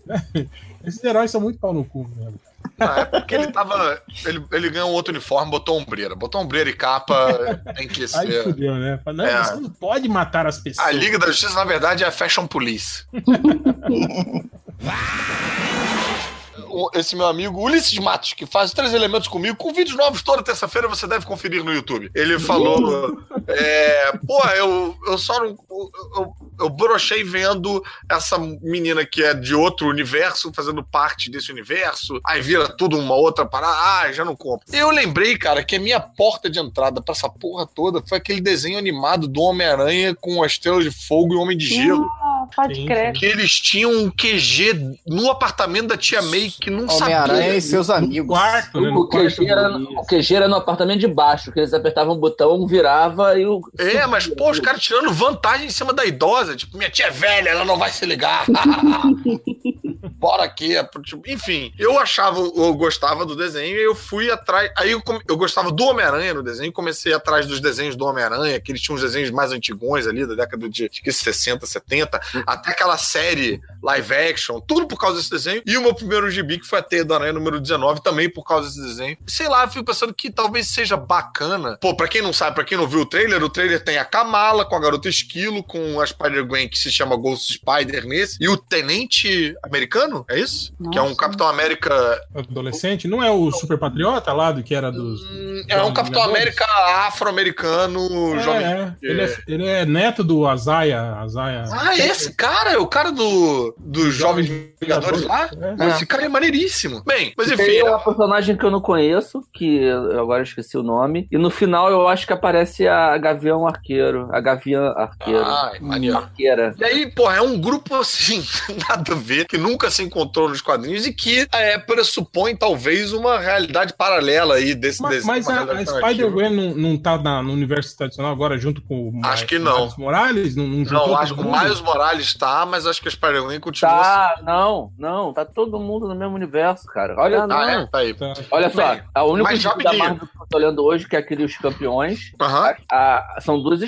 Speaker 1: Esses heróis são muito pau no cu, né?
Speaker 5: Não, é porque ele tava. Ele, ele ganhou outro uniforme, botou ombreira. Botou ombreira e capa, tem que
Speaker 1: Aí
Speaker 5: ser.
Speaker 1: fudeu, né? Não,
Speaker 5: É.
Speaker 1: você não pode matar as pessoas.
Speaker 5: A Liga da Justiça, na verdade, é a Fashion Police. Esse meu amigo Ulisses Matos, que faz três elementos comigo, com vídeos novos toda terça-feira, você deve conferir no YouTube. Ele falou: é, Pô, eu, eu só não. Eu, eu, eu brochei vendo essa menina que é de outro universo, fazendo parte desse universo, aí vira tudo uma outra parada, ah, já não compro. Eu lembrei, cara, que a minha porta de entrada pra essa porra toda foi aquele desenho animado do Homem-Aranha com a Estrela de Fogo e o Homem de Gelo.
Speaker 3: Ah, pode crer.
Speaker 5: Que eles tinham um QG no apartamento da tia May que não
Speaker 10: Homem-Aranha
Speaker 5: sabia.
Speaker 10: e seus amigos.
Speaker 1: Quarto, né?
Speaker 8: O QG, era, o QG era no apartamento de baixo, que eles apertavam um botão, virava e o.
Speaker 5: É, mas, pô, os caras tirando vantagem em cima da idosa. Tipo, minha tia é velha, ela não vai se ligar. Bora aqui. Tipo, Enfim, eu achava, eu gostava do desenho e eu fui atrás. Aí eu, eu gostava do Homem-Aranha no desenho, comecei atrás dos desenhos do Homem-Aranha, que eles tinham uns desenhos mais antigões ali, da década de que 60, 70, até aquela série live action, tudo por causa desse desenho. E o meu primeiro gibi, que foi a Teia da Aranha número 19, também por causa desse desenho. Sei lá, eu fico pensando que talvez seja bacana. Pô, pra quem não sabe, pra quem não viu o trailer, o trailer tem a Kamala com a garota esquilo, com a Spider-Gwen que se chama Ghost Spider nesse, e o tenente americano americano, é isso? Que é um Capitão América.
Speaker 1: Adolescente? Não é o Super Patriota lá do que era dos.
Speaker 5: É um Capitão? América afro-americano,
Speaker 1: É,
Speaker 5: jovem.
Speaker 1: é. Ele, é, ele é neto do Azaia. Azaia.
Speaker 5: Ah, esse cara, é o cara do, dos Jovens Vingadores lá?
Speaker 1: É.
Speaker 5: Esse cara é maneiríssimo. Bem, mas enfim.
Speaker 8: Tem uma personagem que eu não conheço, que eu agora esqueci o nome. E no final eu acho que aparece a Gavião Arqueiro. A Gavião Arqueiro.
Speaker 5: Ai, maneiro.
Speaker 8: Arqueira.
Speaker 5: E aí, porra, é um grupo assim, nada a ver, que nunca se encontrou nos quadrinhos e que é, pressupõe talvez uma realidade paralela aí desse
Speaker 1: Mas,
Speaker 5: desse-
Speaker 1: mas a, a
Speaker 5: alternativa.
Speaker 1: Spider-Gwen não, não tá na- no universo tradicional agora junto com o
Speaker 5: Acho
Speaker 1: Mi-
Speaker 5: que não.
Speaker 1: Miles Morales? Não, não,
Speaker 5: Não, acho que o? Miles Morales tá, mas acho que a Spider-Man continua.
Speaker 8: Tá, não, não, tá todo mundo no mesmo universo, cara. Olha,
Speaker 5: Ah, é? Tá aí.
Speaker 8: olha só,
Speaker 5: Bem,
Speaker 8: a única da
Speaker 5: me
Speaker 8: Marvel que eu tô olhando hoje, que é aquele Os Campeões,
Speaker 5: Aham.
Speaker 8: a- a- são duas,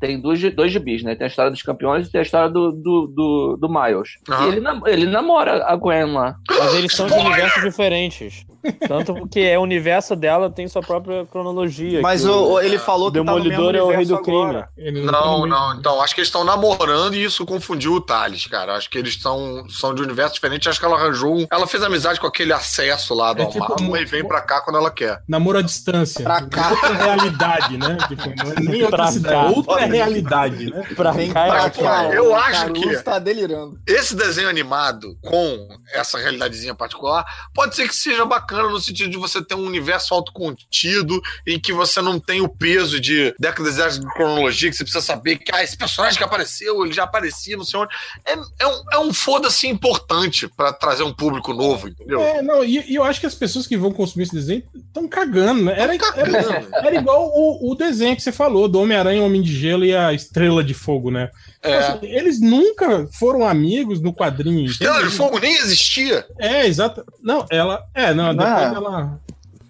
Speaker 8: tem dois, dois gibis, né? Tem a história dos campeões e tem a história do, do, do, do Miles.
Speaker 13: Aham.
Speaker 8: E ele, ele namora a Gwen lá.
Speaker 13: Mas eles são de universos diferentes. Tanto que é o universo dela tem sua própria cronologia.
Speaker 10: Mas o- o- ele falou que tá no
Speaker 13: Demolidor
Speaker 10: mesmo
Speaker 13: é o rei do crime.
Speaker 5: Não, não. Então, acho que eles estão namorando e isso confundiu o Thales, cara. Acho que eles são, são de universo diferente. Acho que ela arranjou um. Ela fez amizade com aquele acesso lá do
Speaker 1: É tipo
Speaker 5: Almar
Speaker 1: um-
Speaker 5: e vem pra cá quando ela quer.
Speaker 1: Namoro à distância. Outra realidade, né? Tipo, é nem outra
Speaker 5: Pra
Speaker 1: cidade.
Speaker 5: cá.
Speaker 1: Outra realidade, né?
Speaker 10: Vem
Speaker 5: cá,
Speaker 10: pra
Speaker 5: pô,
Speaker 10: cá.
Speaker 5: eu
Speaker 10: o
Speaker 5: acho que-
Speaker 10: tá delirando.
Speaker 5: Esse desenho animado com essa realidadezinha particular pode ser que seja bacana no sentido de você ter um universo autocontido em que você não tem o peso de décadas de cronologia que você precisa saber que ah, esse personagem que apareceu, ele já aparecia, não sei onde. É, é um, é um foda-se importante pra trazer um público novo, entendeu?
Speaker 1: É, não, e, e eu acho que as pessoas que vão consumir esse desenho estão cagando, né? Era, era, era igual o, o desenho que você falou, do Homem-Aranha, Homem de Gelo e a Estrela de Fogo, né?
Speaker 5: É.
Speaker 1: Assim, eles nunca foram amigos no quadrinho.
Speaker 5: Estrela de? Fogo nem existia.
Speaker 1: É, exato. Não, ela. É, não,
Speaker 5: Não.
Speaker 1: depois ela.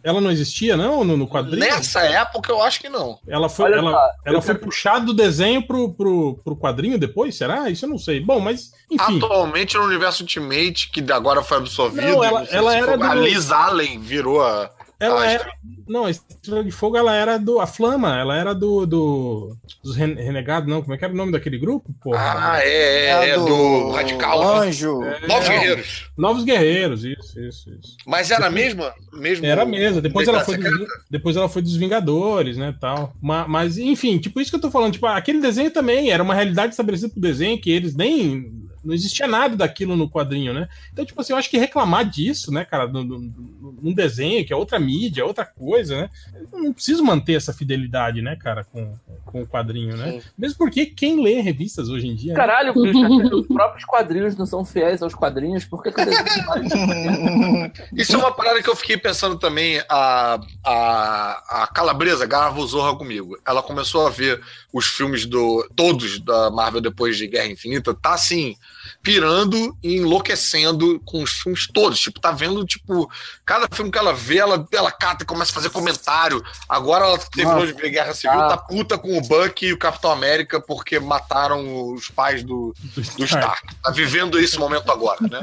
Speaker 1: Ela não existia, não, no, no quadrinho?
Speaker 5: Nessa época eu acho que não.
Speaker 1: Ela foi,
Speaker 5: Olha
Speaker 1: ela, ela foi
Speaker 5: quero-
Speaker 1: puxada do desenho pro, pro, pro quadrinho depois, será? Isso eu não sei. Bom, mas, enfim.
Speaker 5: Atualmente no universo Ultimate, que agora foi absorvido,
Speaker 1: Não, ela-
Speaker 5: não
Speaker 1: ela era
Speaker 5: foi- a
Speaker 1: do-
Speaker 5: Liz Allen virou a.
Speaker 1: Ela
Speaker 5: a
Speaker 1: era. Não, a Estrela de Fogo, ela era do. A Flama, ela era do. do dos Ren- Renegados, não. Como é que era o nome daquele grupo? Porra?
Speaker 5: Ah, é, é, é do, Radical. né?
Speaker 10: Anjo.
Speaker 5: Novos
Speaker 1: Não.
Speaker 5: Guerreiros.
Speaker 1: Novos Guerreiros, isso, isso, isso.
Speaker 5: Mas era a mesma? Mesmo
Speaker 1: Era mesmo. Depois ela, foi dos, depois ela foi dos Vingadores, né, tal. Ma- Mas, enfim, tipo isso que eu tô falando. Tipo, aquele desenho também era uma realidade estabelecida pro desenho que eles nem... Não existia nada daquilo no quadrinho, né? Então, tipo assim, eu acho que reclamar disso, né, cara, num- desenho que é outra mídia, é outra coisa, né? Eu não preciso manter essa fidelidade, né, cara, com, com o quadrinho, né? Mesmo porque quem lê revistas hoje em dia... né?
Speaker 8: Caralho, bicho, os próprios quadrinhos não são fiéis aos quadrinhos, por que que
Speaker 5: Isso é uma parada que eu fiquei pensando também. A, a, a Calabresa grava o Zorra comigo. Ela começou a ver os filmes do. todos da Marvel depois de Guerra Infinita. Tá assim, pirando e enlouquecendo com os filmes todos. Tipo, tá vendo, tipo, cada filme que ela vê, ela, ela cata e começa a fazer comentário. Agora ela terminou de ver Guerra Civil,
Speaker 8: Ah.
Speaker 5: tá puta com o Buck e o Capitão América porque mataram os pais do, do Stark. Tá vivendo esse momento agora, né?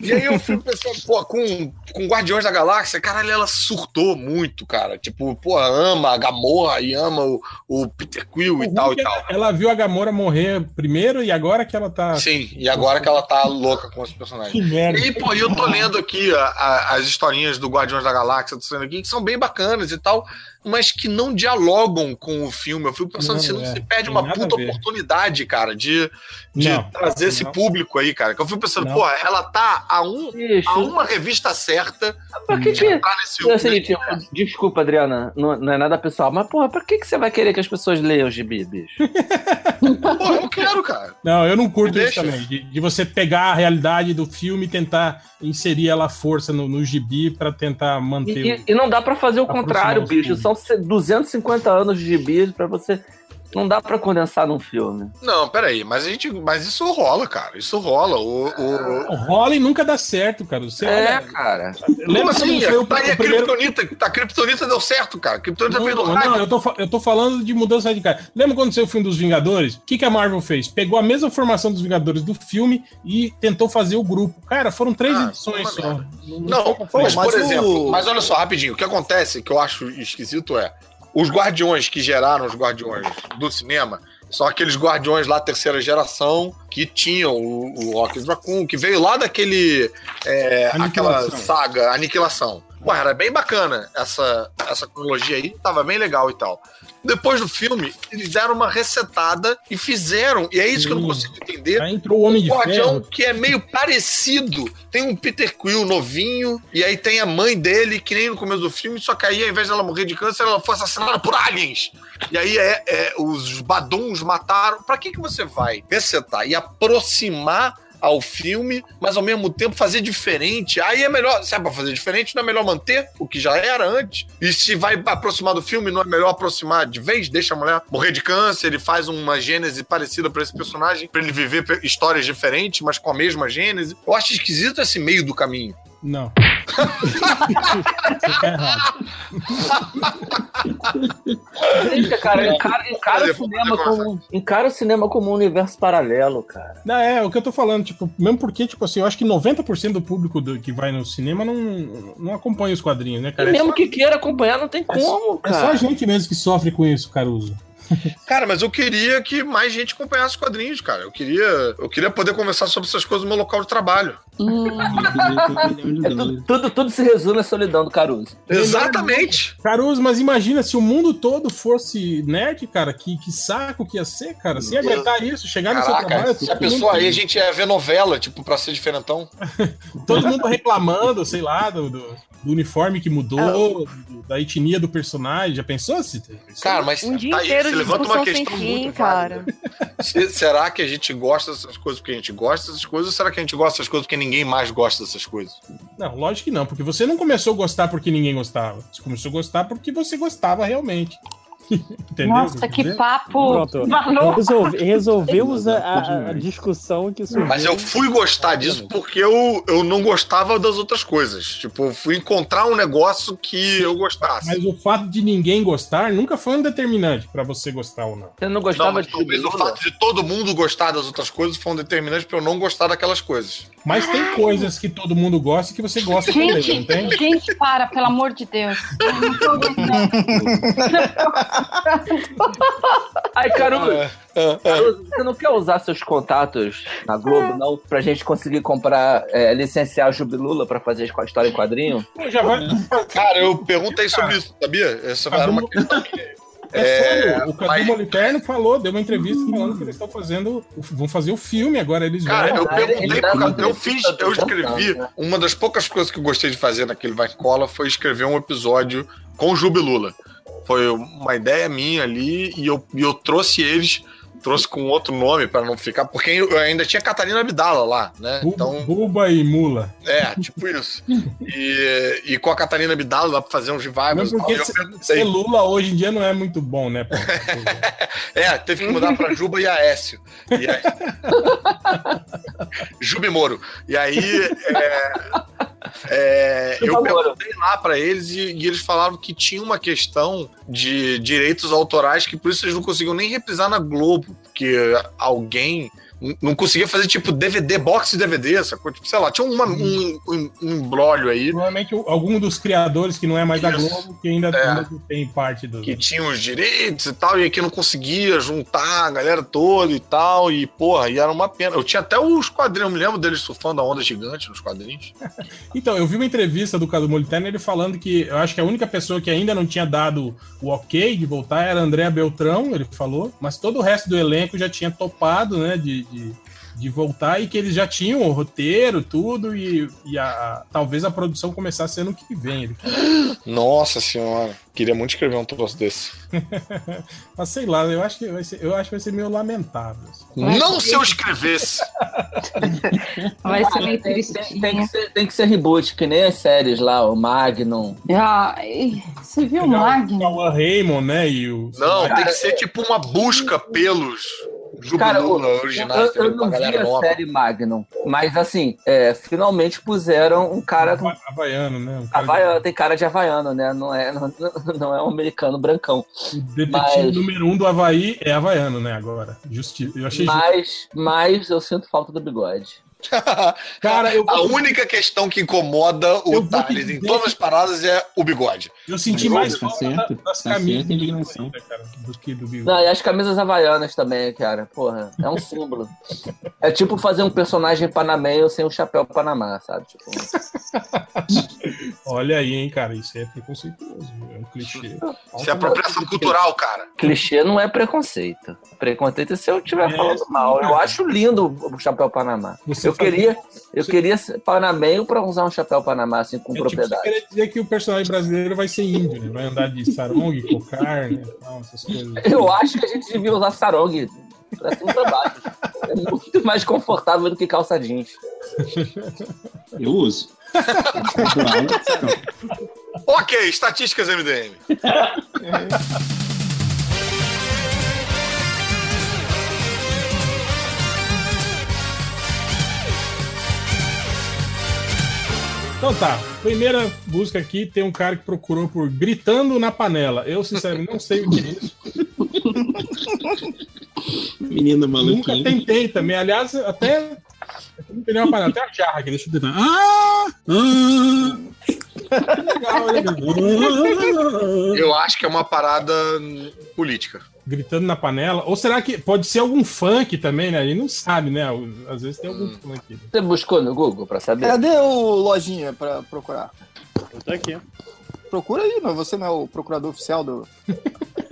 Speaker 5: E aí eu fico pensando, pô, com, com Guardiões da Galáxia, caralho, ela surtou muito, cara. Tipo, pô, ama a Gamorra e ama o, o Peter Quill e tal e tal.
Speaker 1: Ela viu a Gamora morrer primeiro e agora que ela tá...
Speaker 5: Sim, e agora que ela tá louca com esse personagem.
Speaker 1: Que merda.
Speaker 5: E pô, e eu tô lendo aqui a- a- as historinhas do Guardiões da Galáxia, tô lendo aqui, que são bem bacanas e tal, mas que não dialogam com o filme. Eu fico pensando
Speaker 1: Não,
Speaker 5: se não
Speaker 1: é,
Speaker 5: se perde
Speaker 1: tem
Speaker 5: uma puta oportunidade, cara, de, de
Speaker 1: Não,
Speaker 5: trazer esse
Speaker 1: não.
Speaker 5: público aí, cara. Que eu fico pensando, pô, ela tá a, um, a uma revista certa
Speaker 8: Pra que que...
Speaker 5: entrar nesse
Speaker 8: É o seguinte, desculpa, Adriana, não, não é nada pessoal, mas porra, pra que, que você vai querer que as pessoas leiam o gibi, bicho?
Speaker 5: Pô, eu quero, cara.
Speaker 1: Não, eu não curto isso também. De, de você pegar a realidade do filme e tentar inserir ela à força no, no gibi pra tentar manter.
Speaker 8: E,
Speaker 1: o-
Speaker 8: e não dá pra fazer o contrário, bicho. São 250 anos de gibi pra você. Não dá pra condensar num filme.
Speaker 5: Não, peraí, mas a gente. Mas isso rola, cara. Isso rola. O, o...
Speaker 1: Rola e nunca dá certo, cara. Você
Speaker 8: É,
Speaker 1: olha-
Speaker 8: cara.
Speaker 5: Como
Speaker 1: Lembra
Speaker 5: assim?
Speaker 1: quando foi o,
Speaker 5: Tá
Speaker 1: o
Speaker 5: a
Speaker 1: primeiro...
Speaker 5: Kryptonita. A Kryptonita deu certo, cara. A Kryptonita veio do
Speaker 1: Não,
Speaker 5: raio.
Speaker 1: não, eu tô, eu tô falando de mudança de cara. Lembra quando saiu o filme dos Vingadores? O que, que a Marvel fez? Pegou a mesma formação dos Vingadores do filme e tentou fazer o grupo. Cara, foram três edições só.
Speaker 5: Não,
Speaker 1: foi
Speaker 5: mas,
Speaker 1: pra
Speaker 5: por
Speaker 1: frente.
Speaker 5: exemplo, mas olha só, rapidinho, o que acontece, que eu acho esquisito é, os guardiões que geraram os guardiões do cinema São aqueles guardiões lá, terceira geração, que tinham o, o Rocket Raccoon, que veio lá daquele. é, aquela saga, Aniquilação. Pô, era bem bacana essa, essa cronologia aí, tava bem legal e tal. Depois do filme, eles deram uma resetada e fizeram, e é isso que eu não consigo entender.
Speaker 1: Aí entrou o Homem
Speaker 5: um
Speaker 1: de
Speaker 5: guardião
Speaker 1: Ferro.
Speaker 5: que é meio parecido. Tem um Peter Quill novinho, e aí tem a mãe dele, que nem no começo do filme, só que aí, ao invés dela morrer de câncer, ela foi assassinada por aliens. E aí é, é, os Baduns mataram. Pra que, que você vai resetar e aproximar ao filme, mas ao mesmo tempo fazer diferente? Aí é melhor, se é pra fazer diferente, não é melhor manter o que já era antes? E se vai aproximar do filme, não é melhor aproximar de vez? Deixa a mulher morrer de câncer, ele faz uma gênese parecida pra esse personagem, pra ele viver histórias diferentes, mas com a mesma gênese. Eu acho esquisito esse meio do caminho.
Speaker 1: Não. Você tá errado.
Speaker 8: Cara, encara, encara o cinema como, encara o cinema como um universo paralelo, cara.
Speaker 1: Não, é o que eu tô falando, tipo, mesmo porque, tipo assim, eu acho que 90% do público do- que vai no cinema não, não acompanha os quadrinhos, né,
Speaker 8: E
Speaker 1: cara? É
Speaker 8: mesmo
Speaker 1: só-
Speaker 8: que queira acompanhar, não tem
Speaker 1: é só-
Speaker 8: como,
Speaker 1: É só
Speaker 8: cara.
Speaker 1: a gente mesmo que sofre com isso, Caruso.
Speaker 5: Cara, mas eu queria que mais gente acompanhasse os quadrinhos, cara. Eu queria, eu queria poder conversar sobre essas coisas no meu local de trabalho.
Speaker 8: É tudo, tudo, tudo se resume à solidão do Caruso.
Speaker 5: Exatamente.
Speaker 1: Caruso, mas imagina se o mundo todo fosse nerd, cara, que, que saco que ia ser, cara. Ia aguentar isso, chegar no seu
Speaker 5: Caraca,
Speaker 1: trabalho.
Speaker 5: se a pessoa aí, a gente ia ver novela, tipo, pra ser diferentão.
Speaker 1: Todo mundo reclamando, sei lá, do, do- do uniforme que mudou, do- da etnia do personagem. Já pensou se.
Speaker 5: Cara, mas
Speaker 7: Um dia
Speaker 5: tá
Speaker 7: inteiro
Speaker 5: levanta uma questão
Speaker 7: fim,
Speaker 5: muito
Speaker 7: cara.
Speaker 5: Se- será que a gente gosta dessas coisas porque a gente gosta dessas coisas, ou será que a gente gosta dessas coisas porque ninguém mais gosta dessas coisas?
Speaker 1: Não, lógico que não, porque você não começou a gostar porque ninguém gostava. Você começou a gostar porque você gostava realmente. Entendeu?
Speaker 3: Nossa, que papo.
Speaker 13: Resolve- resolvemos a, a- a discussão que surgiu.
Speaker 5: Mas eu fui gostar disso porque eu, eu não gostava das outras coisas. Tipo, eu fui encontrar um negócio que eu gostasse.
Speaker 1: Mas o fato de ninguém gostar nunca foi um determinante pra você gostar ou não.
Speaker 8: Você não
Speaker 5: Não,
Speaker 8: gostava
Speaker 5: mas
Speaker 8: de
Speaker 5: talvez o fato de todo mundo gostar das outras coisas foi um determinante pra eu não gostar daquelas coisas.
Speaker 1: Mas tem coisas que todo mundo gosta que você gosta também, não
Speaker 3: Gente,
Speaker 1: tem?
Speaker 3: gente, para, pelo amor de Deus.
Speaker 8: Ai, Caruso,
Speaker 5: É, é.
Speaker 8: Caruso, você não quer usar seus contatos na Globo, não? Pra gente conseguir comprar, é, licenciar a Jubilula pra fazer a história em quadrinho?
Speaker 1: Pô, Já vai.
Speaker 5: Cara, eu perguntei sobre isso, sabia? Essa era uma questão que.
Speaker 1: É, sério, o Cadu
Speaker 5: mas-
Speaker 1: Moliterno falou, deu uma entrevista falando que eles estão fazendo. Vão fazer o filme agora, eles
Speaker 5: Cara,
Speaker 1: vão.
Speaker 5: eu perguntei pro cara, eu fiz, eu escrevi. Uma das poucas coisas que eu gostei de fazer naquele Vai Cola foi escrever um episódio com o Jubilula. Foi uma ideia minha ali e eu, e eu trouxe eles, trouxe com outro nome pra não ficar, porque eu ainda tinha Catarina Abdala lá, né? Então,
Speaker 1: Buba e Mula.
Speaker 5: é, tipo isso. E, e com a Catarina Abdala lá pra fazer uns revivals tal.
Speaker 1: porque
Speaker 5: eu
Speaker 1: ser- Lula hoje em dia não é muito bom, né?
Speaker 5: É, teve que mudar pra Juba e Aécio. E aí... Juba e Moro. E aí, é, é, eu
Speaker 8: Moro.
Speaker 5: perguntei lá pra eles e, e eles falaram que tinha uma questão de direitos autorais que por isso eles não conseguiam nem reprisar na Globo, porque alguém não conseguia fazer tipo DVD, box de DVD, sacou? Tipo, sei lá, tinha uma- um, um, um embrólio aí
Speaker 1: Provavelmente algum dos criadores que não é mais da
Speaker 5: Isso.
Speaker 1: Globo, que ainda,
Speaker 5: É.
Speaker 1: ainda tem parte do.
Speaker 5: que tinha os direitos e tal, e que não conseguia juntar a galera toda e tal, e porra, e era uma pena. Eu tinha até os quadrinhos, eu me lembro deles surfando a onda gigante nos quadrinhos.
Speaker 1: Então, eu vi uma entrevista do Cadu Moliterno, ele falando que eu acho que a única pessoa que ainda não tinha dado o ok de voltar era a Andréa Beltrão, ele falou, mas todo o resto do elenco já tinha topado, né, de, de, de voltar e que eles já tinham o roteiro, tudo, e, e a, a- talvez a produção começasse ano que vem. Ele.
Speaker 5: Nossa senhora, queria muito escrever um troço desse.
Speaker 1: Mas sei lá, eu acho que vai ser, eu acho que vai ser meio lamentável. assim.
Speaker 5: Não se eu escrevesse.
Speaker 3: Vai ser meio
Speaker 8: Tem, tem- tem que ser, tem que ser reboot, que nem as séries lá, o Magnum.
Speaker 3: Ai, você viu o Magno?
Speaker 1: O Raymond, né, e o...
Speaker 5: Não, tem que ser tipo uma busca pelos
Speaker 8: Cara, eu,
Speaker 5: Jubilula
Speaker 8: eu, eu
Speaker 5: entendeu?
Speaker 8: não vi a
Speaker 5: nova.
Speaker 8: série Magnum, mas assim, é, finalmente puseram um cara com
Speaker 1: Havaiano, né? Um cara
Speaker 8: Havaiano, tem cara de havaiano, né? Não é, não, não é um americano brancão.
Speaker 1: O detetive
Speaker 8: Mas-
Speaker 1: número um do Havaí é havaiano, né, agora. Justi eu achei justo.
Speaker 8: Mas, mas eu sinto falta do bigode.
Speaker 1: Cara, eu
Speaker 5: A única questão que incomoda o Thales em todas as paradas é o bigode.
Speaker 1: Eu senti mais falta das camisas
Speaker 11: indignação.
Speaker 1: cara, do que do bigode.
Speaker 8: Não, e as camisas havaianas também, cara. Porra, é um símbolo. É tipo fazer um personagem panamenho sem o chapéu panamá, sabe? Tipo,
Speaker 1: Olha aí, hein, cara, isso é preconceituoso, é um clichê.
Speaker 5: Isso é apropriação cultural, cara.
Speaker 8: clichê não é preconceito. Preconceito é se eu estiver
Speaker 1: É,
Speaker 8: falando mal. Eu
Speaker 1: cara.
Speaker 8: acho lindo o chapéu panamá.
Speaker 1: Você
Speaker 8: eu queria, eu
Speaker 1: você-
Speaker 8: queria ser panamenho pra usar um chapéu panamá assim com
Speaker 1: É tipo, você
Speaker 8: propriedade.
Speaker 1: querer dizer que o personagem brasileiro vai ser índio, né? Vai andar de sarong, cocar, né? tal, essas coisas.
Speaker 8: Eu acho que a gente devia usar sarong pra cima pra baixo. É muito mais confortável do que calça jeans.
Speaker 11: Eu uso.
Speaker 5: Ok, estatísticas MDM.
Speaker 1: Então tá, primeira busca aqui tem um cara que procurou por Gritando na Panela. Eu, sinceramente, não sei o que é isso.
Speaker 11: Menino
Speaker 1: Nunca
Speaker 11: maluquinho.
Speaker 1: tentei também. Aliás, até. Não tem nenhuma panela, até uma jarra aqui, deixa eu tentar. Ah! ah. Que legal, olha.
Speaker 5: Eu acho que é uma parada política.
Speaker 1: Gritando na panela. Ou será que pode ser algum funk também, né? A gente não sabe, né? Às vezes tem algum funk.
Speaker 8: Você buscou no Google pra saber?
Speaker 10: Cadê o lojinha pra procurar?
Speaker 13: Eu tô aqui.
Speaker 10: Procura aí, mas você não é o procurador oficial do.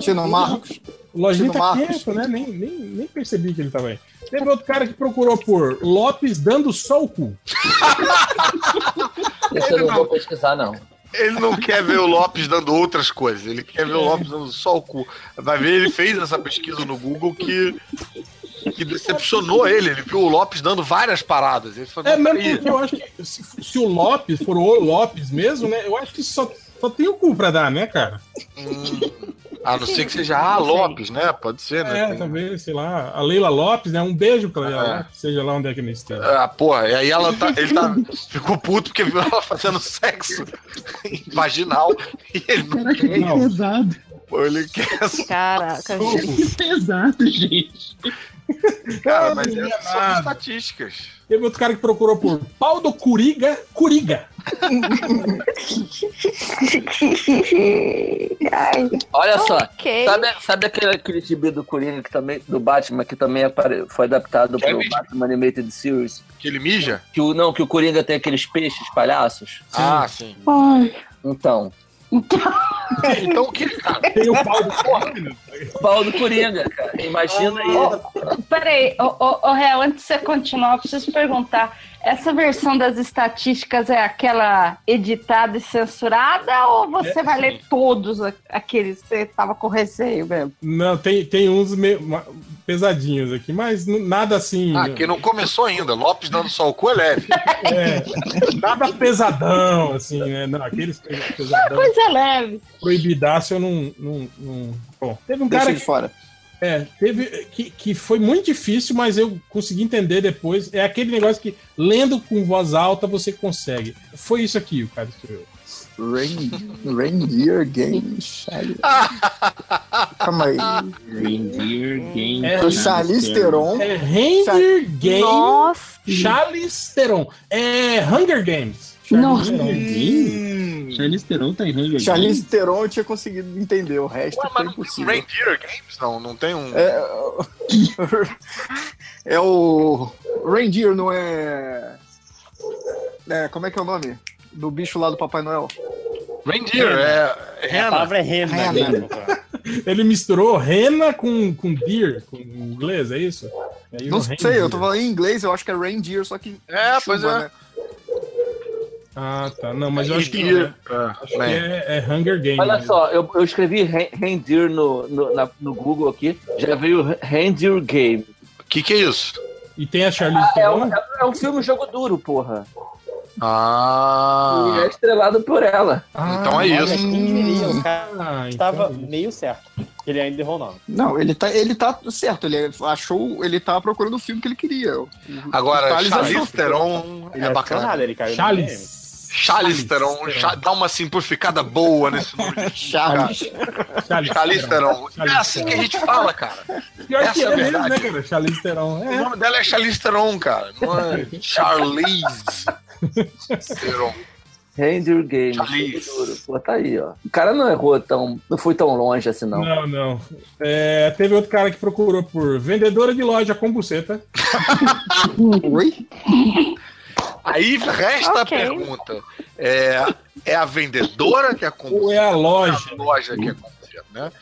Speaker 10: Tino Marcos.
Speaker 1: O Lojinha
Speaker 10: Tino
Speaker 1: tá
Speaker 10: Marcos.
Speaker 1: quieto, né? Nem, nem, nem percebi que ele tava aí. Teve outro cara que procurou por Lopes dando só o cu.
Speaker 8: Esse eu não vou pesquisar, não.
Speaker 5: Ele não quer ver o Lopes dando outras coisas, ele quer ver o Lopes dando só o cu. Vai ver, ele fez essa pesquisa no Google que, que decepcionou ele. Ele viu o Lopes dando várias paradas. Falou,
Speaker 1: É mesmo porque eu acho que se, se o Lopes for o Lopes mesmo, né? Eu acho que só, só tem o cu pra dar, né, cara?
Speaker 5: A não ser que seja a Lopes, né? Pode ser, né?
Speaker 1: É,
Speaker 5: Tem-
Speaker 1: talvez, sei lá. A Leila Lopes, né? Um beijo pra Leila
Speaker 5: É.
Speaker 1: Lopes, seja lá onde é que ele esteja.
Speaker 5: Ah, porra, e aí ela tá, ele tá, ficou puto porque viu ela fazendo sexo vaginal e ele não
Speaker 11: Caraca, que pesado.
Speaker 5: Pô, ele quer.
Speaker 7: Caraca,
Speaker 11: Que pesado, gente.
Speaker 5: Cara, mas
Speaker 1: não é
Speaker 5: essas são
Speaker 1: nada.
Speaker 5: estatísticas.
Speaker 1: Teve outro cara que procurou por pau do Curiga, Curiga.
Speaker 8: Olha só,
Speaker 7: Ok.
Speaker 8: sabe, sabe aquele, aquele gibi do Coringa que também, do Batman que também apare- foi adaptado
Speaker 5: Que
Speaker 8: pro
Speaker 5: mesmo?
Speaker 8: Batman Animated Series?
Speaker 5: Que ele mija?
Speaker 8: Que o, não, que o Coringa tem aqueles peixes palhaços?
Speaker 5: Ah, sim.
Speaker 12: Ai,
Speaker 8: Então,
Speaker 5: Então o que, cara?
Speaker 1: Tem o pau do Coringa.
Speaker 8: Pau do Coringa, cara. Imagina aí.
Speaker 3: Peraí, ô, ô, ô, Réu, antes de você continuar, eu preciso perguntar: essa versão das estatísticas é aquela editada e censurada ou você
Speaker 1: É,
Speaker 3: vai
Speaker 1: sim.
Speaker 3: ler todos aqueles que você tava com receio mesmo?
Speaker 1: Não, tem, tem uns meio pesadinhos aqui, mas nada assim.
Speaker 5: Ah, que não começou ainda. Lopes dando só o cu é leve.
Speaker 1: É, nada pesadão, assim, né? Não, aqueles pe- pesadão,
Speaker 3: Coisa leve.
Speaker 1: proibidaço eu não. não, não- Bom, teve um
Speaker 10: Deixa
Speaker 1: cara
Speaker 10: de
Speaker 1: que,
Speaker 10: fora.
Speaker 1: é, teve, que, que foi muito difícil, mas eu consegui entender depois. É aquele negócio que, lendo com voz alta, você consegue. Foi isso aqui o cara escreveu.
Speaker 10: Rain, Reindeer Games. Calma aí.
Speaker 11: Reindeer Game.
Speaker 1: É,
Speaker 10: O Charlize Theron.
Speaker 1: É Reindeer Game
Speaker 7: Nossa.
Speaker 1: Charlize Theron. É Hunger Games.
Speaker 12: Nossa.
Speaker 11: Hum. Charlize Theron tá em Hunger
Speaker 10: Charlize Theron eu tinha conseguido entender, o resto
Speaker 5: Ué,
Speaker 10: foi
Speaker 5: mas não tem um
Speaker 10: impossível.
Speaker 5: Reindeer Games? Não, não tem um.
Speaker 10: É, é o. Reindeer, não é... é. Como é que é o nome? Do bicho lá do Papai Noel.
Speaker 5: Reindeer, é.
Speaker 13: A
Speaker 5: Rena.
Speaker 13: palavra é rena.
Speaker 10: Rena.
Speaker 13: né?
Speaker 1: Ele misturou rena com, com deer, com inglês, é isso? Aí
Speaker 10: Não sei,
Speaker 1: reindeer.
Speaker 10: eu tô falando em inglês, eu acho que é reindeer, só que.
Speaker 5: É,
Speaker 10: chuva,
Speaker 5: pois é.
Speaker 10: né?
Speaker 1: Ah, tá. Não, mas eu acho que não. Né?
Speaker 5: É,
Speaker 1: Acho que é, é Hunger Games.
Speaker 8: Olha só, eu, eu escrevi Re- Reindeer no, no, na- no Google aqui, já veio Reindeer Game.
Speaker 5: O que, que é isso?
Speaker 1: E tem a Charlize
Speaker 8: É
Speaker 1: Theron?
Speaker 8: um, é um filme jogo duro, porra. E é
Speaker 5: Ah.
Speaker 8: estrelado por ela.
Speaker 5: Então é isso.
Speaker 13: diria, o cara
Speaker 1: Ah,
Speaker 13: estava
Speaker 1: então é
Speaker 13: meio certo. Ele ainda errou o nome.
Speaker 10: Não, ele tá, ele tá certo, ele achou, ele tá procurando o filme que ele queria.
Speaker 5: Agora. Charlize Theron
Speaker 13: Ele
Speaker 5: é
Speaker 13: não
Speaker 5: bacana.
Speaker 13: nada, ele caiu no
Speaker 1: Charlize.
Speaker 5: Chalisteron. Cha- Dá uma simplificada boa nesse nome.
Speaker 10: Charles.
Speaker 5: Chalisteron. É assim que a gente fala, cara.
Speaker 1: Pior
Speaker 5: Essa
Speaker 1: que
Speaker 5: é a
Speaker 1: é mesmo,
Speaker 5: verdade.
Speaker 1: né, cara? Charlize Theron.
Speaker 5: O
Speaker 1: É.
Speaker 5: nome dela é Chalisteron, cara. Não é Charlize Theron.
Speaker 8: Render Games.
Speaker 5: Charlize.
Speaker 8: Pô, tá aí, ó. O cara não errou tão. Não foi tão longe assim, não.
Speaker 1: Não, não. É, teve outro cara que procurou por vendedora de loja com buceta.
Speaker 10: Oi?
Speaker 5: Aí resta
Speaker 7: Ok.
Speaker 5: a pergunta: é, é a vendedora que é com
Speaker 1: Ou é a loja?
Speaker 5: a loja que é com né?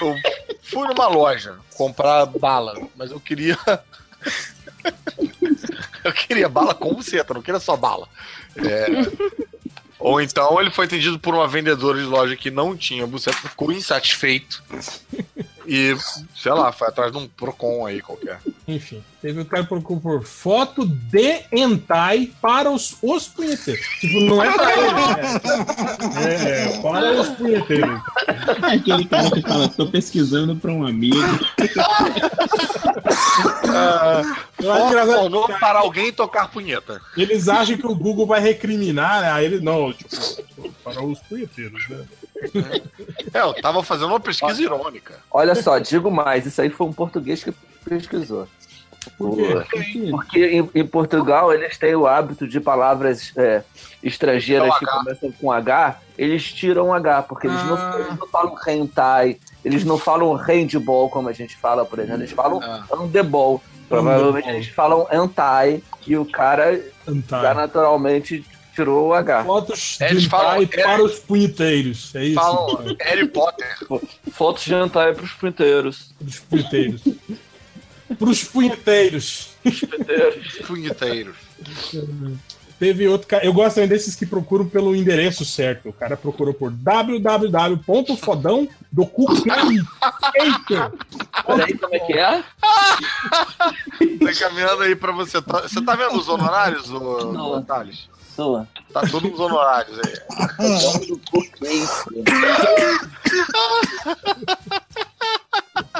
Speaker 5: Eu fui numa loja comprar bala, mas eu queria. eu queria bala com buceta, não queria só bala. É, Ou então ele foi atendido por uma vendedora de loja que não tinha buceta, ficou insatisfeito. E, sei lá, foi atrás de um Procon aí qualquer.
Speaker 1: Enfim, teve outro cara que procurou por foto de hentai para os, os punheteiros. Tipo, não é pra eles, né? É, é, para os punheteiros.
Speaker 11: Aquele cara que fala, tô pesquisando pra um amigo.
Speaker 5: Pornô para alguém tocar punheta.
Speaker 1: Eles acham que o Google vai recriminar, né? Aí ele, não, tipo, para os punheteiros, né?
Speaker 5: É, eu tava fazendo uma pesquisa irônica.
Speaker 8: Olha só, digo mais, isso aí foi um português que pesquisou.
Speaker 1: Por?
Speaker 8: Porque em, em Portugal eles têm o hábito de palavras é, estrangeiras
Speaker 5: Não,
Speaker 8: que
Speaker 5: H.
Speaker 8: começam com H, eles tiram H, porque eles, não,
Speaker 1: Ah.
Speaker 8: eles não falam hentai, eles não falam handball, como a gente fala, por exemplo, eles falam
Speaker 5: Ah.
Speaker 8: handebol. Provavelmente eles falam hentai e o cara já naturalmente tirou o H.
Speaker 1: Fotos de
Speaker 5: Eles falam-
Speaker 1: hentai para os punheteiros. É isso?
Speaker 5: Falam Harry Potter.
Speaker 8: Fotos de hentai pros printeiros.
Speaker 1: Para os punheteiros. Para os punheteiros.
Speaker 5: Punheteiros.
Speaker 1: Teve outro cara. Eu gosto também desses que procuram pelo endereço certo. O cara procurou por www.fodão do
Speaker 8: Peraí, como é que é?
Speaker 5: Tá caminhando aí pra você. Tá- Você tá vendo os honorários, ô Thales?
Speaker 8: Sua.
Speaker 5: Tá todos os honorários aí.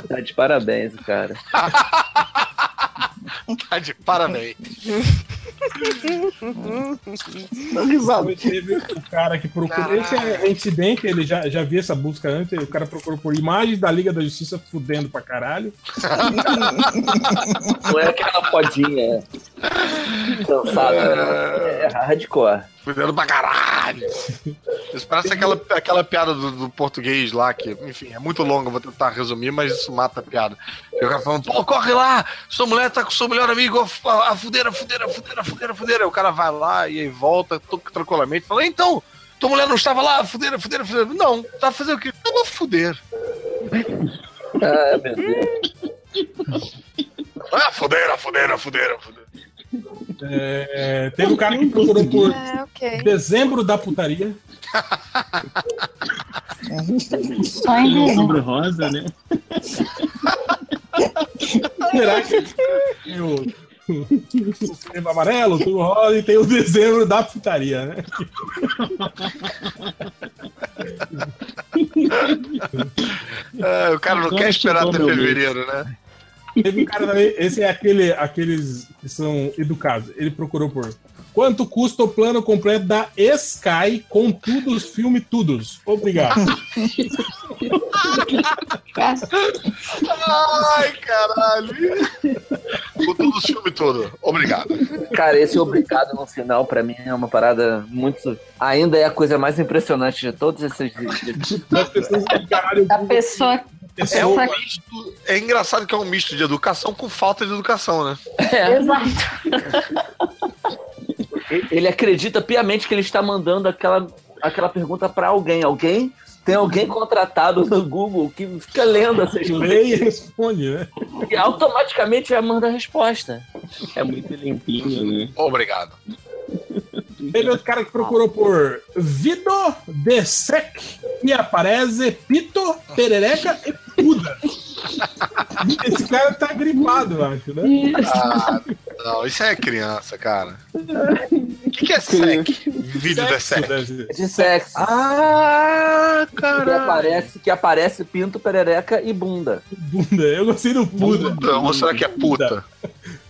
Speaker 8: Tá de parabéns, cara.
Speaker 5: Tá de parabéns.
Speaker 1: Teve o cara que procurou. Esse é incidente, ele já, já viu essa busca antes. O cara procurou por imagens da Liga da Justiça fudendo pra caralho.
Speaker 8: Não é aquela podinha cansada, não. É hardcore.
Speaker 5: Fudendo pra caralho. Isso parece aquela, aquela piada do, do português lá, que, enfim, é muito longa, vou tentar resumir, mas isso mata a piada. E o cara falando, pô, corre lá, sua mulher tá com seu melhor amigo, a, a, a fudeira, a fudeira, a fudeira, a fudeira, a fudeira. Aí o cara vai lá e aí volta tranquilamente, fala, então, tua mulher não estava lá, fudeira, fudeira, fudeira. Não, tá fazendo o quê? Tava fuder.
Speaker 8: Ah, meu Deus.
Speaker 5: Ah, fudeira, fudeira, fudeira, fudeira.
Speaker 1: É, teve um cara que procurou por
Speaker 7: É, ok.
Speaker 1: dezembro da putaria.
Speaker 3: Só em dezembro.
Speaker 11: Rosa, né?
Speaker 1: Será que tem o, o setembro amarelo, tudo rosa e tem o dezembro da putaria, né?
Speaker 5: Ah, o cara não quer esperar até fevereiro, né?
Speaker 1: Teve um cara também, esse é aquele, aqueles que são educados. Ele procurou por quanto custa o plano completo da Sky com todos os filmes todos. Obrigado.
Speaker 5: Ai, caralho. Com todo o filme todo. Obrigado.
Speaker 8: Cara, esse obrigado no final, pra mim, é uma parada muito. Ainda é a coisa mais impressionante de todos esses.
Speaker 1: Das pessoas que caralho,
Speaker 3: A pessoa.
Speaker 5: É um misto. É engraçado que é um misto de educação com falta de educação, né?
Speaker 3: Exato.
Speaker 8: Ele acredita piamente que ele está mandando aquela, aquela pergunta pra alguém. Alguém? Tem alguém contratado no Google que fica lendo essas
Speaker 1: lê e responde, né?
Speaker 8: e automaticamente já manda a resposta.
Speaker 11: É muito limpinho, né?
Speaker 5: Obrigado.
Speaker 1: Teve outro cara que procurou por Vido de Sec e aparece Pito, Perereca e Puda. Esse cara tá gripado, eu acho, né?
Speaker 5: Ah, não, isso é criança, cara. O que, que é sec? Vídeo da sec.
Speaker 1: deve ser.
Speaker 8: De sexo.
Speaker 5: Ah,
Speaker 8: Que
Speaker 5: caralho.
Speaker 8: aparece, que aparece pinto, perereca e bunda.
Speaker 1: Bunda. Eu gostei do Puda.
Speaker 5: Puta, ou será que é puta?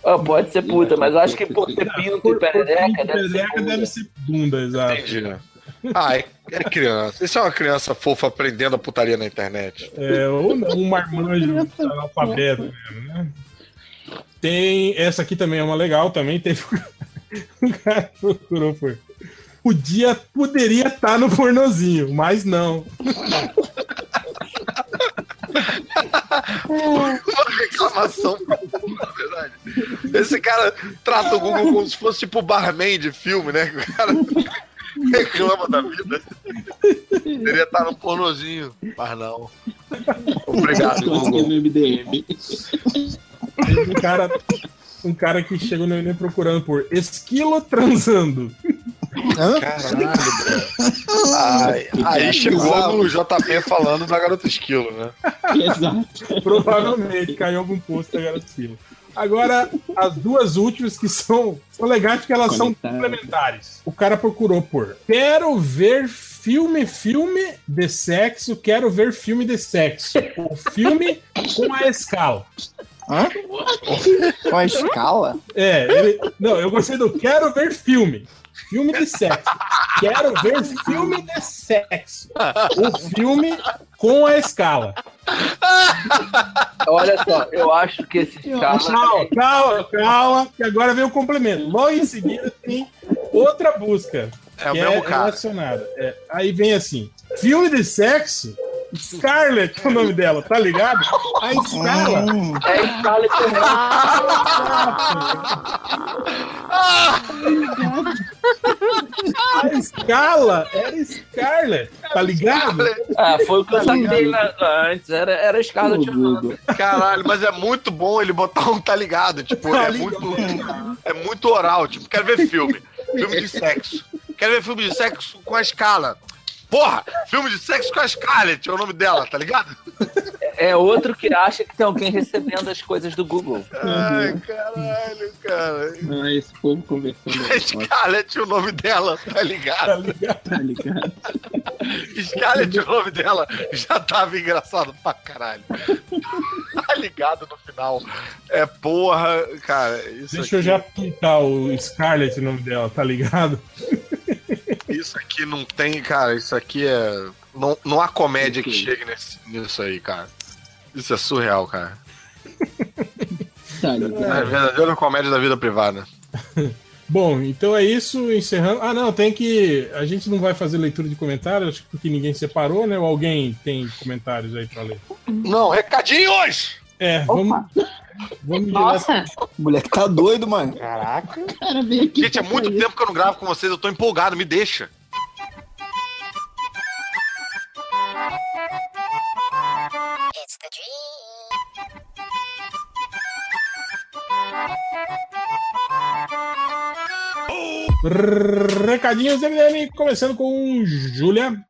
Speaker 8: Ah, pode ser puta, mas eu acho que por ser pinto e perereca, deve ser
Speaker 1: Perereca
Speaker 8: bunda.
Speaker 1: deve ser bunda, exato.
Speaker 5: Entendi. Ah, é, é criança. Isso é uma criança fofa aprendendo a putaria na internet.
Speaker 1: É, ou não, um marmanjo analfabeto mesmo, né? Tem. Essa aqui também é uma legal, também teve. Um cara que procurou por. Podia, poderia estar no pornozinho, mas não.
Speaker 5: Uma reclamação na verdade. Esse cara trata o Google como se fosse tipo barman de filme, né? O cara reclama da vida. Poderia estar no pornozinho, mas não. Obrigado, Google.
Speaker 1: Um cara, um cara que chegou no procurando por esquilo transando.
Speaker 5: Caralho. Aí, chegou no JP falando da garota esquilo, né?
Speaker 11: Exato.
Speaker 1: Provavelmente caiu algum post da garota esquilo. Agora, as duas últimas que são, são legais porque elas são complementares. O cara procurou por Quero ver filme, filme de sexo, quero ver filme de sexo. O filme com a escala.
Speaker 10: Hã? Com a escala?
Speaker 1: É, ele, não, eu gostei do quero ver filme. Filme de sexo. Quero ver filme de sexo. O filme com a escala.
Speaker 8: Olha só, eu acho que esse cara.
Speaker 1: Calma, calma, calma, que agora vem o complemento. Logo em seguida tem outra busca.
Speaker 5: É o
Speaker 1: que
Speaker 5: mesmo cara.
Speaker 1: relacionada. É, aí vem assim: filme de sexo. Scarlett é o nome dela, tá ligado? A escala.
Speaker 10: Hum,
Speaker 8: É Scarlett
Speaker 1: A escala era Scarlett, tá ligado?
Speaker 8: Ah, foi o que eu saquei na- antes. Era, era Scarlett.
Speaker 5: Caralho, mas é muito bom ele botar um tá ligado. Tipo,
Speaker 1: Tá
Speaker 5: é
Speaker 1: ligado.
Speaker 5: muito, é muito oral. Tipo, quero ver filme. Filme de sexo. Quero ver filme de sexo com a escala. Porra, filme de sexo com a Scarlett é o nome dela, tá ligado?
Speaker 8: É outro que acha que tem alguém recebendo as coisas do Google.
Speaker 5: Ai, caralho, cara.
Speaker 11: Ah, esse povo conversando.
Speaker 5: Scarlett é o nome dela, tá ligado?
Speaker 11: Tá ligado?
Speaker 5: Scarlett é o nome dela já tava engraçado pra caralho. Tá ligado no final. É porra, cara. Isso
Speaker 1: Deixa eu
Speaker 5: aqui-
Speaker 1: já pintar o Scarlett, o nome dela, tá ligado?
Speaker 5: Isso aqui não tem, cara, isso aqui é. Não, não há comédia que chegue nesse, nisso aí, cara. Isso é surreal, cara.
Speaker 11: Tá
Speaker 5: É a verdadeira comédia da vida privada.
Speaker 1: Bom, então é isso, encerrando. Ah, não, tem que. A gente não vai fazer leitura de comentários, acho que porque ninguém separou, né? Ou alguém tem comentários aí pra ler?
Speaker 5: Não, recadinhos!
Speaker 1: É, vamos. Vamos.
Speaker 3: Nossa,
Speaker 10: o moleque tá doido, mano.
Speaker 13: Caraca.
Speaker 11: Cara.
Speaker 5: Gente, é muito tempo que eu não gravo com vocês, eu tô empolgado, me deixa.
Speaker 1: Recadinhos MDM, começando com Júlia.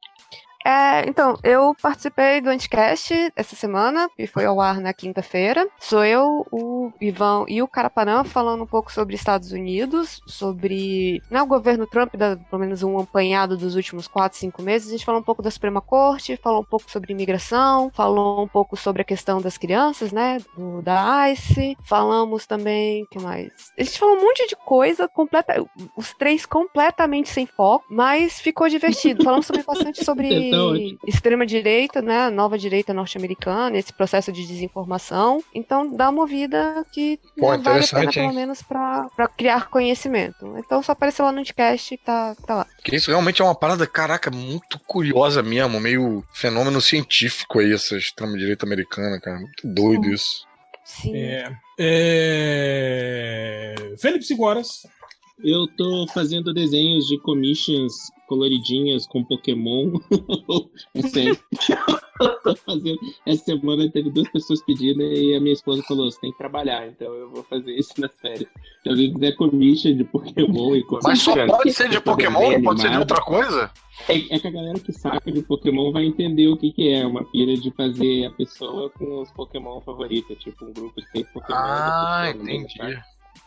Speaker 7: É, então, eu participei do Anticast essa semana, e foi ao ar na quinta-feira. Sou eu, o Ivan e o Carapanã falando um pouco sobre Estados Unidos, sobre né, o governo Trump, da, pelo menos um apanhado dos últimos 4, 5 meses. A gente falou um pouco da Suprema Corte, falou um pouco sobre imigração, falou um pouco sobre a questão das crianças, né, do, da ICE. Falamos também, o que mais? A gente falou um monte de coisa, completa, os três completamente sem foco, mas ficou divertido. Falamos também bastante sobre
Speaker 11: Tá ótimo.
Speaker 7: extrema direita, né, a nova direita norte-americana, esse processo de desinformação. Então dá uma ouvida que
Speaker 5: Pô,
Speaker 7: né, vale a pena
Speaker 5: interessante,
Speaker 7: pelo
Speaker 5: hein?
Speaker 7: menos pra pra criar conhecimento. Então só apareceu lá no podcast e tá, tá lá.
Speaker 5: Que isso realmente é uma parada, caraca, muito curiosa mesmo, meio fenômeno científico aí, essa extrema-direita americana, cara. Muito doido isso.
Speaker 7: Sim.
Speaker 1: É, é... Felipe Seguras.
Speaker 11: Eu tô fazendo desenhos de commissions coloridinhas com Pokémon. é sério. Fazendo. Essa semana teve duas pessoas pedindo e a minha esposa falou: você tem que trabalhar, então eu vou fazer isso nas férias. Se alguém quiser commission de Pokémon e
Speaker 5: Mas só pode ser de Pokémon, não pode ser de outra coisa?
Speaker 11: É, é que a galera que saca de Pokémon vai entender o que, que é uma pira de fazer a pessoa com os Pokémon favoritos, tipo um grupo de seis Pokémon.
Speaker 5: Ah, entendi.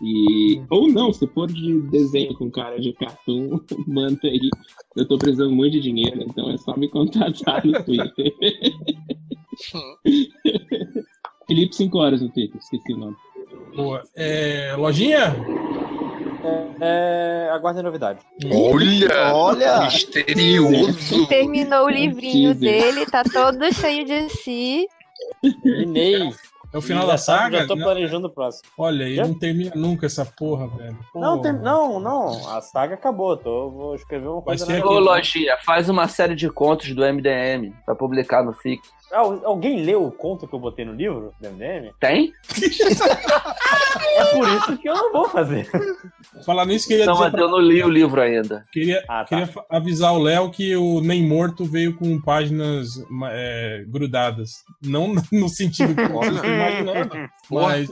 Speaker 11: E... Ou não, se for de desenho com cara de cartoon, manda aí. Eu tô precisando muito de dinheiro, então é só me contatar no Twitter. Felipe 5 horas no Twitter, esqueci o nome.
Speaker 1: Boa. É, lojinha?
Speaker 13: É, aguardem novidade.
Speaker 5: Olha!
Speaker 10: Olha!
Speaker 5: Misterioso!
Speaker 7: Terminou o livrinho
Speaker 1: Teaser.
Speaker 7: dele, tá todo cheio de si.
Speaker 13: Terminei.
Speaker 1: É o final da saga?
Speaker 13: Já tô
Speaker 1: Não.
Speaker 13: planejando o próximo.
Speaker 1: Olha, aí
Speaker 13: Quê?
Speaker 1: não termina nunca essa porra, velho.
Speaker 13: Não,
Speaker 1: Pô.
Speaker 13: tem- não, não. A saga acabou. Tô, vou escrever uma coisa
Speaker 8: Ô, Lojinha, faz uma série de contos do MDM pra publicar no FIC.
Speaker 13: Ah, alguém leu o conto que eu botei no livro do MDM?
Speaker 8: Tem?
Speaker 13: É por isso que eu não vou fazer.
Speaker 1: Falar nisso, queria
Speaker 8: Não,
Speaker 1: dizer
Speaker 8: mas
Speaker 1: pra-
Speaker 8: eu não li o livro ainda.
Speaker 1: Queria,
Speaker 13: Ah, tá.
Speaker 1: queria avisar o Léo que o Nem Morto veio com páginas é, grudadas. Não no sentido que vocês imaginando, mas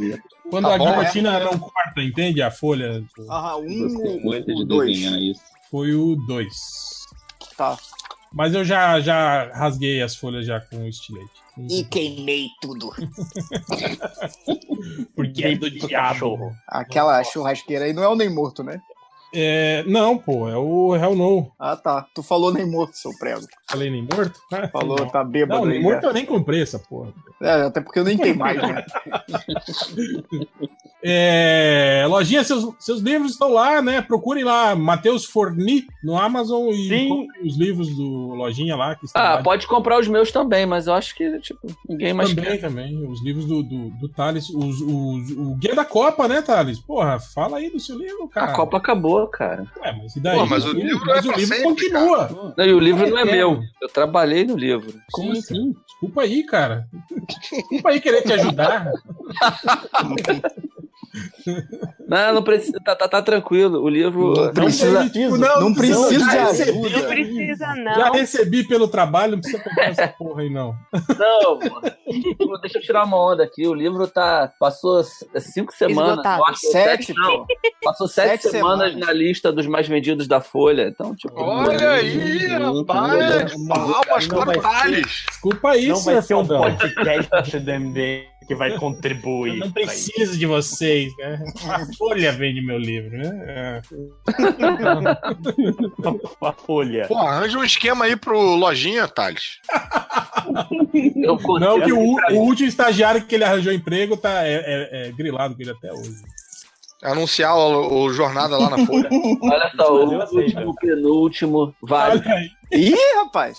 Speaker 1: quando
Speaker 10: Tá
Speaker 1: a
Speaker 10: bom,
Speaker 1: guilhotina não corta, entende? A folha.
Speaker 10: Ah, um
Speaker 11: de
Speaker 10: dois?
Speaker 1: Foi o 2.
Speaker 10: Tá.
Speaker 1: Mas eu já, já rasguei as folhas já com o estilete.
Speaker 10: E queimei tudo.
Speaker 1: Porque é do diabo.
Speaker 10: Aquela churrasqueira aí não é o nem morto, né?
Speaker 1: É, não, pô, é o Hell No.
Speaker 10: Ah, tá. Tu falou nem morto, seu prego.
Speaker 1: Falei Nem Morto?
Speaker 10: Falou,
Speaker 1: Não.
Speaker 10: tá bêbado
Speaker 1: Não,
Speaker 10: aí.
Speaker 1: Nem Morto
Speaker 10: né?
Speaker 1: eu nem comprei essa porra.
Speaker 10: É, até porque eu nem tenho mais, né?
Speaker 1: É, lojinha, seus, seus livros estão lá, né? Procurem lá, Matheus Forni no Amazon e
Speaker 13: Sim.
Speaker 1: os livros do Lojinha lá. Que estão
Speaker 8: Ah,
Speaker 1: lá
Speaker 8: pode comprar os meus também, mas eu acho que, tipo, ninguém mais
Speaker 1: também,
Speaker 8: quer.
Speaker 1: também. Os livros do, do, do Thales, os, os- o Guia da Copa, né, Thales? Porra, fala aí do seu livro, cara.
Speaker 8: A Copa acabou, cara.
Speaker 1: Ué, mas e daí?
Speaker 5: Pô, mas o livro é
Speaker 1: mas o
Speaker 5: pra
Speaker 1: livro
Speaker 5: sempre,
Speaker 1: continua.
Speaker 8: Não, e o livro não é
Speaker 1: É,
Speaker 8: meu. Eu trabalhei no livro.
Speaker 1: Como assim? Desculpa aí, cara. Desculpa aí querer te ajudar.
Speaker 8: Não, não precisa. Tá, tá, tá tranquilo. O livro.
Speaker 10: Não precisa-
Speaker 1: Tipo,
Speaker 10: não precisa
Speaker 1: já
Speaker 10: de ajuda.
Speaker 7: Não precisa, não.
Speaker 1: Já recebi pelo trabalho, não precisa comprar essa porra aí, não.
Speaker 8: Não, mano. Deixa eu tirar uma onda aqui. O livro tá. Passou cinco semanas. Acho,
Speaker 10: Sete,
Speaker 8: não. Passou sete,
Speaker 10: Sete
Speaker 8: semanas,
Speaker 10: semanas.
Speaker 8: na lista dos mais vendidos da Folha. Então, tipo.
Speaker 5: Olha aí, rapaz! Palmas
Speaker 13: Não
Speaker 5: Thales!
Speaker 1: Desculpa aí,
Speaker 13: não vai ser um podcast do MDM que vai contribuir.
Speaker 1: Eu não preciso de vocês, né? A Folha vende meu livro, né?
Speaker 13: A folha.
Speaker 5: Pô, arranja um esquema aí pro Lojinha, Thales.
Speaker 8: Eu
Speaker 1: É. Não, que o,
Speaker 8: pra
Speaker 1: o último estagiário que ele arranjou emprego tá é, é- é grilado com ele até hoje.
Speaker 5: Anunciar o, o Jornada lá na Folha.
Speaker 8: Olha só, o último, penúltimo, vale.
Speaker 10: Ih, rapaz!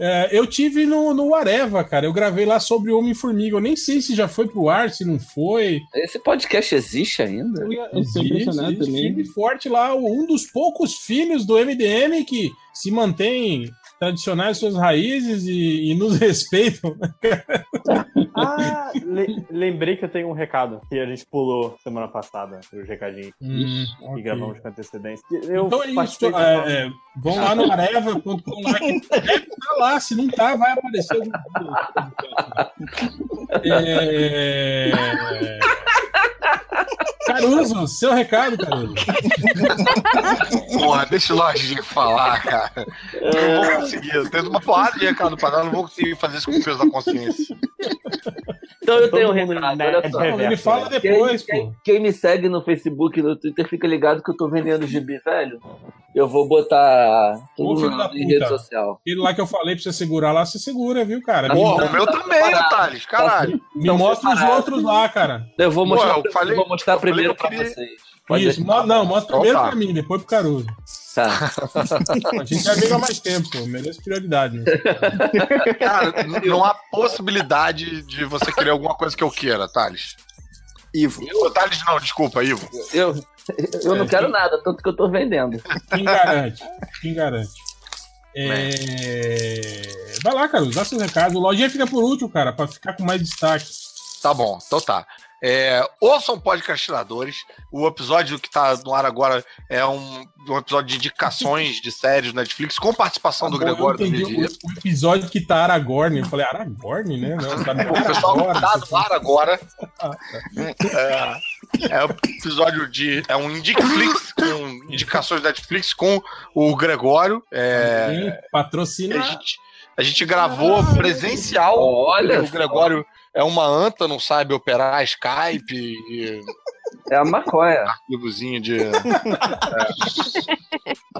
Speaker 1: É, eu tive no, no Areva, cara. Eu gravei lá sobre o Homem-Formiga. Eu nem sei se já foi pro ar, se não foi.
Speaker 8: Esse podcast existe ainda?
Speaker 11: Eu impressionado
Speaker 1: Existe,
Speaker 11: também.
Speaker 1: firme e forte lá. Um dos poucos filhos do MDM que se mantém tradicionais suas raízes e, e nos respeitam.
Speaker 13: Ah, le- lembrei que eu tenho um recado que a gente pulou semana passada, os recadinhos
Speaker 1: Hum,
Speaker 13: que
Speaker 1: ok.
Speaker 13: gravamos com antecedência. Eu
Speaker 1: Então é isso.
Speaker 13: de-
Speaker 1: é, é, vão lá no areva.com lá que tá lá. Se não tá, vai aparecer é... Caruso, seu recado, Caruso.
Speaker 5: Porra, deixa o Lojinha falar, cara. Eu não vou conseguir. Eu tenho uma porrada de recado pra dar, eu não vou conseguir fazer isso com o peso da consciência.
Speaker 8: Então eu tenho um recado, olha só.
Speaker 1: Ele fala depois,
Speaker 8: quem,
Speaker 1: pô.
Speaker 8: quem- quem me segue no Facebook e no Twitter fica ligado que eu tô vendendo gibi, velho. Eu vou botar tudo na- rede social.
Speaker 1: Aquele lá que eu falei pra você segurar lá, você segura, viu, cara? Me,
Speaker 5: Porra, o meu também, ô Thales, caralho.
Speaker 1: me
Speaker 8: Então,
Speaker 1: mostra os outros lá, cara.
Speaker 8: Eu vou
Speaker 5: Pô, eu falei-
Speaker 8: eu vou mostrar
Speaker 5: eu
Speaker 8: primeiro
Speaker 5: que eu
Speaker 8: pra
Speaker 5: queria-
Speaker 8: vocês. Pode
Speaker 1: Isso, mo- não, mostra
Speaker 5: Então
Speaker 1: primeiro
Speaker 5: tá.
Speaker 1: pra mim, depois pro Caruso.
Speaker 8: Tá.
Speaker 1: A gente já vive há mais tempo, pô. Merece prioridade. Né?
Speaker 5: Cara, não há possibilidade de você querer alguma coisa que eu queira, Thales.
Speaker 10: Ivo.
Speaker 5: Ô, Thales, não, desculpa, Ivo.
Speaker 8: Eu, eu não
Speaker 1: É,
Speaker 8: quero
Speaker 1: quem-
Speaker 8: nada, tanto que eu tô vendendo.
Speaker 1: Quem garante? Quem garante? É... Vai lá, Caruso, dá seus recados. O Lojinha fica por último, cara, pra ficar com mais destaque.
Speaker 5: Tá bom, então tá. É, ouçam podcastinadores. O episódio que tá no ar agora é um, um episódio de indicações de séries do Netflix com participação do
Speaker 1: Bom, eu
Speaker 5: Gregório do
Speaker 1: entendi o, o episódio que tá Aragorn. Eu falei, Aragorn, né? Não, tá no
Speaker 5: O pessoal não
Speaker 1: Aragorn.
Speaker 5: tá no ar agora.
Speaker 1: Ah, tá.
Speaker 5: É, é um episódio de. É um Indicflix, com indicações da Netflix com o Gregório. É,
Speaker 1: Sim, Patrocina.
Speaker 5: a, gente, a gente gravou presencial.
Speaker 8: Olha
Speaker 5: o Gregório é uma anta, não sabe operar Skype e
Speaker 8: É a maconha.
Speaker 5: arquivozinho de.
Speaker 10: Que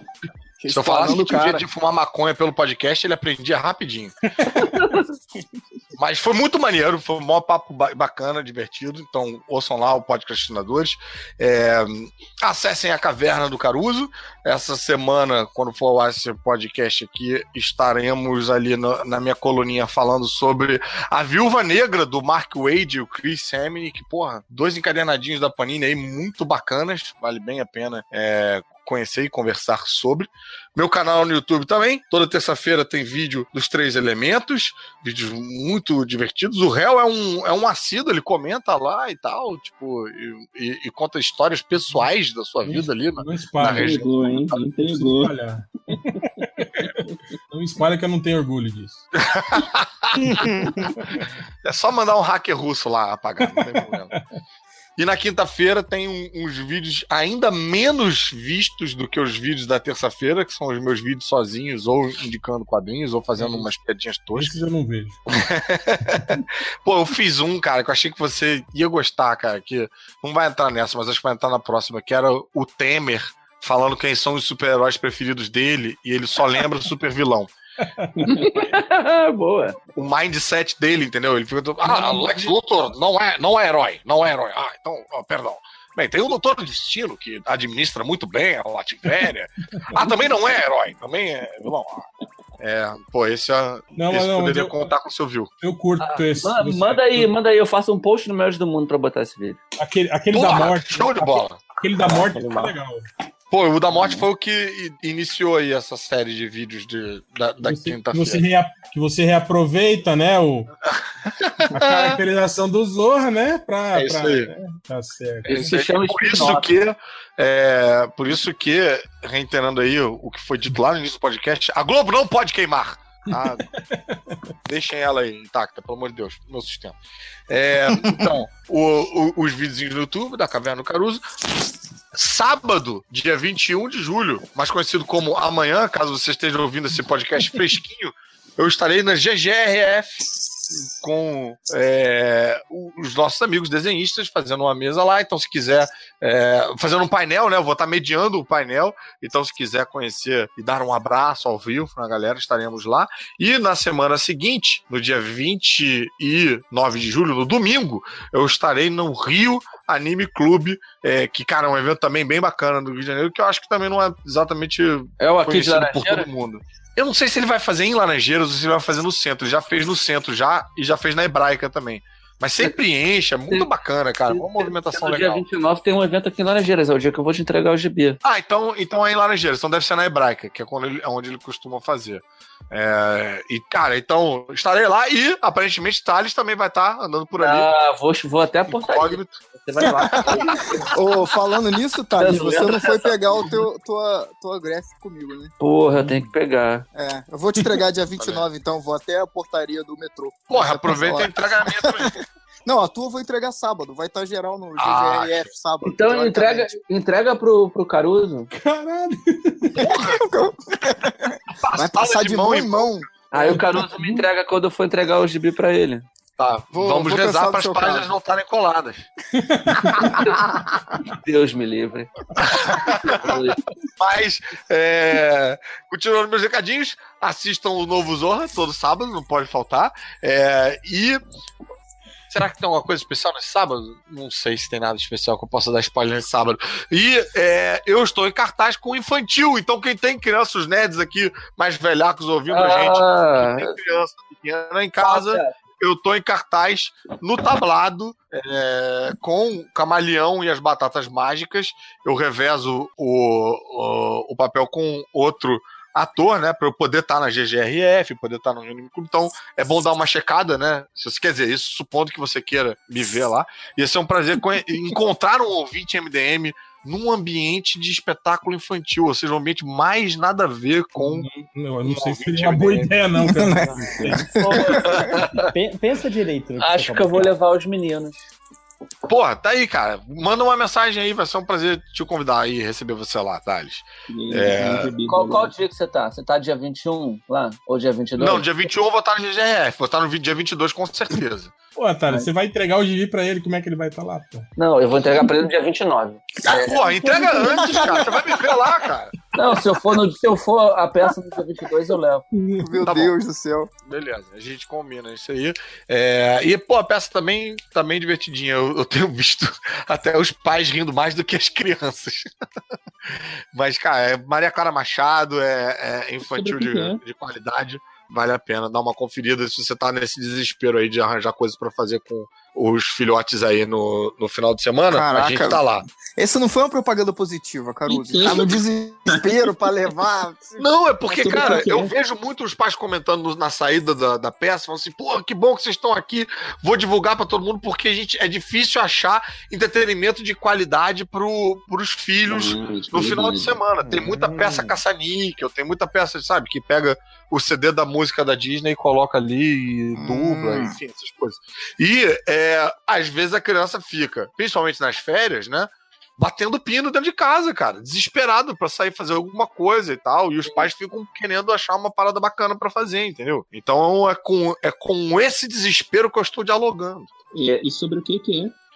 Speaker 5: Se eu falasse
Speaker 10: falando,
Speaker 5: que
Speaker 10: cara.
Speaker 5: de fumar maconha pelo podcast, ele aprendia rapidinho. Mas foi muito maneiro, foi um maior papo ba- bacana, divertido. Então, ouçam lá o Podcastinadores. É, acessem a Caverna do Caruso. Essa semana, quando for ar esse podcast aqui, estaremos ali no- na minha coluninha falando sobre a Viúva Negra do Mark Wade e o Chris que, porra, dois encadernadinhos da Panini aí muito bacanas. Vale bem a pena é, conhecer e conversar sobre. Meu canal no YouTube também. Toda terça-feira tem vídeo dos três elementos, vídeos muito divertidos. O réu é um, é um assíduo, ele comenta lá e tal, tipo, e, e- e conta histórias pessoais da sua vida ali na,
Speaker 1: Não
Speaker 5: na
Speaker 1: espalha.
Speaker 5: região.
Speaker 11: Entregou, hein? Entregou.
Speaker 1: espalhar. Não espalha que eu não tenho orgulho disso.
Speaker 5: É só mandar um hacker russo lá apagar, não tem problema. E na quinta-feira tem um- uns vídeos ainda menos vistos do que os vídeos da terça-feira, que são os meus vídeos sozinhos, ou indicando quadrinhos, ou fazendo umas piadinhas toscas.
Speaker 1: Esses eu não vejo.
Speaker 5: Pô, eu fiz um, cara, que eu achei que você ia gostar, cara, que não vai entrar nessa, mas acho que vai entrar na próxima, que era o Temer falando quem são os super-heróis preferidos dele, e ele só lembra do super vilão.
Speaker 8: Boa.
Speaker 5: O mindset dele, entendeu? Ele fica. todo, Ah, Lex Luthor não é, não é herói, não é herói. Ah, então, ó, perdão. Bem, tem o Doutor Destino, que administra muito bem a Lativéria. ah, também não é herói, também é vilão. Ah, É, pô, esse, é,
Speaker 1: Não,
Speaker 5: esse
Speaker 1: não,
Speaker 5: poderia
Speaker 1: eu-
Speaker 5: contar com o seu view.
Speaker 1: Eu curto esse.
Speaker 8: Ma-
Speaker 1: esse-
Speaker 8: manda aí, manda aí, eu faço um post no Melhores do Mundo pra botar esse vídeo.
Speaker 1: Aquele, aquele
Speaker 5: Porra,
Speaker 1: da morte.
Speaker 5: show de bola.
Speaker 1: Aquele da morte
Speaker 9: Aquele
Speaker 1: tá legal.
Speaker 5: Pô, o da morte foi o que iniciou aí essa série de vídeos de, da, da
Speaker 1: Você- que, você
Speaker 5: quinta-feira.
Speaker 1: que você reaproveita, né? O, a caracterização do Zorra, né? Pra,
Speaker 5: É isso
Speaker 1: pra-
Speaker 5: aí.
Speaker 1: é, tá certo.
Speaker 8: Isso se
Speaker 5: É,
Speaker 8: chama
Speaker 5: por isso que, é, por isso que, reiterando aí o, o que foi dito lá no início do podcast, a Globo não pode queimar. Ah, deixem ela intacta, pelo amor de Deus, meu sistema. É, então, o- o- os videozinhos no YouTube da Caverna do Caruso. Sábado, dia 21 de julho, mais conhecido como amanhã, caso você esteja ouvindo esse podcast fresquinho, eu estarei na GGRF com é, os nossos amigos desenhistas fazendo uma mesa lá. Então, se quiser, é, fazendo um painel, né? Eu vou estar mediando o painel. Então, se quiser conhecer e dar um abraço ao vivo na galera, estaremos lá. E na semana seguinte, no dia 29 de julho, no domingo, eu estarei no Rio Anime Clube, é, que, cara, é um evento também bem bacana do Rio de Janeiro, que eu acho que também não é exatamente
Speaker 8: É o aqui de
Speaker 5: conhecido por todo mundo. Eu não sei se ele vai fazer em Laranjeiras ou se ele vai fazer no centro. Ele já fez no centro já e já fez na Hebraica também. Mas sempre enche, é muito bacana, cara. Uma movimentação
Speaker 8: No dia
Speaker 5: legal.
Speaker 8: 29 tem um evento aqui em Laranjeiras, é o dia que eu vou te entregar o GB.
Speaker 5: Ah, então, então é em Laranjeiras, então deve ser na Hebraica, que é ele- é onde ele costuma fazer. É, e, cara, então estarei lá e aparentemente Thales também vai estar andando por ali.
Speaker 8: Ah, vou, vou até a portaria.
Speaker 5: Incógnito.
Speaker 8: Você vai lá.
Speaker 10: Ô, falando nisso, Thales,
Speaker 8: Não
Speaker 10: você não foi pegar o teu, tua, tua graphic comigo, né?
Speaker 8: Porra, eu tenho que pegar.
Speaker 10: É, eu vou te entregar dia 29, então, vou até a portaria do metrô.
Speaker 5: Porra, aproveita e entrega a minha também.
Speaker 10: Não, a tua eu vou entregar sábado, vai estar geral no
Speaker 5: Ah,
Speaker 10: GGRF sábado.
Speaker 8: Então
Speaker 10: teoricamente.
Speaker 8: entrega, entrega pro, pro Caruso.
Speaker 1: Caralho.
Speaker 10: Vai passar de mão em mão.
Speaker 8: Aí o Caruso me entrega quando eu for entregar o gibi pra ele.
Speaker 5: Tá,
Speaker 10: Vou-
Speaker 5: vamos
Speaker 10: vou
Speaker 5: rezar para as páginas
Speaker 10: caso.
Speaker 5: não estarem coladas.
Speaker 8: Deus me livre.
Speaker 5: Mas, é, continuando meus recadinhos, assistam o novo Zorra todo sábado, não pode faltar. É, e. Será que tem alguma coisa especial nesse sábado? Não sei se tem nada especial que eu possa dar spoiler nesse sábado. E é, eu estou em cartaz com o infantil, então quem tem crianças nerds aqui, mais velhacos ouvindo a gente,
Speaker 8: Ah,
Speaker 5: quem tem criança pequena em casa, eu tô em cartaz no tablado é, com o Camaleão e as Batatas Mágicas. Eu revezo o, o, o papel com outro ator, né? Pra eu poder estar na GGRF, poder estar no Anime Clube. Então é bom dar uma checada, né? Se você quer dizer isso, supondo que você queira me ver lá. Ia ser um prazer encontrar um ouvinte MDM num ambiente de espetáculo infantil, ou seja, um ambiente mais nada a ver com.
Speaker 1: Não, eu não sei se seria uma boa ideia, não, cara.
Speaker 13: Pensa direito.
Speaker 8: acho
Speaker 13: você
Speaker 8: que eu vou levar os meninos.
Speaker 5: Porra, tá aí, cara. Manda uma mensagem aí, vai ser um prazer te convidar aí, receber você lá, Thales. É.
Speaker 8: Qual, qual dia que você tá? Você tá dia 21 lá? Ou dia 22?
Speaker 5: Não, dia 21 eu vou estar no GGRF, vou estar no dia 22 com certeza.
Speaker 1: Pô, Thales, você vai entregar o gibi pra ele, como é que ele vai estar lá, pô?
Speaker 8: Não, eu vou entregar pra ele no dia 29.
Speaker 5: Ah, porra, entrega antes, cara. Você vai me ver lá, cara.
Speaker 8: Não, se eu for, no, se eu for a peça no dia 22, eu levo.
Speaker 10: Meu
Speaker 5: Tá bom.
Speaker 10: Deus do céu.
Speaker 5: Beleza, a gente combina isso aí. É, e, pô, a peça também, também divertidinha. Eu, eu tenho visto até os pais rindo mais do que as crianças. Mas, cara, é Maria Clara Machado, é, é infantil de, de qualidade. Vale a pena dar uma conferida se você tá nesse desespero aí de arranjar coisas pra fazer com os filhotes aí no, no final de semana. a
Speaker 10: Caraca.
Speaker 5: gente tá lá.
Speaker 10: Essa não foi uma propaganda positiva, Caruso. Tá no desespero pra levar.
Speaker 5: Não, é porque,
Speaker 10: Sobre
Speaker 5: cara,
Speaker 10: é?
Speaker 5: eu vejo muitos pais comentando na saída da, da peça, falando assim, pô, que bom que vocês estão aqui, vou divulgar pra todo mundo, porque a gente, é difícil achar entretenimento de qualidade pro, pros filhos no final de semana. Tem muita peça caça-níquel, tem muita peça, sabe, que pega o CD da música da Disney e coloca ali e dubla, enfim, essas coisas. E, é, às vezes, a criança fica, principalmente nas férias, né, batendo pino dentro de casa, cara, desesperado pra sair fazer alguma coisa e tal, e os pais ficam querendo achar uma parada bacana pra fazer, entendeu? Então é com, é com esse desespero que eu estou dialogando.
Speaker 11: E, e sobre o que que é?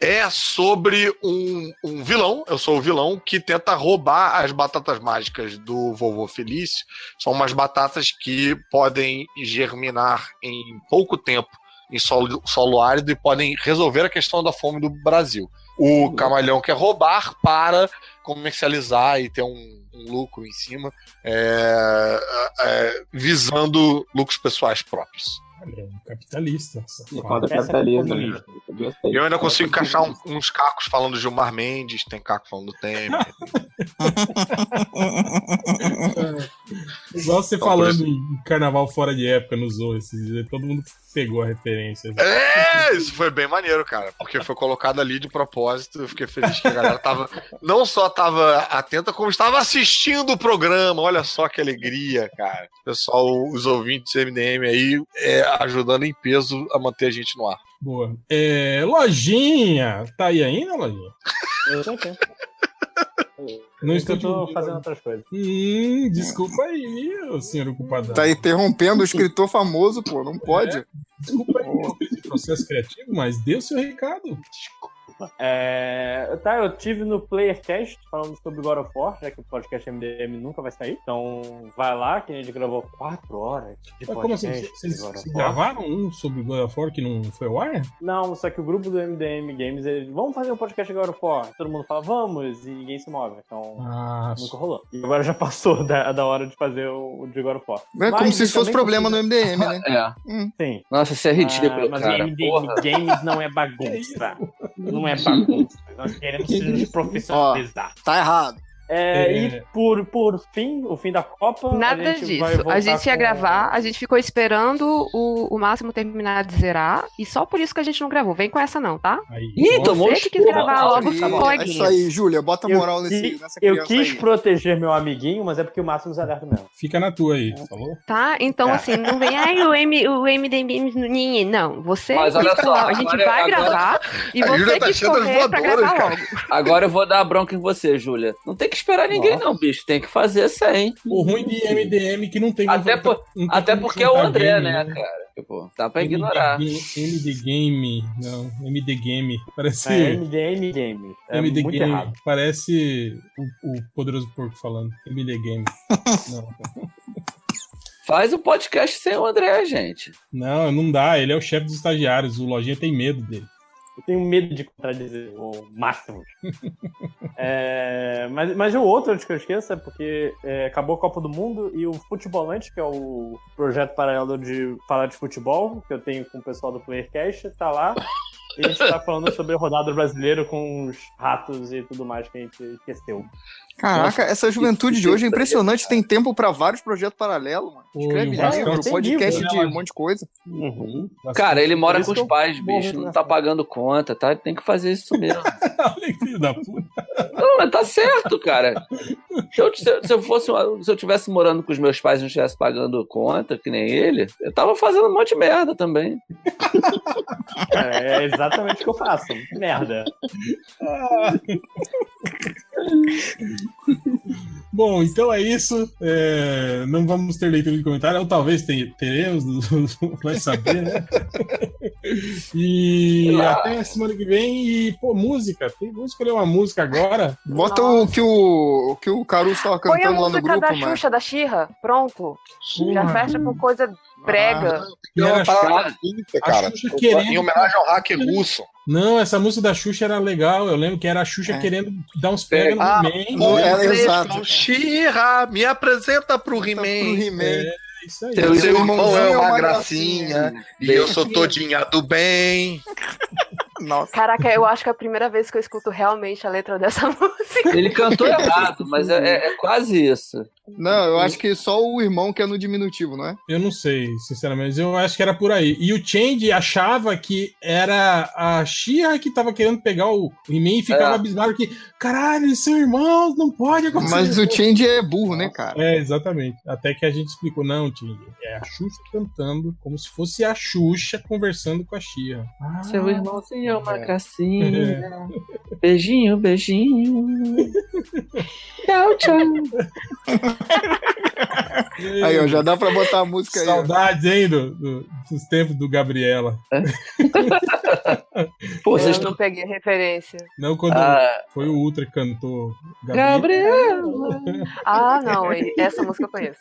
Speaker 5: É sobre um, um vilão, eu sou o vilão, que tenta roubar as batatas mágicas do vovô Felício. São umas batatas que podem germinar em pouco tempo em solo, solo árido e podem resolver a questão da fome do Brasil. O Camalhão quer roubar para comercializar e ter um, um lucro em cima, é, é, visando lucros pessoais próprios.
Speaker 1: Olha, um capitalista.
Speaker 9: Foda
Speaker 1: é.
Speaker 5: Eu ainda consigo encaixar um- uns cacos falando do Gilmar Mendes, tem caco falando do Temer.
Speaker 1: Igual você
Speaker 5: Então,
Speaker 1: falando em carnaval fora de época no Zorro esses todo mundo pegou a referência.
Speaker 5: É, isso foi bem maneiro, cara, porque foi colocado ali de propósito. Eu fiquei feliz que a galera tava, não só tava atenta, como estava assistindo o programa. Olha só que alegria, cara. Pessoal, os ouvintes do MDM aí é, ajudando em peso a manter a gente no ar.
Speaker 1: Boa. É, lojinha, tá aí ainda, Lojinha?
Speaker 13: Eu tô aqui.
Speaker 1: Não
Speaker 13: Eu
Speaker 1: estou
Speaker 13: tô fazendo outras coisas.
Speaker 1: Hum, desculpa aí, senhor ocupado.
Speaker 10: Tá interrompendo o escritor famoso, pô. Não pode.
Speaker 1: Desculpa aí processo criativo, mas dê o seu recado.
Speaker 13: É, tá, eu tive no Playercast falando sobre God of War, já que o podcast MDM nunca vai sair. Então vai lá, que a gente gravou 4 horas de
Speaker 1: Mas como assim?
Speaker 13: podcast.
Speaker 1: Vocês
Speaker 13: War.
Speaker 1: gravaram um sobre God of War que não foi ao ar?
Speaker 13: Não, só que o grupo do MDM Games, eles vamos fazer um podcast de God of War. Todo mundo fala, vamos, e ninguém se move. Então
Speaker 1: Ah,
Speaker 13: nunca rolou. E agora já passou da, da hora de fazer o, o de God of War.
Speaker 10: É como
Speaker 13: Mas
Speaker 10: se isso fosse problema no
Speaker 13: consigo-
Speaker 10: MDM, né?
Speaker 8: É.
Speaker 10: Hum.
Speaker 13: Sim.
Speaker 8: Nossa, isso é ridículo,
Speaker 13: Ah, mas
Speaker 8: cara.
Speaker 13: o MDM
Speaker 8: Porra.
Speaker 13: Games não é bagunça. Não é bagunça. Nós queremos nos profissionalizar.
Speaker 10: Tá errado.
Speaker 13: É,
Speaker 1: É.
Speaker 13: E por, por fim, o fim da Copa.
Speaker 7: Nada
Speaker 13: a gente
Speaker 7: disso. A gente ia
Speaker 13: com-
Speaker 7: gravar, a gente ficou esperando o, o máximo terminar de zerar, e só por isso que a gente não gravou. Vem com essa não, tá?
Speaker 1: Aí.
Speaker 8: Ih, tomou
Speaker 7: Você que quis gravar logo com o
Speaker 10: é isso aí, Júlia. Bota
Speaker 13: Eu,
Speaker 10: moral nesse,
Speaker 13: qui-
Speaker 10: nessa
Speaker 13: eu quis
Speaker 10: aí.
Speaker 13: proteger meu amiguinho, mas é porque o Máximo nos alerta mesmo.
Speaker 1: Fica na tua aí, falou?
Speaker 7: Tá? Então,
Speaker 13: É.
Speaker 7: assim, não vem aí o, M, o MDM. Não, você.
Speaker 8: Mas olha só,
Speaker 7: a gente
Speaker 8: agora-
Speaker 7: vai
Speaker 8: agora-
Speaker 7: gravar e
Speaker 5: A Júlia
Speaker 7: você
Speaker 5: tá
Speaker 7: que escorrer pra gravar logo.
Speaker 8: Agora eu vou dar a bronca em você, Júlia. Não tem que esperar ninguém,
Speaker 13: Nossa.
Speaker 8: não, bicho. Tem que fazer sem.
Speaker 1: O ruim de MDM que não tem
Speaker 8: Até, por-
Speaker 1: não
Speaker 8: até porque é o André,
Speaker 1: game,
Speaker 8: né, cara? Tipo, dá pra
Speaker 1: MD
Speaker 8: ignorar.
Speaker 1: Game- MD Game, não, MD Game. Parece.
Speaker 13: É MDM Games. É
Speaker 1: MD
Speaker 13: muito
Speaker 1: Game.
Speaker 13: errado.
Speaker 1: Parece o, o Poderoso Porco falando. MD Game. não.
Speaker 8: Faz o podcast sem o André, gente.
Speaker 1: não, não dá. Ele é o chefe dos estagiários. O Lojinha tem medo dele.
Speaker 13: Eu tenho medo de contradizer o Máximo. É, mas, mas o outro, antes que eu esqueça, é porque é, acabou a Copa do Mundo e o Futebolante, que é o projeto paralelo de falar de futebol, que eu tenho com o pessoal do Playercast, tá lá. E a gente tá falando sobre a rodada brasileira com os ratos e tudo mais que a gente esqueceu.
Speaker 10: Caraca, essa juventude de hoje é impressionante. Tem tempo pra vários projetos paralelos, mano. Escreve livro, podcast
Speaker 13: livro,
Speaker 10: de
Speaker 1: né,
Speaker 10: um monte de coisa.
Speaker 13: Uhum.
Speaker 8: Cara, ele mora com os pais, bicho. Não tá pagando conta, tá? Tem que fazer isso mesmo.
Speaker 1: Olha que filho da puta.
Speaker 8: Não, mas tá certo, cara. Se eu, se eu- se eu fosse, se eu tivesse morando com os meus pais e não estivesse pagando conta, que nem ele, eu tava fazendo um monte de merda também.
Speaker 13: É, é exatamente o que eu faço. Merda.
Speaker 1: Bom, então é isso. É, não vamos ter leitura de comentário, ou talvez tenha- teremos, vai saber, né? E até semana que vem. E, pô, música. Tem, vamos escolher uma música agora.
Speaker 10: Bota o que o, o que o Caruso tava
Speaker 14: Põe a
Speaker 10: cantando lá no
Speaker 14: música
Speaker 10: grupo,
Speaker 14: da. Xuxa, da Xirra. Pronto. Já fecha com coisa brega.
Speaker 1: E era
Speaker 5: parada
Speaker 1: chato.
Speaker 5: bonita,
Speaker 1: A
Speaker 5: cara.
Speaker 1: Xuxa querendo-
Speaker 5: Em homenagem ao hacker russo.
Speaker 1: Não, essa música da Xuxa era legal. Eu lembro que era a Xuxa
Speaker 10: É.
Speaker 1: querendo dar uns pega no
Speaker 5: Ah,
Speaker 1: He-Man.
Speaker 5: pô,
Speaker 1: né?
Speaker 10: é, exato.
Speaker 5: Xirra, me apresenta pro
Speaker 10: Pro
Speaker 5: He-Man.
Speaker 10: He-Man.
Speaker 1: É, isso aí.
Speaker 8: Seu
Speaker 5: irmão é
Speaker 10: é
Speaker 5: uma
Speaker 10: uma
Speaker 5: gracinha. E eu sou todinha do bem.
Speaker 10: Nossa.
Speaker 14: Caraca, eu acho que é a primeira vez que eu escuto realmente a letra dessa música.
Speaker 8: Ele cantou errado, mas é, é- é quase isso.
Speaker 10: Não, eu acho que só o irmão que é no diminutivo, não é?
Speaker 1: Eu não sei, sinceramente. Eu acho que era por aí. E o Change achava que era a Shira que tava querendo pegar o He-Man e ficava
Speaker 8: É.
Speaker 1: abismado que, caralho, eles são irmãos, não pode acontecer.
Speaker 10: Mas o Change é burro, né, cara?
Speaker 1: É, exatamente. Até que a gente explicou, não, Change, é a Xuxa cantando como se fosse a Xuxa conversando com a Shira. Ah,
Speaker 8: Seu irmãozinho é uma gracinha. Beijinho, beijinho. Tchau, tchau.
Speaker 10: Aí, ó, já dá pra botar a música aí. ó.
Speaker 1: Saudades, hein, do, do- dos tempos do Gabriela.
Speaker 8: Pô,
Speaker 14: eu
Speaker 8: vocês estão.
Speaker 14: não peguei a referência.
Speaker 1: Não quando
Speaker 8: Ah,
Speaker 1: foi o Ultra que cantou
Speaker 8: Gabriela.
Speaker 14: Ah, não, essa música eu conheço.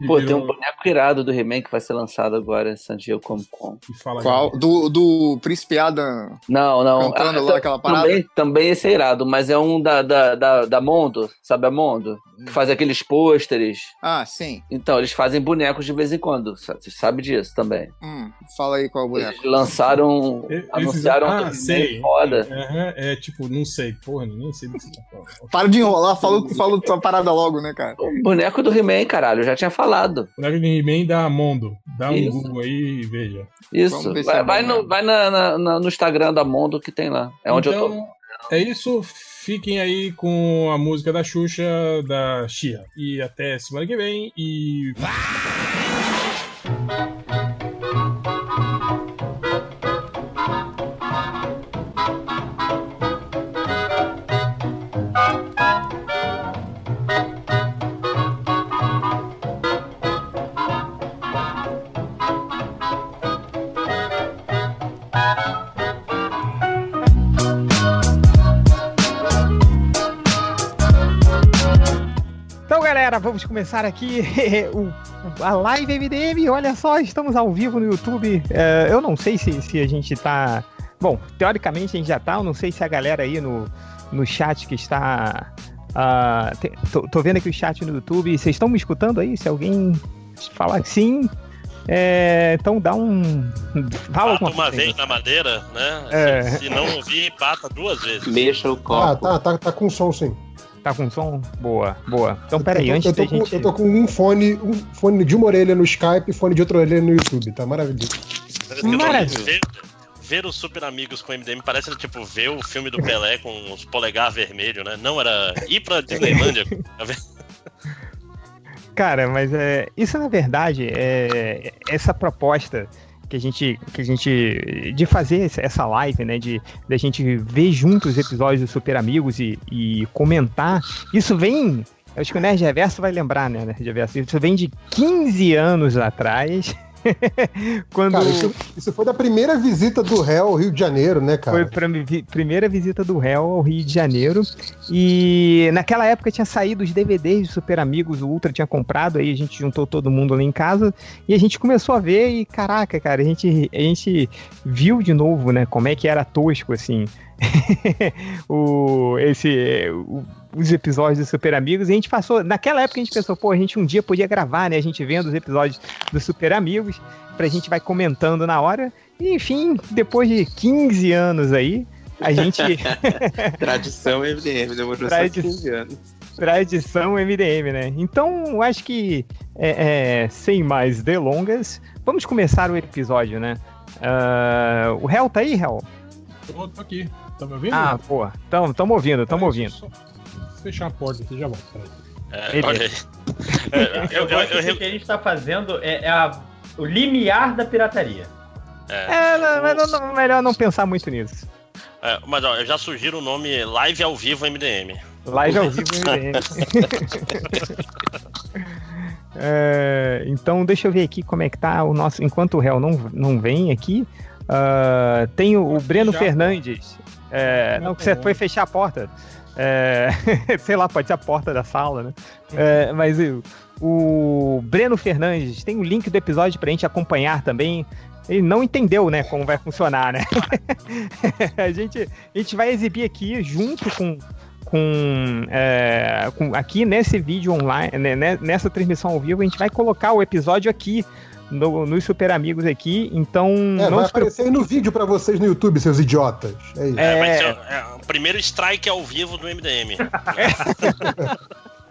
Speaker 1: E
Speaker 8: Pô, tem
Speaker 1: virou-
Speaker 8: um boneco irado do He-Man que vai ser lançado agora em San Diego Comic Con.
Speaker 1: fala
Speaker 10: Qual? Do, do Príncipe Adam
Speaker 8: Não, não.
Speaker 10: cantando
Speaker 8: Ah,
Speaker 10: lá aquela parada?
Speaker 8: Também, também esse é irado, mas é um da, da, da, da Mondo, sabe a Mondo? Que faz aqueles pôsteres.
Speaker 10: Ah, sim.
Speaker 8: Então, eles fazem bonecos de vez em quando. Você sabe disso também.
Speaker 10: Hum, fala aí qual é o boneco.
Speaker 8: Eles lançaram.
Speaker 1: Eles-
Speaker 8: anunciaram
Speaker 1: ah,
Speaker 8: He-Man
Speaker 1: sei.
Speaker 8: foda.
Speaker 1: É tipo, não sei, porra, nem sei do que você tá falando.
Speaker 10: Para de enrolar, fala, fala tua parada logo, né, cara?
Speaker 8: O boneco do He-Man, caralho, eu já tinha falado.
Speaker 1: Boneco de He-Man da Mondo. Dá um
Speaker 8: Isso.
Speaker 1: Google aí e veja.
Speaker 8: Isso. Vai,
Speaker 10: é
Speaker 8: vai no, vai na, na- na- no Instagram da Mondo que tem lá. É onde eu tô.
Speaker 1: então, é isso. Fiquem aí com a música da Xuxa, da Xia. E até semana que vem. E.
Speaker 15: vamos começar aqui o, a live MDM. Olha só, estamos ao vivo no YouTube. É, eu não sei se, se a gente tá. Bom, teoricamente a gente já tá. Eu não sei se a galera aí no, no chat que está. ah, te- tô, tô vendo aqui o chat no YouTube. Vocês estão me escutando aí? Se alguém falar que sim. é, então dá um. Fala
Speaker 16: Bata uma vez na madeira, né?
Speaker 15: É.
Speaker 16: Se, se não ouvir, bata duas vezes.
Speaker 8: Mexa o
Speaker 17: Ah, tá, tá, tá com som sim.
Speaker 15: Tá com som? Boa, boa. Então, peraí,
Speaker 17: eu tô,
Speaker 15: antes
Speaker 17: eu tô
Speaker 15: da
Speaker 17: com,
Speaker 15: gente.
Speaker 17: Eu tô com um fone, um fone de uma orelha no Skype e fone de outra orelha no YouTube, tá maravilhoso.
Speaker 15: Maravilha.
Speaker 16: Ver, ver os Super Amigos com MDM parece tipo ver o filme do Pelé com os polegar vermelho, né? Não era ir pra Disneylândia.
Speaker 15: Cara, mas é, isso na verdade é essa proposta que a gente que a gente de fazer essa- live, né, de da gente ver juntos os episódios do Super Amigos e, e comentar. Isso vem, eu acho que o Nerd Reverso vai lembrar, né, Nerd Reverso. Isso vem de 15 anos atrás. Quando
Speaker 17: Cara, isso, isso foi da primeira visita do réu ao Rio de Janeiro, né, cara?
Speaker 15: Foi vi- primeira visita do réu ao Rio de Janeiro. E naquela época tinha saído os DVDs de Super Amigos, o Ultra tinha comprado, aí a gente juntou todo mundo lá em casa e a gente começou a ver e caraca, cara, a gente, a gente viu de novo, né, como é que era tosco, assim, o, esse, o- os episódios do Super Amigos. E a gente passou, naquela época a gente pensou, pô, a gente um dia podia gravar, né, a gente vendo os episódios do Super Amigos, pra gente vai comentando na hora. E, enfim, depois de 15 anos aí, a gente.
Speaker 18: Tradição MDM, demorou
Speaker 15: Tradi-
Speaker 18: só 15 anos.
Speaker 15: Tradição MDM, né? Então, eu acho que, é, é, sem mais delongas, vamos começar o episódio, né? Ah, o Hel tá aí, Hel?
Speaker 1: Tô, tô aqui. Tá me ouvindo?
Speaker 15: Ah, pô, tamo, tamo ouvindo, tamo ouvindo.
Speaker 1: Vou fechar a porta aqui já volto. Peraí.
Speaker 16: É, aí. É, eu, eu, eu,
Speaker 19: o que a gente tá fazendo é, é a- o limiar da pirataria.
Speaker 15: É, não- mas não- não- melhor não pensar muito nisso.
Speaker 16: é, mas ó, eu já sugiro o nome Live ao Vivo MDM.
Speaker 15: Live ao vivo MDM. É, então, deixa eu ver aqui como é que tá o nosso. Enquanto o réu não, não vem aqui, ah, tem o, o Breno
Speaker 1: Já.
Speaker 15: Fernandes. É, não, que você foi fechar a porta. É, sei lá, pode ser a porta da sala, né? É, mas o, o Breno Fernandes tem o link do episódio pra gente acompanhar também. Ele não entendeu, né, como vai funcionar, né? a, gente, a gente vai exibir aqui junto com, com, é, com- aqui nesse vídeo online, né, né, nessa transmissão ao vivo, a gente vai colocar o episódio aqui no- nos Super Amigos aqui. Então
Speaker 17: É,
Speaker 15: não
Speaker 17: vai
Speaker 15: preocupe.
Speaker 17: aparecer no vídeo pra vocês no YouTube, seus idiotas. É isso.
Speaker 16: É, vai ser o, é, o primeiro strike ao vivo do MDM.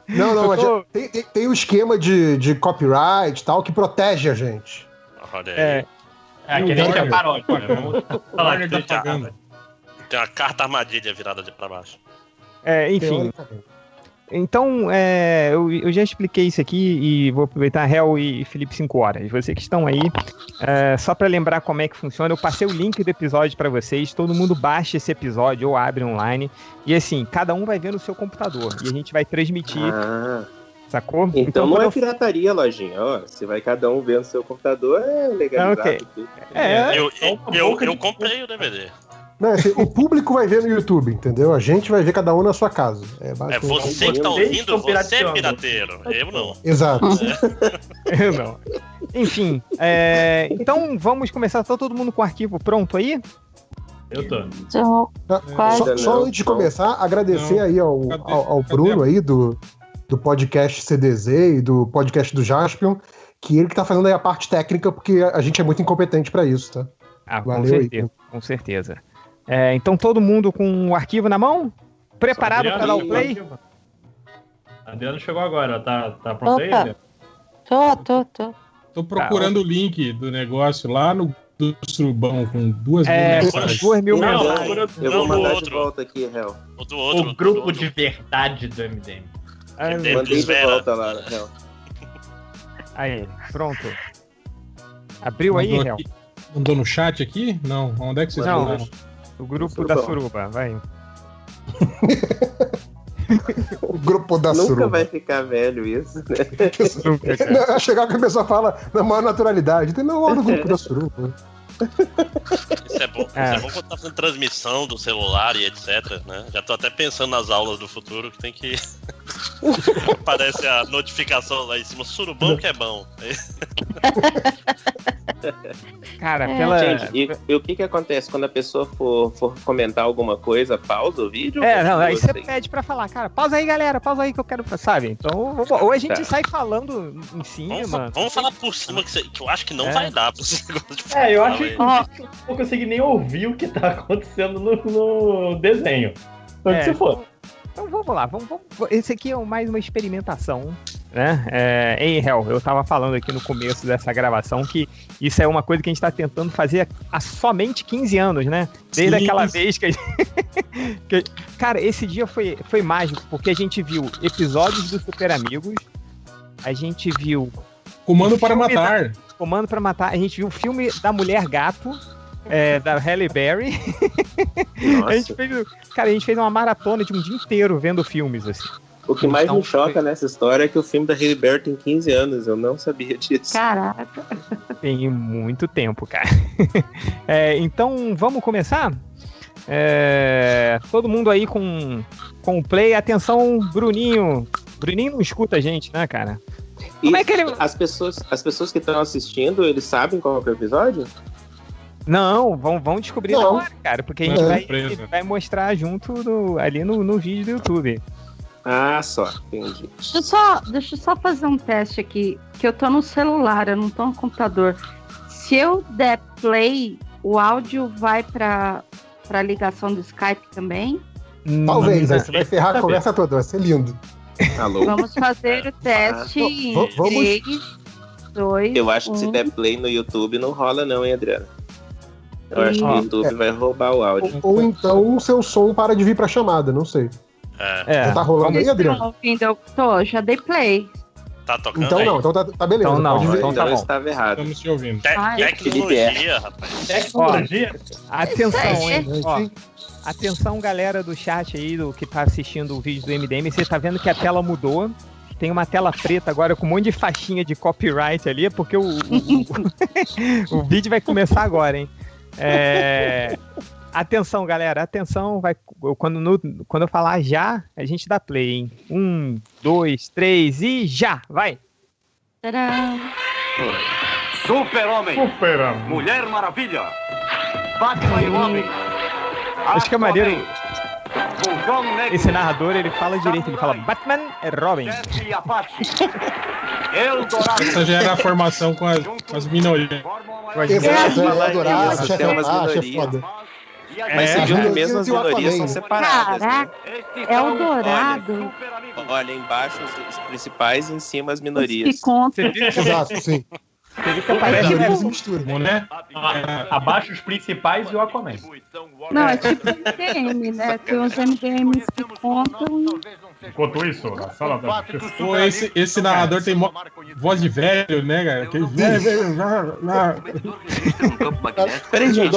Speaker 17: Não, não,
Speaker 15: Eu
Speaker 17: mas
Speaker 15: tô-
Speaker 17: tem, tem, tem o esquema de, de copyright e tal que protege a gente.
Speaker 16: Olha aí.
Speaker 15: É,
Speaker 19: Ah, que nem que é paródia. né? Vamos falar de
Speaker 1: tá pagando.
Speaker 16: Tem uma carta armadilha virada de pra baixo.
Speaker 15: é, enfim.
Speaker 17: Teoricamente.
Speaker 15: Então, é, eu, eu já expliquei isso aqui e vou aproveitar Hel e Felipe 5 horas. Vocês que estão aí, é, só para lembrar como é que funciona, eu passei o link do episódio para vocês. Todo mundo baixa esse episódio ou abre online. E assim, cada um vai ver no seu computador. E a gente vai transmitir,
Speaker 18: Ah,
Speaker 15: sacou?
Speaker 18: então não
Speaker 15: quando
Speaker 18: é
Speaker 15: eu-
Speaker 18: pirataria, lojinha. Ó, se vai cada um ver no seu computador, é legalizado.
Speaker 15: Ok.
Speaker 18: tudo.
Speaker 15: É,
Speaker 16: Eu, eu, eu, eu comprei o DVD.
Speaker 17: Não, assim, o público vai ver no YouTube, entendeu? A gente vai ver cada um na sua casa. É,
Speaker 16: É você que tá
Speaker 19: Vocês
Speaker 16: ouvindo, você é pirateiro. Eu não.
Speaker 17: Exato.
Speaker 15: eu não. Enfim, é, então vamos começar. Tá todo mundo com o arquivo pronto aí?
Speaker 19: Eu tô.
Speaker 3: Então,
Speaker 17: Tá. Só, só
Speaker 18: não,
Speaker 17: antes de
Speaker 18: não.
Speaker 17: começar, agradecer
Speaker 1: Não.
Speaker 17: aí ao, ao, ao Bruno aí do, do podcast CDZ e do podcast do Jaspion, que ele que tá fazendo aí a parte técnica, porque a gente é muito incompetente pra isso, tá?
Speaker 15: Ah, com
Speaker 17: Valeu aí.
Speaker 15: certeza. Com certeza. É, então todo mundo com o arquivo na mão? Preparado para dar o play?
Speaker 19: Adriano chegou agora, tá, tá pronto aí?
Speaker 3: Opa. Tô, tô, tô.
Speaker 1: Tô procurando o link do negócio lá no do surubão com duas mil
Speaker 15: É,
Speaker 1: mensagens.
Speaker 15: duas mil
Speaker 19: Não,
Speaker 15: mensagens.
Speaker 19: procura
Speaker 18: Eu
Speaker 16: Não,
Speaker 18: vou mandar de volta aqui, Hel.
Speaker 16: O do outro.
Speaker 19: O grupo
Speaker 16: outro.
Speaker 19: de verdade do MDM.
Speaker 15: Ai,
Speaker 16: Tem-
Speaker 15: meu
Speaker 18: Mandei de volta lá, Hel.
Speaker 15: Aí, pronto. Abriu aí,
Speaker 1: Mandou
Speaker 15: Réu?
Speaker 1: aqui- Mandou no chat aqui? Não. Onde é que vocês
Speaker 15: Não,
Speaker 1: mandaram?
Speaker 15: O grupo da Suruba, vai.
Speaker 17: O grupo da
Speaker 18: Nunca
Speaker 17: Suruba.
Speaker 18: vai ficar velho isso, né?
Speaker 15: Nunca, cara.
Speaker 17: Chegar que a pessoa fala na maior naturalidade. Tem não, olha no grupo da Suruba.
Speaker 16: Isso é bom. Isso
Speaker 15: É.
Speaker 16: é bom quando tá fazendo transmissão do celular e etc, né? Já tô até pensando nas aulas do futuro que tem que. Aparece a notificação lá em cima, surubão que é bom.
Speaker 15: Cara,
Speaker 3: É.
Speaker 15: pela.
Speaker 18: Gente, e, e o que que acontece quando a pessoa for, for comentar alguma coisa, pausa o vídeo?
Speaker 15: É, não, aí você
Speaker 18: Gostei.
Speaker 15: pede pra falar, cara, pausa aí, galera, pausa aí que eu quero, sabe? Então, ou a gente
Speaker 18: Tá.
Speaker 15: sai falando em cima.
Speaker 16: Vamos, vamos falar por cima que, você- que eu acho que não
Speaker 15: É.
Speaker 16: vai dar pra esse negócio de
Speaker 19: É, eu
Speaker 16: falar,
Speaker 19: acho eu não consegui nem ouvir o que tá acontecendo no, no desenho. Então,
Speaker 15: É,
Speaker 19: que se for.
Speaker 15: Então vamos lá, vamos, vamos- esse aqui é mais uma experimentação, né? É, em Hell, eu tava falando aqui no começo dessa gravação que isso é uma coisa que a gente tá tentando fazer há somente 15 anos, né? Desde
Speaker 1: Sim.
Speaker 15: aquela vez que a gente... que- Cara, esse dia foi, foi mágico, porque a gente viu episódios do Super Amigos, a gente viu
Speaker 1: Comando para
Speaker 15: filme da-
Speaker 1: matar.
Speaker 15: Comando pra Matar, a gente viu o filme da Mulher Gato, é, da Halle Berry. a gente fez, cara, a gente fez uma maratona de um dia inteiro vendo filmes, assim.
Speaker 18: O que mais
Speaker 15: Então,
Speaker 18: me choca nessa história é que o filme da Halle Berry tem 15 anos, eu não sabia disso.
Speaker 3: Caraca.
Speaker 15: Tem muito tempo, cara. É, então, vamos começar? É, todo mundo aí com, com o play. Atenção, Bruninho. Bruninho não escuta a gente, né, cara? Como
Speaker 18: E
Speaker 15: é que ele.
Speaker 18: as pessoas, as pessoas que estão assistindo, eles sabem qual é o episódio?
Speaker 15: Não, vão, vão descobrir
Speaker 17: Não.
Speaker 15: hora, cara, porque a gente
Speaker 17: É.
Speaker 15: vai,
Speaker 1: Surpresa.
Speaker 15: vai mostrar junto no- ali no, no vídeo do YouTube.
Speaker 18: Ah, só, entendi.
Speaker 3: Deixa eu, só, deixa eu só fazer um teste aqui, que eu tô no celular, eu não tô no computador. Se eu der play, o áudio vai pra, pra ligação do Skype também?
Speaker 17: Talvez, aí você vai ferrar a conversa toda, vai ser lindo.
Speaker 18: Alô?
Speaker 3: Vamos fazer o teste em
Speaker 17: v- vamos-
Speaker 3: 3, 2,
Speaker 18: Eu acho que se
Speaker 3: 1.
Speaker 18: der play no YouTube não rola não, hein, Adriano? Eu acho que
Speaker 15: Ó,
Speaker 18: o YouTube vai roubar o áudio.
Speaker 17: Ou, ou então o seu som para de vir pra chamada, não sei.
Speaker 16: É,
Speaker 15: É,
Speaker 17: tá rolando
Speaker 3: Vocês
Speaker 17: aí, Adriano?
Speaker 3: ouvindo? Eu tô, já dei play.
Speaker 16: tá tocando
Speaker 17: Então
Speaker 16: aí.
Speaker 17: não, então tá, tá beleza.
Speaker 15: Então não, então tá
Speaker 18: eu
Speaker 15: bom.
Speaker 18: estava errado.
Speaker 1: Estamos te ouvindo.
Speaker 16: Te-
Speaker 3: Ai,
Speaker 16: tecnologia, rapaz.
Speaker 19: Tecnologia?
Speaker 15: Atenção, hein? Ó, atenção, galera do chat aí, do que tá assistindo o vídeo do MDM. Você tá vendo que a tela mudou. tem uma tela preta agora com um monte de faixinha de copyright ali, é porque o, o, o- o vídeo vai começar agora, hein? É, Atenção, galera, atenção, vai, quando, no- quando eu falar já, a gente dá play, hein? Um, dois, três e já, vai!
Speaker 20: Super-Homem.
Speaker 11: Super-Homem.
Speaker 20: Mulher Maravilha. Batman e Robin.
Speaker 15: Acho que é maneiro. Esse narrador, ele fala direito, ele fala Batman e Robin.
Speaker 1: Essa já era a formação com as, com as minorias.
Speaker 17: Exato,
Speaker 18: falar
Speaker 17: é adorar,
Speaker 18: isso,
Speaker 17: chefe
Speaker 18: tem umas
Speaker 17: ah, chefe
Speaker 18: minorias.
Speaker 17: foda.
Speaker 18: Mas
Speaker 17: É.
Speaker 18: que
Speaker 17: As
Speaker 18: mesmo as
Speaker 17: minorias
Speaker 18: são separadas, né?
Speaker 14: Caraca, é o dourado.
Speaker 18: Olha, embaixo os, os principais, em cima as minorias.
Speaker 14: Se conta.
Speaker 17: Exato, sim.
Speaker 15: Viu que
Speaker 17: As
Speaker 15: aparece
Speaker 17: minorias se misturam.
Speaker 1: né?
Speaker 19: Abaixo os principais e o Aquaman.
Speaker 14: Não, é tipo MDM, né? Tem os MDMs que contam.
Speaker 19: Enquanto isso, na sala da
Speaker 1: Pô, esse, esse narrador tem mo- voz de velho, né, cara? Aquele velho, velho, velho, velho.
Speaker 18: Peraí, gente.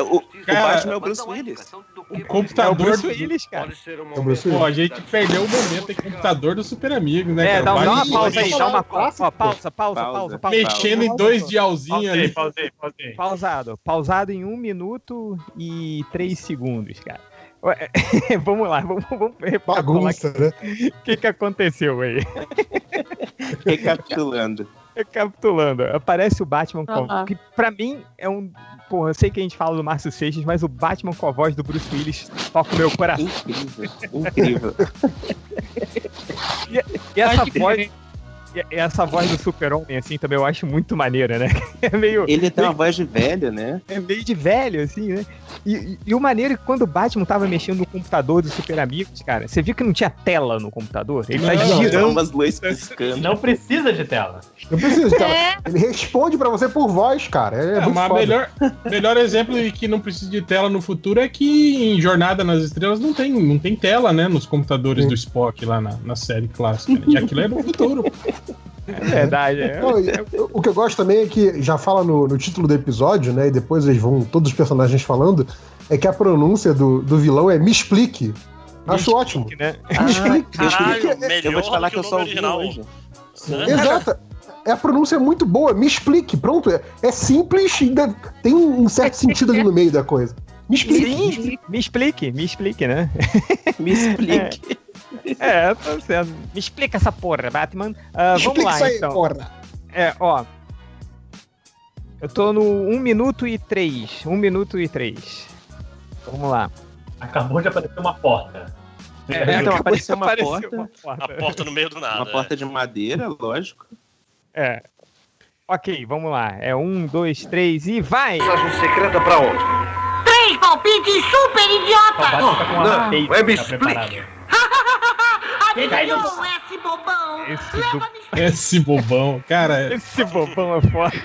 Speaker 18: O, o Batman é o Bruce Willis.
Speaker 1: O computador.
Speaker 15: É o Bruce
Speaker 1: do-
Speaker 15: Willis, cara.
Speaker 17: É o Bruce
Speaker 1: Pô,
Speaker 17: Willis.
Speaker 1: a gente perdeu o momento em computador do Super Amigo, né,
Speaker 15: É,
Speaker 1: cara?
Speaker 15: dá, dá uma pausa aí, dá uma pausa,
Speaker 17: pô.
Speaker 15: pausa, pausa, pausa,
Speaker 18: Pausa.
Speaker 15: pausa.
Speaker 1: Mexendo em dois dialzinhos ali.
Speaker 19: pausei, pausei.
Speaker 15: Pausado. Pausado em um minuto e três segundos, cara. Ué, vamos lá, vamos, vamos
Speaker 17: Bagunça, né?
Speaker 15: o que, que aconteceu aí.
Speaker 18: Recapitulando.
Speaker 15: Recapitulando, aparece o Batman com. Que pra mim é um. Porra, eu sei que a gente fala do Márcio Seixas, mas o Batman com a voz do Bruce Willis toca o meu coração.
Speaker 18: Incrível. Incrível.
Speaker 15: E, e essa voz. Essa voz do super-homem, assim, também eu acho muito maneira, né? É meio.
Speaker 18: Ele tem uma voz de velho, né?
Speaker 15: É meio de velho, assim, né? E, e- e o maneiro é que quando o Batman tava mexendo no computador dos Super Amigos, cara, você viu que não tinha tela no computador? Ele tá
Speaker 17: Não,
Speaker 15: girando.
Speaker 18: umas luzes piscando.
Speaker 19: Não precisa de tela.
Speaker 17: Não precisa, cara.
Speaker 14: É.
Speaker 17: Ele responde pra você por voz, cara. É,
Speaker 1: É,
Speaker 17: muito
Speaker 1: mas
Speaker 17: foda.
Speaker 1: melhor, melhor exemplo de que não precisa de tela no futuro é que em Jornada nas Estrelas não tem, não tem tela, né? Nos computadores
Speaker 17: Sim.
Speaker 1: do Spock lá na, na série clássica. né? E aquilo é no futuro.
Speaker 15: É verdade, é.
Speaker 17: Não, o que eu gosto também é que já fala no, no título do episódio, né? E depois eles vão, todos os personagens falando, é que a pronúncia do, do vilão é me explique. Acho ótimo.
Speaker 15: Né?
Speaker 17: Me explique. me
Speaker 16: Caralho,
Speaker 17: explique.
Speaker 16: melhor
Speaker 18: Eu vou te falar que eu só ouvi
Speaker 16: original.
Speaker 18: hoje.
Speaker 17: Exato. É a pronúncia muito boa. Me explique. Pronto. É, é simples e ainda tem um certo sentido ali no meio da coisa. Me explique.
Speaker 15: Sim, me explique, me explique, né?
Speaker 18: Me explique.
Speaker 15: É, tá certo. Me explica essa porra, Batman.
Speaker 17: Me
Speaker 15: vamos
Speaker 17: explique
Speaker 15: lá,
Speaker 17: isso aí,
Speaker 15: então.
Speaker 17: porra.
Speaker 15: É, ó. Eu tô no 1 minuto e 3. 1 minuto e 3. Vamos lá.
Speaker 19: Acabou de aparecer uma porta.
Speaker 18: É, então apareceu uma
Speaker 15: Apareceu
Speaker 18: porta.
Speaker 15: uma porta.
Speaker 16: A porta no meio do nada.
Speaker 18: Uma porta de madeira, lógico.
Speaker 15: É. Ok, vamos lá. É um, dois, três e vai!
Speaker 20: Mensagem secreta pra onde?
Speaker 6: Três palpites super idiota!
Speaker 19: Tá com uma
Speaker 20: Não,
Speaker 19: tape
Speaker 20: é,
Speaker 19: já
Speaker 20: explique.
Speaker 19: preparada.
Speaker 6: Adivinhou esse bobão?
Speaker 15: Esse, do-
Speaker 1: Esse bobão. Cara,
Speaker 15: esse bobão é foda.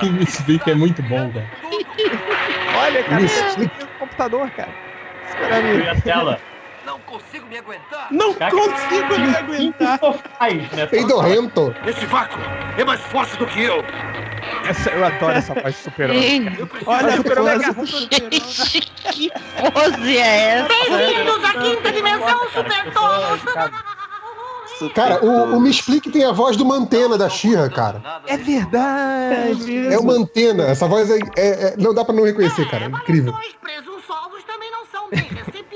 Speaker 1: me explica, é muito bom, cara.
Speaker 15: Olha, cara,
Speaker 17: explique.
Speaker 15: computador, cara.
Speaker 19: E a tela.
Speaker 20: Não consigo me aguentar.
Speaker 18: Não
Speaker 19: Cara,
Speaker 18: consigo me aguentar.
Speaker 19: Sofás, né?
Speaker 17: Peidorrento.
Speaker 20: Esse vácuo é mais forte do que eu.
Speaker 15: Essa, eu adoro essa de super-homem.
Speaker 18: Olha,
Speaker 15: super-homem
Speaker 18: a
Speaker 15: agarrou
Speaker 18: pose.
Speaker 14: Que pose é essa?
Speaker 6: Bem-vindos à quinta dimensão, super tolos!
Speaker 17: Cara, o, o Me Explique tem a voz do Mantena da Xirra, cara.
Speaker 15: É verdade.
Speaker 17: É uma antena. Essa voz é, é- é- não dá pra não reconhecer, cara. É incrível.
Speaker 6: Dois presunçosos também não são bem recebidos.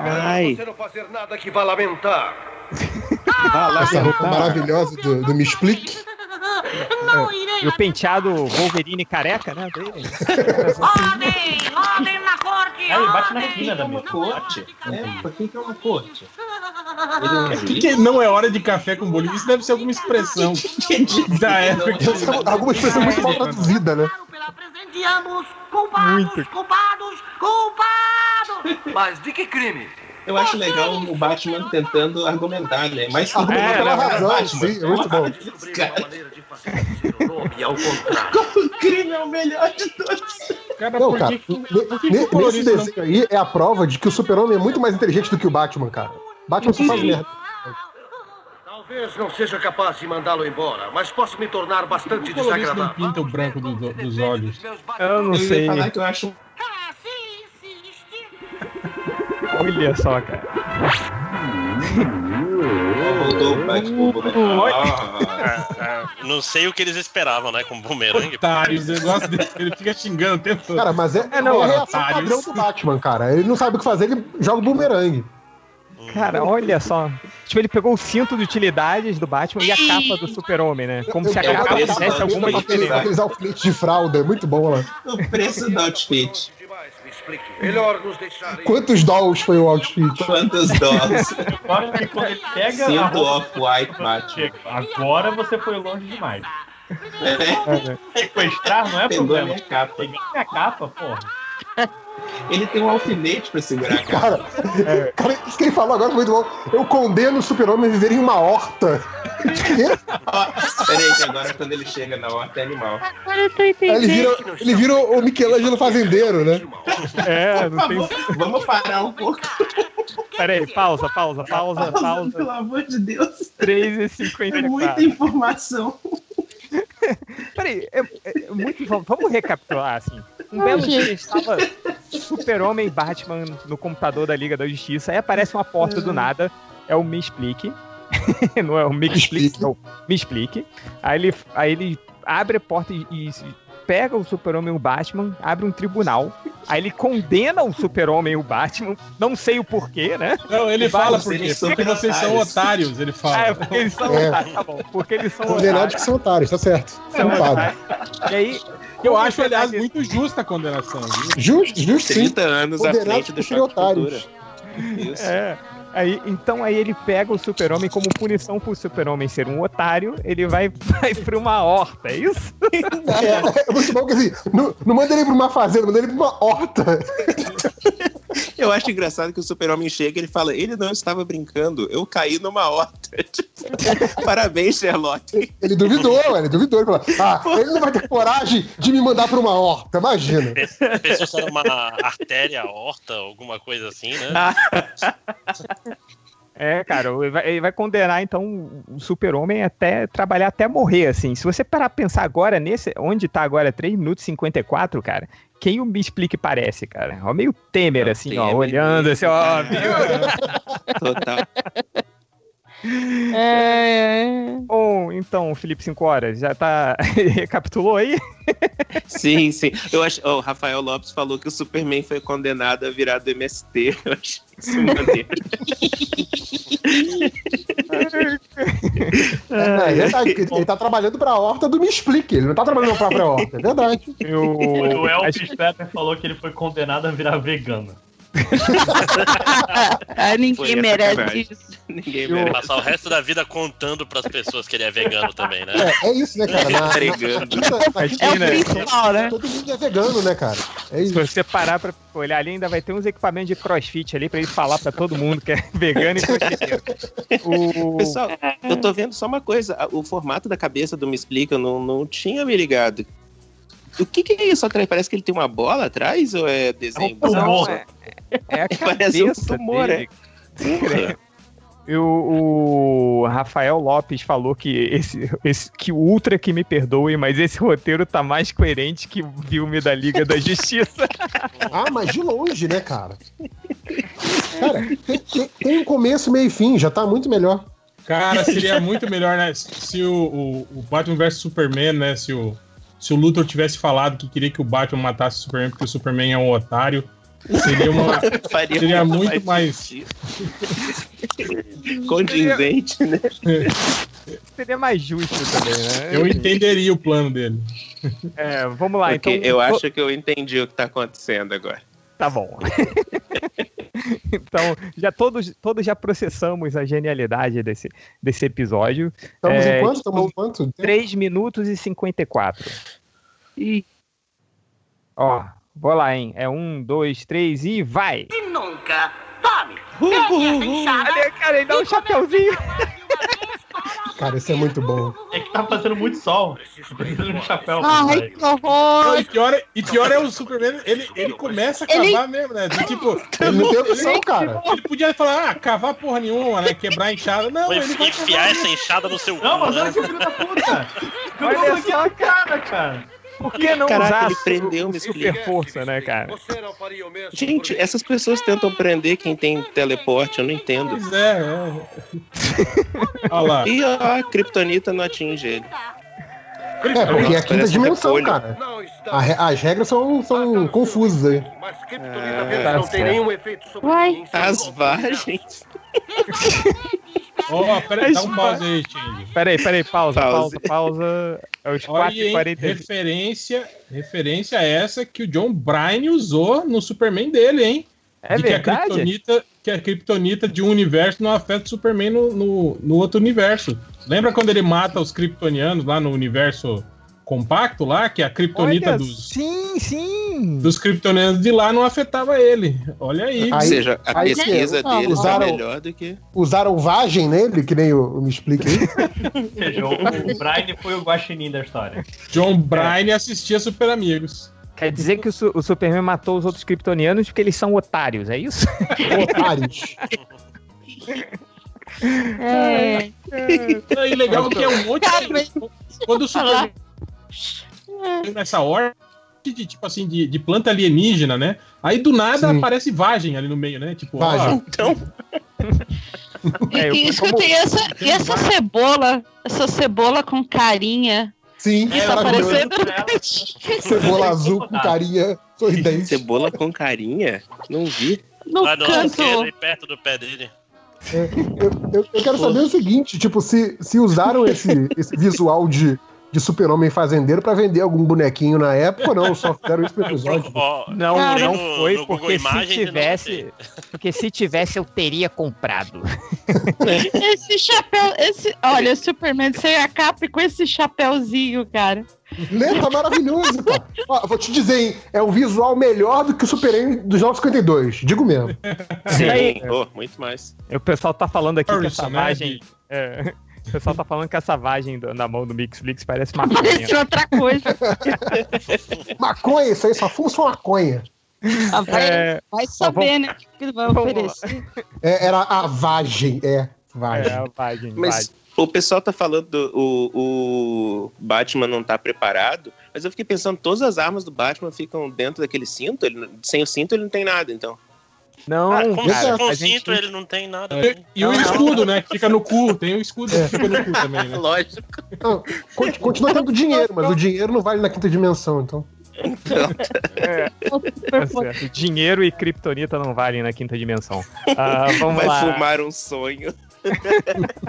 Speaker 18: Ai.
Speaker 20: Você não fazer nada que vá lamentar.
Speaker 18: Ah,
Speaker 17: Essa roupa maravilhosa do, do Me Explique.
Speaker 6: Não irei
Speaker 15: E o penteado Wolverine careca, né?
Speaker 6: Ordem! Ordem na corte!
Speaker 19: Aí, bate na esquina da mesa.
Speaker 18: Corte. É, por que que é uma corte?
Speaker 1: O que, que não é hora de café com bolinho? Isso deve ser alguma expressão da época.
Speaker 17: Alguma expressão muito mal traduzida, né?
Speaker 6: Ambos, culpados,
Speaker 15: Muito.
Speaker 6: culpados, culpados!
Speaker 20: Mas de que crime?
Speaker 18: Eu acho legal o Batman tentando argumentar, né? Mas que
Speaker 17: Argumentar
Speaker 15: É,
Speaker 17: pela razão, sim, é muito bom.
Speaker 20: E ao contrário.
Speaker 18: O crime é o melhor de todos.
Speaker 1: Cara,
Speaker 17: Não, cara,
Speaker 1: que, que,
Speaker 17: ne-
Speaker 1: que,
Speaker 17: nesse
Speaker 1: colorista não
Speaker 17: desenho aí é a prova de que o super-homem é muito mais inteligente do que o Batman, cara. Batman só faz merda.
Speaker 20: Talvez não seja capaz de mandá-lo embora, mas posso me tornar bastante
Speaker 1: o colorista não
Speaker 20: desagradável.
Speaker 1: pinta o branco do- do- dos olhos?
Speaker 15: Eu não
Speaker 18: Eu
Speaker 15: sei.
Speaker 18: falar que eu acho
Speaker 6: sim, insiste!
Speaker 15: Olha só, cara.
Speaker 16: Não sei o que eles esperavam, né? Com o bumerangue.
Speaker 1: Otários, eu gosto dele. Ele fica xingando o tempo todo.
Speaker 17: Cara, mas é,
Speaker 1: É, não,
Speaker 17: é a reação padrão do Batman, cara. Ele não sabe o que fazer, ele joga o bumerangue.
Speaker 15: Cara, olha só. Tipo, ele pegou o cinto de utilidades do Batman e a capa do super-homem, né? Como se a capa fizesse alguma diferença.
Speaker 17: Aqueles alfinetes de fralda, é muito bom lá.
Speaker 9: O preço do outfit.
Speaker 20: Melhor nos deixar.
Speaker 17: Quantos dolls foi o outfit?
Speaker 9: Quantos dólares?
Speaker 19: Agora que quando ele pega roupa,
Speaker 9: off-white,
Speaker 19: agora você foi longe demais.
Speaker 9: É.
Speaker 19: Sequestrar não é
Speaker 9: Pegou
Speaker 19: problema.
Speaker 9: minha capa.
Speaker 19: Peguei minha capa, porra.
Speaker 9: Ele tem um alfinete pra segurar a capa.
Speaker 17: Cara, cara, isso que ele falou agora foi muito bom. Eu condeno o super-homem a viver em uma horta.
Speaker 9: Peraí, que agora quando ele chega na horta é animal.
Speaker 14: Agora eu tô
Speaker 17: Aí ele vira,
Speaker 14: entendendo.
Speaker 17: ele vira o Michelangelo fazendeiro, né?
Speaker 15: É, não tem.
Speaker 9: Vamos parar um pouco.
Speaker 15: Pera aí, pausa, pausa, pausa, pausa.
Speaker 9: Pelo amor de Deus.
Speaker 15: 3 e
Speaker 9: É
Speaker 15: 54.
Speaker 9: muita informação.
Speaker 15: Peraí, é, é muito, vamos recapitular, assim. Um belo dia estava Super-Homem e Batman no computador da Liga da Justiça, aí aparece uma porta do nada, é o Me Explique. não é o Me Explique, não. Me Explique. Aí ele, aí ele abre a porta e, e pega o Super-Homem e o Batman, abre um tribunal, aí ele condena o Super-Homem e o Batman, não sei o porquê, né?
Speaker 1: Não, ele
Speaker 15: E
Speaker 1: fala por quê? Porque vocês são
Speaker 15: otários.
Speaker 1: otários, ele fala.
Speaker 15: Ah, é porque eles são
Speaker 17: É.
Speaker 15: otários, tá bom. Porque eles são
Speaker 17: Condenados que
Speaker 15: otários.
Speaker 17: são otários, tá certo.
Speaker 15: São
Speaker 17: Culpado.
Speaker 15: otários. E aí,
Speaker 1: Eu acho, aliás, muito justa a condenação.
Speaker 17: Justo, justo sim.
Speaker 18: 30 anos à
Speaker 17: Condenados
Speaker 18: frente do choque de cultura. Isso.
Speaker 15: É. Aí, então aí ele pega o super-homem como punição pro super-homem ser um otário, ele vai, vai pra uma horta, é isso?
Speaker 17: É, é muito bom que assim, não, não manda ele pra uma fazenda, manda ele pra uma horta.
Speaker 18: Eu acho engraçado que o super-homem chega e ele fala: ele não estava brincando, eu caí numa horta. Tipo, Parabéns, Sherlock.
Speaker 17: Ele duvidou, ele duvidou. Ele falou, ah, ele não vai ter coragem de me mandar pra uma horta, imagina.
Speaker 16: Pensou se era uma artéria, horta, alguma coisa assim, né?
Speaker 15: É, cara, ele vai, ele vai condenar então o super-homem até trabalhar até morrer, assim. Se você parar pra pensar agora, nesse, onde tá agora 3 minutos e 54, cara, quem o Me Explique parece, cara? Ó, meio Temer, assim, ó, olhando, assim, ó,
Speaker 18: Total.
Speaker 15: É, Bom, então, Felipe 5 horas, já tá. Recapitulou aí?
Speaker 18: Sim, sim. Eu acho, o Rafael Lopes falou que o Superman foi condenado a virar do MST. Eu achei isso maneiro.
Speaker 17: É, é verdade, ele, ele tá trabalhando pra horta do Me Explique, ele não tá trabalhando na própria horta, é verdade.
Speaker 19: O Elvis Pepper falou que ele foi condenado a virar vegano.
Speaker 14: Ah, ninguém
Speaker 16: Foi
Speaker 14: merece isso.
Speaker 18: Ninguém
Speaker 16: merece. Passar o resto da vida contando pras pessoas que ele é vegano também, né?
Speaker 17: É, é isso, né, cara? Na.
Speaker 15: É o
Speaker 14: principal, né?
Speaker 17: Todo mundo é vegano, né, cara? É
Speaker 15: Se
Speaker 17: isso.
Speaker 15: você parar pra olhar ali, ainda vai ter uns equipamentos de crossfit ali pra ele falar pra todo mundo que é vegano e crossfiteiro. O...
Speaker 18: Pessoal, eu tô vendo só uma coisa. O formato da cabeça do Me Explica, eu não, não tinha me ligado. O que, que é isso atrás? Parece que ele tem uma bola atrás ou é desenho?
Speaker 15: Não, é, é a
Speaker 18: Parece um
Speaker 15: cabeça
Speaker 18: tumor,
Speaker 15: dele.
Speaker 18: é.
Speaker 15: E o, o Rafael Lopes falou que esse, esse que o Ultra que me perdoe, mas esse roteiro tá mais coerente que o filme da Liga da Justiça.
Speaker 17: Ah, mas de longe, né, cara? Cara, tem, tem- tem um começo, meio e fim, já tá muito melhor.
Speaker 1: Cara, seria muito melhor, né? Se o, o, o Batman vs Superman, né? Se o, se o Luthor tivesse falado que queria que o Batman matasse o Superman porque o Superman é um otário, seria uma.
Speaker 18: Faria
Speaker 1: seria
Speaker 18: muito
Speaker 1: muito mais.
Speaker 18: Condizente, né?
Speaker 15: Seria mais justo também, né?
Speaker 1: Eu entenderia o plano dele.
Speaker 15: É, vamos lá,
Speaker 18: Porque
Speaker 15: então.
Speaker 18: eu acho que eu entendi o que tá acontecendo agora.
Speaker 15: Tá bom. então, já todos, todos já processamos a genialidade desse, desse episódio.
Speaker 17: Estamos
Speaker 15: É,
Speaker 17: em quanto? Estamos em quanto?
Speaker 15: 3 minutos e 54. Ó, vou lá, hein? É um, dois, três e vai!
Speaker 6: E nunca tome.
Speaker 15: Olha, cara, ele dá um chapeuzinho.
Speaker 17: Cara, isso é muito bom.
Speaker 19: É que tá fazendo muito sol. Precisa de um chapéu.
Speaker 14: Ai, que horror!
Speaker 1: E, pior é, e pior é o Superman, ele, ele começa a
Speaker 14: Ele-
Speaker 1: cavar mesmo, né? Tipo,
Speaker 17: Ele não tem opção, cara.
Speaker 1: Ele podia falar, ah, cavar porra nenhuma, né? Quebrar a enxada. Não,
Speaker 16: Vou
Speaker 1: ele vai
Speaker 16: enfiar essa enxada no seu
Speaker 19: Não, mas
Speaker 16: né?
Speaker 19: olha que filho da puta.
Speaker 15: Olha só,
Speaker 19: cara, cara.
Speaker 15: Por que não
Speaker 18: Caraca,
Speaker 15: usar
Speaker 18: ele prendeu uma
Speaker 15: super força, né, cara?
Speaker 18: Gente, essas pessoas tentam prender quem tem teleporte, eu não entendo.
Speaker 1: Pois é, é. Olha lá.
Speaker 18: E ó, a Kryptonita não atinge ele.
Speaker 17: É, porque é a quinta dimensão, cara. A as regras são, são confusas aí.
Speaker 18: Ah,
Speaker 20: não tem nenhum efeito sobre
Speaker 14: Uai.
Speaker 18: As vagens.
Speaker 1: Ó, peraí, dá um pause aí, Change.
Speaker 15: Peraí, peraí, pausa, pausa, pausa. É os
Speaker 1: Olha aí, hein,
Speaker 15: 4h40.
Speaker 1: referência, referência essa que o John Bryan usou no Superman dele, hein?
Speaker 15: É
Speaker 1: de que a
Speaker 15: verdade?
Speaker 1: Kryptonita, que a Kryptonita de um universo não afeta o Superman no, no, no outro universo. Lembra quando ele mata os Kryptonianos lá no universo compacto lá, que a Kryptonita
Speaker 15: Olha,
Speaker 1: dos,
Speaker 15: Sim, sim.
Speaker 1: dos Kryptonianos de lá não afetava ele. Olha aí.
Speaker 18: Ou seja, a
Speaker 17: aí-
Speaker 18: pesquisa
Speaker 17: não,
Speaker 18: deles tá
Speaker 17: usaram-
Speaker 18: melhor do que.
Speaker 17: Usaram vagem nele, que nem o, o me explica aí.
Speaker 19: Ou seja, o, o Brian foi o guaxinim da história.
Speaker 1: John Bryan assistia Super Amigos.
Speaker 15: Quer dizer que o, o Superman matou os outros kryptonianos porque eles são otários, é isso?
Speaker 17: Otários.
Speaker 14: É.
Speaker 1: E legal que é um monte de... Quando o Superman nessa ordem de tipo assim de, de planta alienígena, né? Aí do nada
Speaker 17: Sim.
Speaker 1: aparece vagem ali no meio, né? Tipo, ó,
Speaker 17: Vagem.
Speaker 18: Então,
Speaker 14: E,
Speaker 15: É, eu-
Speaker 14: e escuta, e essa, e essa cebola, essa cebola com carinha
Speaker 17: Sim,
Speaker 14: que tá
Speaker 17: maravilhoso.
Speaker 14: parecendo
Speaker 17: Cebola azul com carinha sorridente.
Speaker 18: cebola com carinha? Não vi.
Speaker 14: no
Speaker 16: Lá lado
Speaker 14: canto.
Speaker 16: perto do pé dele.
Speaker 17: É, eu, eu- eu quero saber o seguinte, tipo, se, se usaram esse, esse visual de, de super-homem fazendeiro pra vender algum bonequinho na época ou não? Só fizeram isso pro episódio.
Speaker 15: Não,
Speaker 16: Cara,
Speaker 15: não
Speaker 16: no-
Speaker 15: foi,
Speaker 16: no
Speaker 15: porque se
Speaker 16: Imagens eu não
Speaker 15: tivesse. Porque se tivesse, eu teria comprado.
Speaker 14: Esse chapéu, esse, olha, Superman sem a capa e com esse chapéuzinho, cara.
Speaker 17: Né? Tá maravilhoso, cara. Ó, vou te dizer, hein, é um visual melhor do que o Super-Homem dos 952, digo mesmo.
Speaker 18: Sim, oh, muito mais.
Speaker 15: O pessoal tá falando aqui que
Speaker 1: Harrison,
Speaker 15: essa
Speaker 1: né,
Speaker 15: vagem. é, o pessoal tá falando que essa vagem do- na mão do Mixflix parece maconha.
Speaker 14: Parece outra coisa.
Speaker 17: Maconha, isso aí só sua maconha.
Speaker 14: Ah, vai,
Speaker 15: É,
Speaker 14: vai saber, né? O que vai oferecer.
Speaker 17: É, era a vagem, é. Vagem.
Speaker 15: É, a vagem,
Speaker 18: Mas
Speaker 15: vagem.
Speaker 18: o pessoal tá falando do o, o Batman não tá preparado, mas eu fiquei pensando, todas as armas do Batman ficam dentro daquele cinto, ele, sem o cinto ele não tem nada, então.
Speaker 15: Não,
Speaker 16: Ah, como
Speaker 15: cara,
Speaker 16: se com
Speaker 15: a
Speaker 16: o
Speaker 15: gente-
Speaker 16: cinto ele não tem nada.
Speaker 1: E, e o escudo, né? Que fica no cu. Tem o escudo que fica no cu também, né?
Speaker 18: Lógico.
Speaker 17: Não, con- continua tendo dinheiro, mas o dinheiro não vale na quinta dimensão, então.
Speaker 15: É, tá certo. Dinheiro e Kryptonita não valem na quinta dimensão. Ah, vamos
Speaker 18: Vai
Speaker 15: lá.
Speaker 18: fumar um sonho.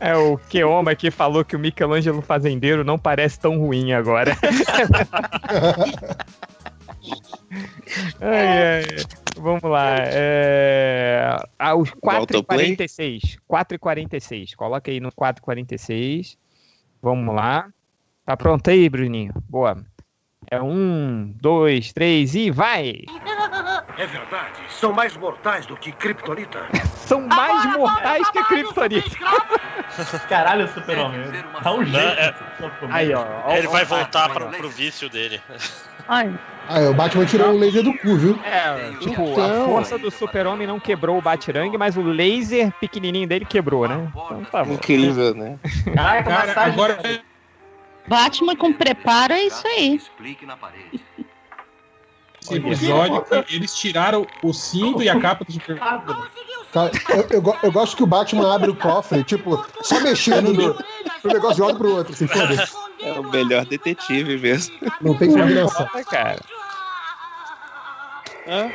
Speaker 15: É, o Keoma aqui falou que o Michelangelo Fazendeiro não parece tão ruim agora. Ai, ai. Vamos lá. É...
Speaker 18: Ao play.
Speaker 15: 4h46. 4h46. Coloca aí no 4h46. Vamos lá. Tá pronto aí, Bruninho? Boa. É um, dois, três e vai!
Speaker 20: É verdade. São mais mortais do que Kryptonita.
Speaker 15: São mais mortais que a Kryptonita.
Speaker 19: Caralho, super-homem. Tá um
Speaker 16: Não,
Speaker 19: jeito.
Speaker 16: é-
Speaker 15: Aí, ó. ó,
Speaker 16: Ele
Speaker 15: ó,
Speaker 16: vai
Speaker 15: ó,
Speaker 16: voltar
Speaker 15: ó,
Speaker 16: pra,
Speaker 15: ó.
Speaker 16: pro vício dele.
Speaker 14: Ai,
Speaker 17: Ah, o Batman tirou um laser do cu, viu?
Speaker 15: É, tipo, a
Speaker 17: Então-
Speaker 15: força do super-homem não quebrou o Batirangue, mas o laser pequenininho dele quebrou, né? Então tá bom.
Speaker 18: Incrível, né?
Speaker 19: Caraca,
Speaker 1: Cara,
Speaker 19: massagem.
Speaker 1: agora
Speaker 14: Batman com preparo é isso aí.
Speaker 20: Explique na parede.
Speaker 1: Esse episódio que eles tiraram o cinto e a capa do Superman.
Speaker 17: Cara, eu, eu eu gosto que o Batman abre o cofre, tipo, só mexendo no, no negócio de um lado pro outro, assim, foda-se.
Speaker 18: É o melhor detetive mesmo.
Speaker 17: Não tem combinação.
Speaker 15: Foda, cara.
Speaker 18: Ah,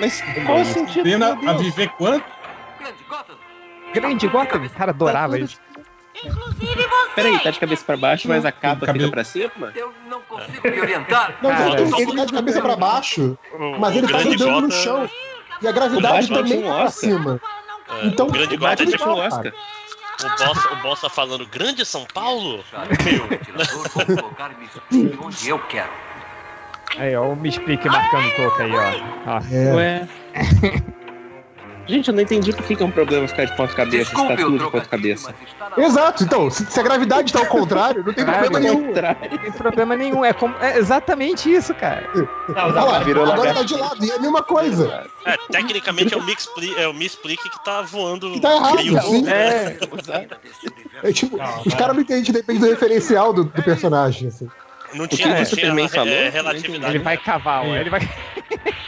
Speaker 18: mas qual o sentido?
Speaker 1: A
Speaker 18: Deus?
Speaker 1: viver quanto?
Speaker 15: Grande Gotham, cara, adorava isso.
Speaker 18: Peraí, tá de cabeça pra baixo, mas a capa
Speaker 1: Cabelo-
Speaker 18: fica pra cima?
Speaker 20: Eu não consigo me orientar.
Speaker 17: Não,
Speaker 15: Cara,
Speaker 17: ele, ele tá de cabeça pra baixo,
Speaker 16: O-
Speaker 17: mas
Speaker 16: o
Speaker 17: ele tá rodando no chão. E a
Speaker 18: O
Speaker 17: gravidade também
Speaker 18: um
Speaker 17: tá pra cima.
Speaker 16: É,
Speaker 17: Então,
Speaker 16: o grande
Speaker 17: o
Speaker 16: Gotham
Speaker 17: Batman
Speaker 16: tinha
Speaker 18: um
Speaker 17: tá,
Speaker 18: Oscar.
Speaker 16: O boss, o boss tá falando Grande São Paulo? Meu,
Speaker 20: e onde eu quero.
Speaker 15: Aí, ó, o Me Explique marcando toca aí, ó. ó.
Speaker 17: É.
Speaker 18: Ué. Gente, eu não entendi por que que é um problema ficar de ponta cabeça, se tá tudo de ponta cabeça.
Speaker 17: Exato, então, se, se a gravidade tá ao contrário, não tem
Speaker 15: Caralho,
Speaker 17: problema nenhum.
Speaker 15: Não tem problema nenhum. É, como- é exatamente isso, cara.
Speaker 17: Olha lá, agora tá de lado, e é a mesma coisa.
Speaker 16: É, tecnicamente é o Me Explique, é o Me Explique que tá voando.
Speaker 17: tá errado, sim.
Speaker 16: É.
Speaker 17: É tipo, os caras não entendem, depende do referencial do, do personagem, assim.
Speaker 16: Não
Speaker 18: O que
Speaker 16: tinha,
Speaker 18: o
Speaker 16: não
Speaker 18: Superman
Speaker 16: tinha
Speaker 18: falou?
Speaker 16: é, relatividade.
Speaker 15: Ele vai cavar, ó. Ele vai.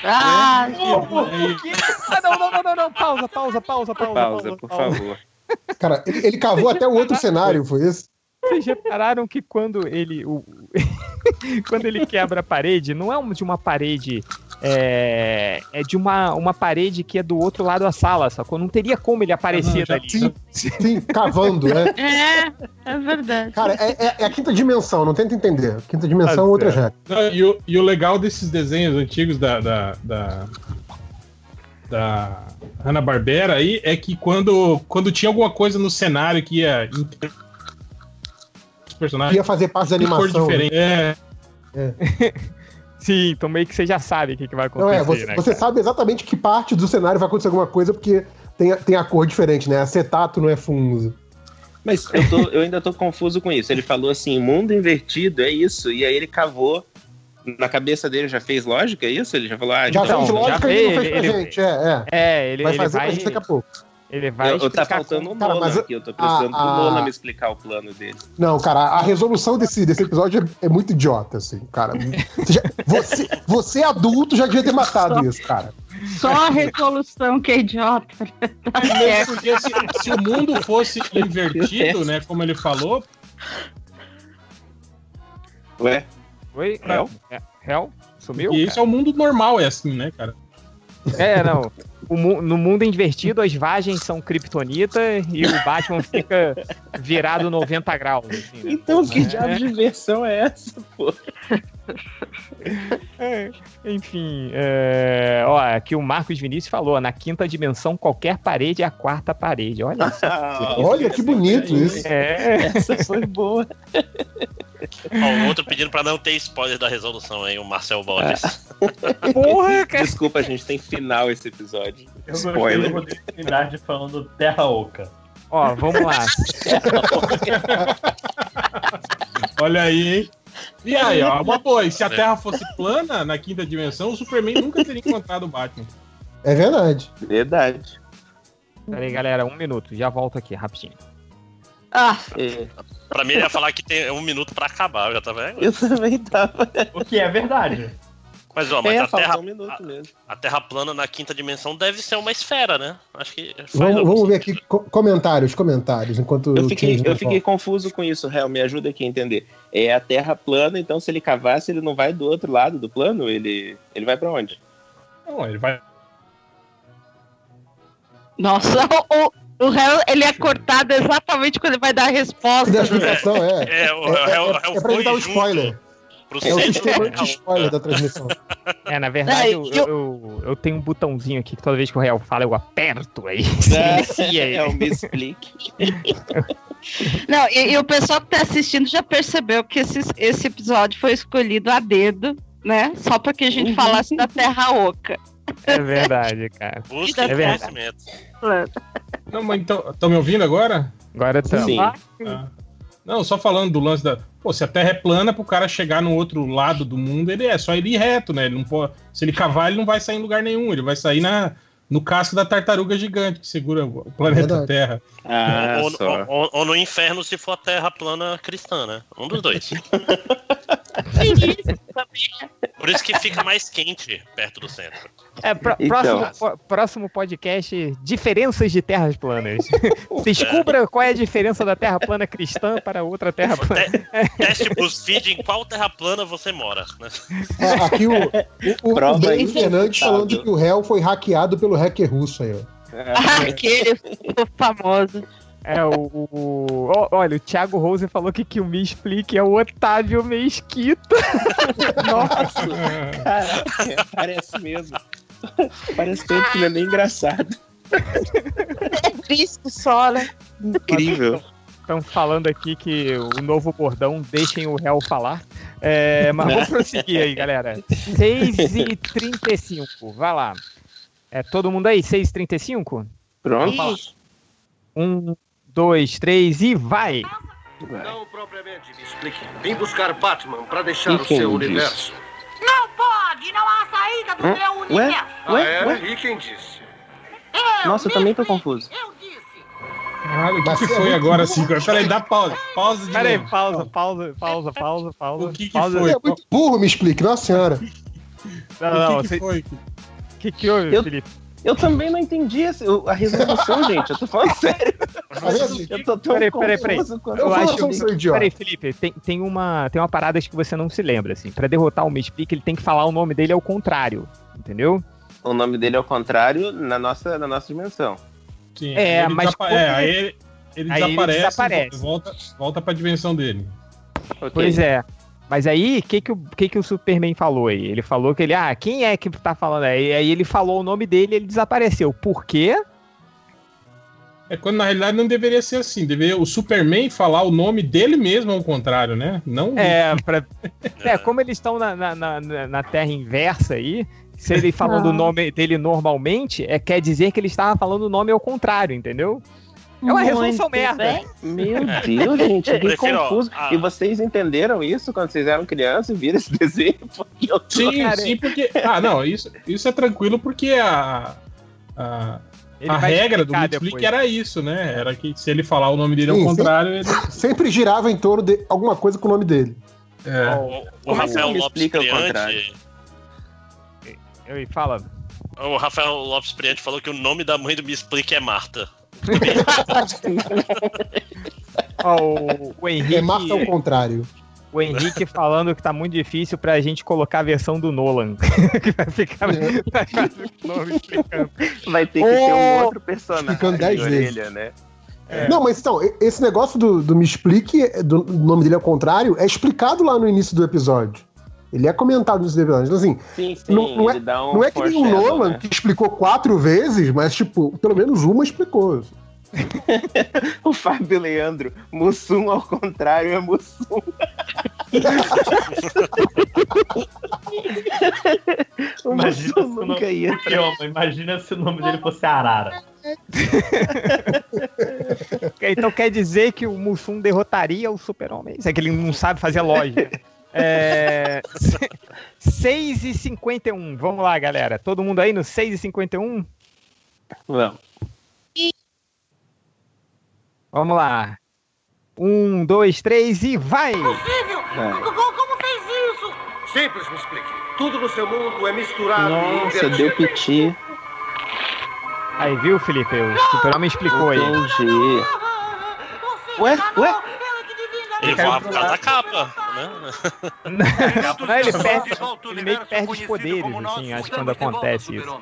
Speaker 14: Ah,
Speaker 15: Ah, não, não, não, não, não. Pausa, pausa, pausa, pausa.
Speaker 18: Pausa, por favor.
Speaker 17: Cara, ele, ele cavou até o outro cenário, foi esse?
Speaker 15: Vocês repararam que quando ele. o- quando ele quebra a parede, não é de uma parede. É, é de uma, uma parede que é do outro lado da sala, sacou? Não teria como ele aparecer dali.
Speaker 17: Sim, sim, cavando, né?
Speaker 14: É, é verdade.
Speaker 17: Cara, é, é- é a quinta dimensão, não tenta entender. Quinta dimensão é outra já.
Speaker 1: Não, e, o, e o legal desses desenhos antigos da. da, da, da Hanna-Barbera aí é que quando, quando tinha alguma coisa no cenário que ia. Os personagens.
Speaker 17: Ia fazer parte da
Speaker 1: de cor
Speaker 17: animação, né?
Speaker 1: diferente. É.
Speaker 15: Sim, então meio que você já sabe o que, que vai
Speaker 17: Não,
Speaker 15: acontecer,
Speaker 17: é, você,
Speaker 15: né?
Speaker 17: você sabe exatamente que parte do cenário vai acontecer alguma coisa, porque tem, a- tem a cor diferente, né? Acetato não é fundo.
Speaker 18: Mas eu, tô- eu ainda tô confuso com isso. Ele falou assim, mundo invertido, é isso. E aí ele cavou. Na cabeça dele já fez lógica, é isso? Ele já falou, ah,
Speaker 17: Já
Speaker 18: então-
Speaker 17: fez lógica e não fez pra
Speaker 15: ele-
Speaker 17: gente, é, é.
Speaker 15: É, ele
Speaker 17: vai
Speaker 15: ele
Speaker 17: fazer
Speaker 15: vai,
Speaker 17: pra gente daqui a pouco.
Speaker 15: Ele vai
Speaker 18: Eu, tá
Speaker 15: explicar
Speaker 18: faltando
Speaker 15: como-
Speaker 18: o Nolan
Speaker 17: mas-
Speaker 18: aqui, eu tô precisando
Speaker 17: a-
Speaker 18: do
Speaker 17: a-
Speaker 18: Nolan me explicar o plano dele.
Speaker 17: Não, cara, a resolução desse, desse episódio é, é muito idiota, assim, cara. Você, já- você, você adulto já devia ter matado isso, cara.
Speaker 14: Só a resolução que é idiota. Tá
Speaker 1: porque se, se o mundo fosse invertido, né? Como ele falou,
Speaker 18: Ué?
Speaker 15: Oi?
Speaker 1: Hell?
Speaker 15: É, Hell? Sumiu?
Speaker 1: e isso é o mundo normal, é assim, né, cara?
Speaker 15: É, não. O mu- no mundo invertido, as vagens são kryptonita e o Batman fica virado 90 graus. assim, né?
Speaker 18: Então, que
Speaker 15: É.
Speaker 18: diabo de versão é essa, pô?
Speaker 15: É, enfim, é, ó, aqui o Marcos Vinícius falou: na quinta dimensão, qualquer parede é a quarta parede. Olha só.
Speaker 17: Olha que bonito isso.
Speaker 15: É.
Speaker 18: Essa foi boa.
Speaker 16: Ó, o outro pedindo pra não ter spoiler da resolução aí, o Marcel Borges.
Speaker 15: Porra, cara.
Speaker 18: Desculpa, a gente tem final esse episódio.
Speaker 19: Eu
Speaker 18: Spoiler.
Speaker 19: Trindade falando Terra Oca.
Speaker 15: Ó, vamos lá.
Speaker 1: Olha aí, hein? E aí, ó, uma boa. E se a Terra fosse plana na quinta dimensão, o Superman nunca teria encontrado o Batman.
Speaker 17: É verdade.
Speaker 18: Verdade.
Speaker 15: Peraí, galera, um minuto, já volto aqui, rapidinho.
Speaker 14: Ah,
Speaker 18: É.
Speaker 16: Pra mim, ele ia falar que tem um minuto pra acabar, eu já tava.
Speaker 18: Eu também tava.
Speaker 19: O que é verdade.
Speaker 16: Mas, ó, mas
Speaker 18: É,
Speaker 16: a, terra,
Speaker 18: um minuto mesmo.
Speaker 16: a Terra plana na quinta dimensão deve ser uma esfera, né? Acho que.
Speaker 17: Vamos, vamos ver aqui co- comentários, comentários, enquanto
Speaker 18: Eu fiquei, eu fiquei confuso com isso, Real. Me ajuda aqui a entender. É a Terra plana, então se ele cavasse, ele não vai do outro lado do plano? Ele, ele vai pra onde?
Speaker 1: Não, ele vai.
Speaker 14: nossa, o, o, o réu, ele é cortado exatamente quando ele vai dar a resposta.
Speaker 17: Da explicação, é.
Speaker 16: É, o-
Speaker 17: É,
Speaker 16: é, o-
Speaker 17: é,
Speaker 16: é o
Speaker 17: é pra evitar o
Speaker 16: foi junto
Speaker 17: spoiler. É o sistema
Speaker 16: é
Speaker 17: de
Speaker 16: o-
Speaker 17: spoiler da transmissão.
Speaker 15: É, na verdade,
Speaker 14: É,
Speaker 15: eu,
Speaker 14: eu-
Speaker 15: eu, eu tenho um botãozinho aqui que toda vez que o Real fala, eu aperto aí. Aí.
Speaker 18: É o Me Explique.
Speaker 14: Não, e, e o pessoal que tá assistindo já percebeu que esse, esse episódio foi escolhido a dedo, né? Só pra que a gente
Speaker 18: Uhum.
Speaker 14: falasse da Terra Oca.
Speaker 15: É verdade, cara.
Speaker 16: Busca
Speaker 15: É
Speaker 16: de
Speaker 15: verdade.
Speaker 1: Não, mas então. Estão me ouvindo agora?
Speaker 15: Agora tá.
Speaker 18: Sim.
Speaker 1: Ah. Não, só falando do lance da. Pô, se a Terra é plana, pro cara chegar no outro lado do mundo, ele é só ele ir reto, né? Ele não pode, se ele cavar, ele não vai sair em lugar nenhum. Ele vai sair na, no casco da tartaruga gigante que segura o planeta
Speaker 17: Verdade.
Speaker 1: Terra.
Speaker 18: Ah,
Speaker 16: ou,
Speaker 18: só.
Speaker 16: ou- ou no inferno se for a Terra plana cristã, né? Um dos dois. Por isso que fica mais quente perto do centro.
Speaker 15: É, pro-
Speaker 18: Então.
Speaker 15: próximo, próximo podcast: diferenças de terras planas. Descubra qual é a diferença da terra plana cristã para outra terra plana.
Speaker 16: Teste BuzzFeed em qual terra plana você mora. né?
Speaker 17: É, aqui o, o, o,
Speaker 18: Prova
Speaker 17: o Fernandes falando que o réu foi hackeado pelo hacker russo aí, ó.
Speaker 14: Ah, aquele famoso.
Speaker 15: É, o. o- olha, o Thiago Rose falou que, que o Me Explique é o Otávio Mesquita.
Speaker 18: Nossa, caraca, parece mesmo. Parece tanto que não é nem engraçado.
Speaker 14: É triste só, né?
Speaker 18: Incrível.
Speaker 15: Estão falando aqui que o novo bordão, deixem o réu falar. É, mas vamos prosseguir aí, galera. 6 e 35 vai lá. É todo mundo aí, 6h35?
Speaker 18: Pronto.
Speaker 15: Um, dois, três e vai!
Speaker 20: Não propriamente, me explique. Vim buscar Batman para deixar
Speaker 18: E
Speaker 20: o seu
Speaker 18: disse?
Speaker 20: universo.
Speaker 21: Não pode, não há saída do
Speaker 18: Hã?
Speaker 21: meu
Speaker 18: Ué?
Speaker 21: universo.
Speaker 20: Ah,
Speaker 18: Ué?
Speaker 20: é?
Speaker 18: Ué?
Speaker 20: E quem disse?
Speaker 18: Nossa, eu também tô confuso.
Speaker 1: Caralho, o que, que foi agora, Cinco? Peraí, dá pausa. Pausa de
Speaker 15: Peraí,
Speaker 1: novo.
Speaker 15: pausa, pausa, pausa, pausa, pausa.
Speaker 1: O que que
Speaker 15: pausa.
Speaker 1: foi?
Speaker 17: É muito burro, me explique, nossa senhora.
Speaker 15: Não,
Speaker 1: O
Speaker 15: não,
Speaker 1: que, que
Speaker 15: você-
Speaker 1: foi?
Speaker 15: O que, que houve,
Speaker 18: Eu-
Speaker 15: Felipe?
Speaker 18: Eu também não entendi esse- a resolução, gente. Eu tô falando sério. Eu tô tão
Speaker 15: Peraí, peraí, peraí. Eu
Speaker 17: Eu
Speaker 15: acho
Speaker 17: idiota.
Speaker 15: Peraí, Felipe, tem, tem, uma, tem uma parada que você não se lembra, assim. Pra derrotar o Me Explica, ele tem que falar o nome dele ao contrário, entendeu?
Speaker 18: O nome dele é o contrário na nossa, na nossa dimensão.
Speaker 1: Sim,
Speaker 15: É,
Speaker 1: ele
Speaker 15: mas
Speaker 1: desapa- é, aí ele, ele
Speaker 15: aí ele
Speaker 1: desaparece,
Speaker 15: desaparece.
Speaker 1: Volta, volta pra dimensão dele.
Speaker 15: Pois é. Mas aí, o que, que, o que, que o Superman falou aí? Ele falou que ele, ah, quem é que tá falando aí? Aí ele falou o nome dele e ele desapareceu. Por quê?
Speaker 1: É quando na realidade não deveria ser assim. Deveria o Superman falar o nome dele mesmo ao contrário, né? Não.
Speaker 15: É, pra... é como eles estão na, na, na, na Terra inversa aí, se ele falando o nome dele normalmente, é, quer dizer que ele estava falando o nome ao contrário, entendeu? É uma resolução merda.
Speaker 18: Meu Deus, gente, que
Speaker 16: Prefiro,
Speaker 18: confuso.
Speaker 16: a-
Speaker 18: E vocês entenderam isso quando vocês eram crianças e viram esse desenho? Porque eu
Speaker 1: Sim,
Speaker 18: Cara,
Speaker 1: sim, porque. Ah, não, isso, isso é tranquilo porque a. A,
Speaker 15: Ele
Speaker 1: a regra do Netflix era isso, né? Era que se ele falar o nome dele ao
Speaker 17: Sim,
Speaker 1: contrário, ele.
Speaker 17: Sempre girava em torno de alguma coisa com o nome dele.
Speaker 1: É.
Speaker 16: O, o
Speaker 18: é
Speaker 16: Rafael Lopes
Speaker 18: explica o
Speaker 16: Priante.
Speaker 18: contrário?
Speaker 15: Eu fala.
Speaker 16: O Rafael Lopes Priante falou que o nome da mãe do Me Explique é Marta.
Speaker 15: Ó, o, o Henrique.
Speaker 17: É Marta ao contrário.
Speaker 15: O Henrique falando que tá muito difícil pra gente colocar a versão do Nolan. que vai ficar vai ficar o nome explicando.
Speaker 18: Vai ter que ter um outro personagem
Speaker 17: dez
Speaker 18: de
Speaker 17: vezes.
Speaker 18: orelha, né?
Speaker 17: Não, mas então, esse negócio do, do Me Explique, do, do nome dele ao contrário, é explicado lá no início do episódio. Ele é comentado no início do episódio. Então, assim,
Speaker 18: Sim, sim,
Speaker 17: não, não é,
Speaker 18: um
Speaker 17: não é que nem o Nolan,
Speaker 18: né?
Speaker 17: que explicou quatro vezes, mas, tipo, pelo menos uma explicou.
Speaker 18: O Fábio Leandro, Mussum ao contrário é Mussum. o
Speaker 19: Imagina se
Speaker 18: Mussum
Speaker 19: o
Speaker 18: nunca
Speaker 19: nome
Speaker 18: ia.
Speaker 19: Imagina se o nome dele fosse Arara.
Speaker 15: Então quer dizer que o Mussum derrotaria o Super-Homem. Isso é que ele não sabe fazer lógica. É... 6 e 51 Vamos lá, galera. Todo mundo aí no 6 e 51
Speaker 18: Vamos.
Speaker 15: Vamos lá. Um, dois, três e vai!
Speaker 21: Possível?
Speaker 18: É.
Speaker 21: Como, como fez isso?
Speaker 20: Simples, me explique. Tudo no seu mundo é misturado e
Speaker 18: Nossa, deu piti.
Speaker 15: Aí, viu, Felipe? O Super-Homem explicou aí.
Speaker 18: Entendi. Ué, ué?
Speaker 16: Ele
Speaker 15: caiu
Speaker 16: voava por causa da capa, né?
Speaker 15: Não, ele, perde, ele meio que perde os poderes, assim, acho, quando
Speaker 20: de volta,
Speaker 15: acontece isso.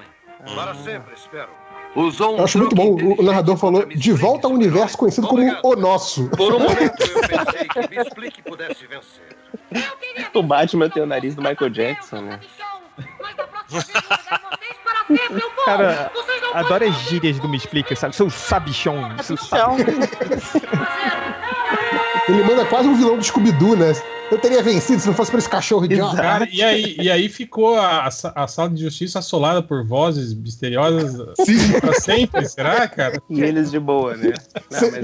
Speaker 20: Para sempre, espero. Usou um
Speaker 17: Eu acho muito bom. O, narrador falou de volta ao universo conhecido como o nosso.
Speaker 20: Por um momento eu pensei que me explique pudesse vencer.
Speaker 18: O Batman tem o nariz do Michael Jackson, né?
Speaker 15: Cara, adoro as gírias do Me Explica, sabe? Seu sabichão. Seu sabichão.
Speaker 17: Ele manda quase um vilão do Scooby-Doo, né? Eu teria vencido se não fosse por esse cachorro idiota.
Speaker 1: Cara, e aí, e aí ficou a, a sala de justiça assolada por vozes misteriosas pra sempre, será, cara?
Speaker 18: E eles de boa, né?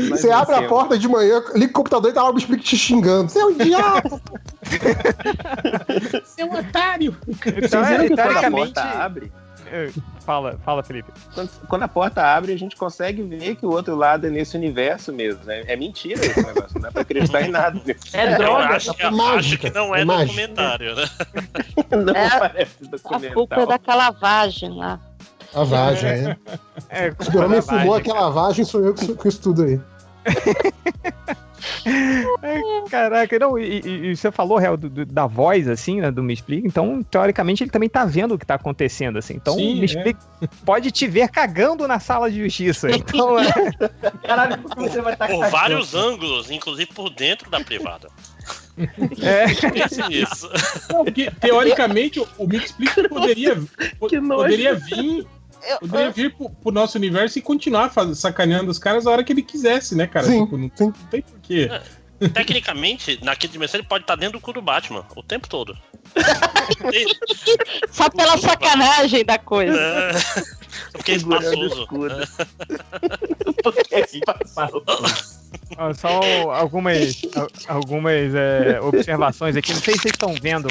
Speaker 17: Você abre a porta de manhã, liga o computador e tá lá o Explique te xingando. Você é um idiota!
Speaker 1: Seu otário!
Speaker 15: Então, é,
Speaker 18: que quando a
Speaker 15: teoricamente.
Speaker 18: porta abre,
Speaker 15: Fala, fala, Felipe.
Speaker 18: quando, quando a porta abre, a gente consegue ver que o outro lado é nesse universo mesmo. né? É mentira esse negócio, não dá pra acreditar em nada.
Speaker 19: É
Speaker 16: Eu
Speaker 19: droga.
Speaker 16: acho que,
Speaker 17: é
Speaker 16: acho
Speaker 17: mágica,
Speaker 16: que não
Speaker 17: é
Speaker 16: é, documentário, né?
Speaker 18: Não
Speaker 14: É,
Speaker 18: parece
Speaker 14: A
Speaker 18: documental.
Speaker 14: culpa é daquela vagem lá.
Speaker 17: A vagem, é.
Speaker 15: É,
Speaker 17: O Super-Homem
Speaker 15: lavagem.
Speaker 17: fumou aquela vagem, sou eu que com isso tudo aí.
Speaker 15: É, Caraca, não, e, e- e você falou, Real, do- do- da voz, assim, né, do Me Explica, então, teoricamente, ele também tá vendo o que tá acontecendo, assim. Então,
Speaker 1: Sim,
Speaker 15: Me
Speaker 1: é.
Speaker 15: Explica pode te ver cagando na sala de justiça. Então, é,
Speaker 19: Caralho, você vai estar
Speaker 16: Por vários ângulos, inclusive por dentro da privada.
Speaker 15: é,
Speaker 16: Pense nisso.
Speaker 1: Não, porque, teoricamente, o, o Me Explica poderia, poderia vir. Poderia vir pro, pro nosso universo e continuar faz, sacaneando os caras a hora que ele quisesse, né, cara?
Speaker 17: Sim,
Speaker 1: Tipo, não,
Speaker 17: sim.
Speaker 1: não tem porquê.
Speaker 16: Tecnicamente, naquela dimensão, ele pode estar dentro do cu do Batman o tempo todo.
Speaker 14: Só pela sacanagem da coisa.
Speaker 16: É, porque é espaçoso.
Speaker 15: Ó, Só algumas, al- algumas é, observações aqui. Não sei se vocês estão vendo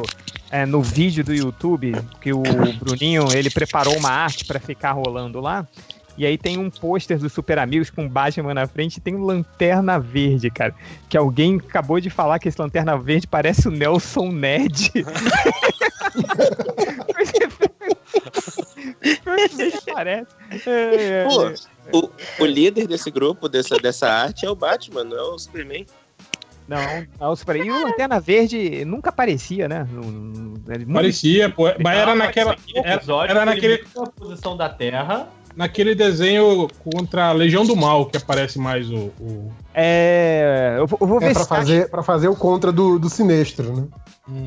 Speaker 15: é, no vídeo do YouTube que o Bruninho ele preparou uma arte para ficar rolando lá. E aí tem um pôster do Super Amigos com Batman na frente e tem um Lanterna Verde, cara. Que alguém acabou de falar que esse Lanterna Verde parece o Nelson Ned. parece. É, é,
Speaker 18: Pô,
Speaker 15: é.
Speaker 18: O, o líder desse grupo, dessa, dessa arte, é o Batman, não é o Superman.
Speaker 15: Não, não, Super... E o Lanterna Verde nunca aparecia, né? No- no- é muito-
Speaker 1: Parecia, pô, mas era naquela.
Speaker 19: é
Speaker 1: Era, era
Speaker 19: que
Speaker 1: naquele,
Speaker 19: a posição da Terra.
Speaker 1: Naquele desenho contra a Legião do Mal que aparece mais o. o-
Speaker 15: É. Eu vou, eu vou
Speaker 17: É
Speaker 15: ver
Speaker 17: pra
Speaker 15: se
Speaker 17: fazer, pra fazer o contra do, do Sinestro, né?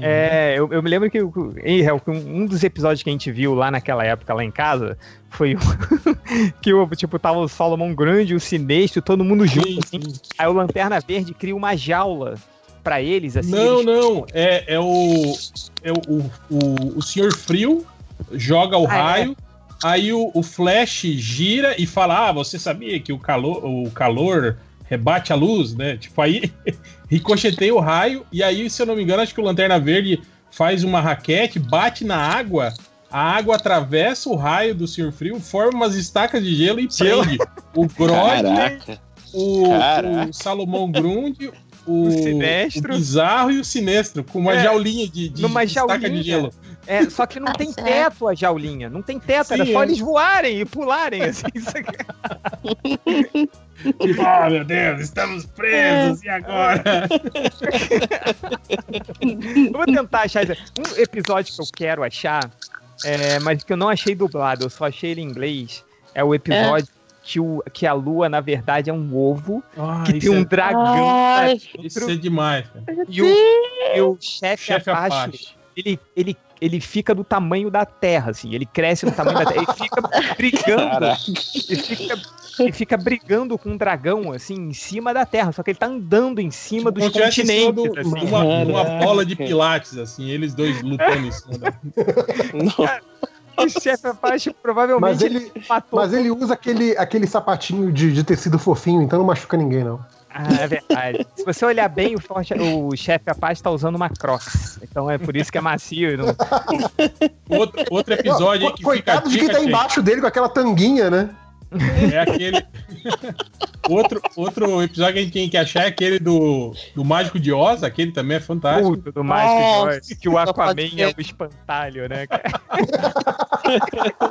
Speaker 15: É, eu, eu me lembro que, em que um dos episódios que a gente viu lá naquela época, lá em casa, foi o que o, tipo, tava o Solomon Grande, o Sinestro, todo mundo junto, assim. Aí o Lanterna Verde cria uma jaula pra eles, assim.
Speaker 1: Não,
Speaker 15: eles-
Speaker 1: não. É, é o. É o, o, o, o Senhor Frio joga o
Speaker 15: Ah, é?
Speaker 1: Aí o, o Flash gira e fala: Ah, você sabia que o calor, o calor rebate a luz, né? Tipo, aí ricocheteia o raio. E aí, se eu não me engano, acho que o Lanterna Verde faz uma raquete, bate na água. A água atravessa o raio do Senhor Frio, forma umas estacas de gelo e prende o
Speaker 18: Caraca.
Speaker 1: o, o Salomão Grundy, o,
Speaker 15: O Sinestro.
Speaker 1: o Bizarro e o Sinestro, com uma
Speaker 15: É,
Speaker 1: jaulinha de, de
Speaker 15: jaulinha.
Speaker 1: de gelo.
Speaker 15: É, só que não tem teto a jaulinha. Não tem teto, era
Speaker 1: Sim,
Speaker 15: só
Speaker 1: é.
Speaker 15: eles voarem e pularem, assim.
Speaker 1: Ah, meu Deus, estamos presos, e agora?
Speaker 15: Eu vou tentar achar. Um episódio que eu quero achar, é, mas que eu não achei dublado, eu só achei ele em inglês. É o episódio que, o, que a lua, na verdade, é um ovo
Speaker 1: Ah,
Speaker 15: que tem um
Speaker 1: é-
Speaker 15: dragão
Speaker 14: Ai.
Speaker 1: Isso é demais, cara.
Speaker 15: E o, e o chefe
Speaker 1: Chefe
Speaker 15: Apache,
Speaker 1: Apache.
Speaker 15: ele, ele, ele fica do tamanho da Terra, assim. Ele cresce do tamanho da Terra. Ele fica brigando. Ele fica, ele fica brigando com um dragão, assim, em cima da Terra. Só que ele tá andando em cima dos
Speaker 1: em cima
Speaker 15: continentes,
Speaker 1: do-
Speaker 15: assim.
Speaker 1: uma, uma bola de pilates, assim, eles dois lutando em cima. da-
Speaker 15: O chefe Apache provavelmente
Speaker 17: Mas ele,
Speaker 15: matou
Speaker 17: mas ele usa aquele, aquele sapatinho de, de tecido fofinho, então não machuca ninguém, não.
Speaker 15: Ah, é verdade. Se você olhar bem, o, forte- o chefe Apache tá usando uma Crocs. Então é por isso que é macio. Não...
Speaker 1: Outro, outro episódio
Speaker 17: Co-
Speaker 1: que
Speaker 17: Coitado de quem tá
Speaker 1: dica,
Speaker 17: embaixo dele com aquela tanguinha, né?
Speaker 1: É aquele. outro, outro episódio que a gente tem que achar é aquele do, do Mágico de Oz, aquele também é fantástico.
Speaker 15: Puta, do Mágico de Oz, que o Aquaman é o espantalho, né? cara?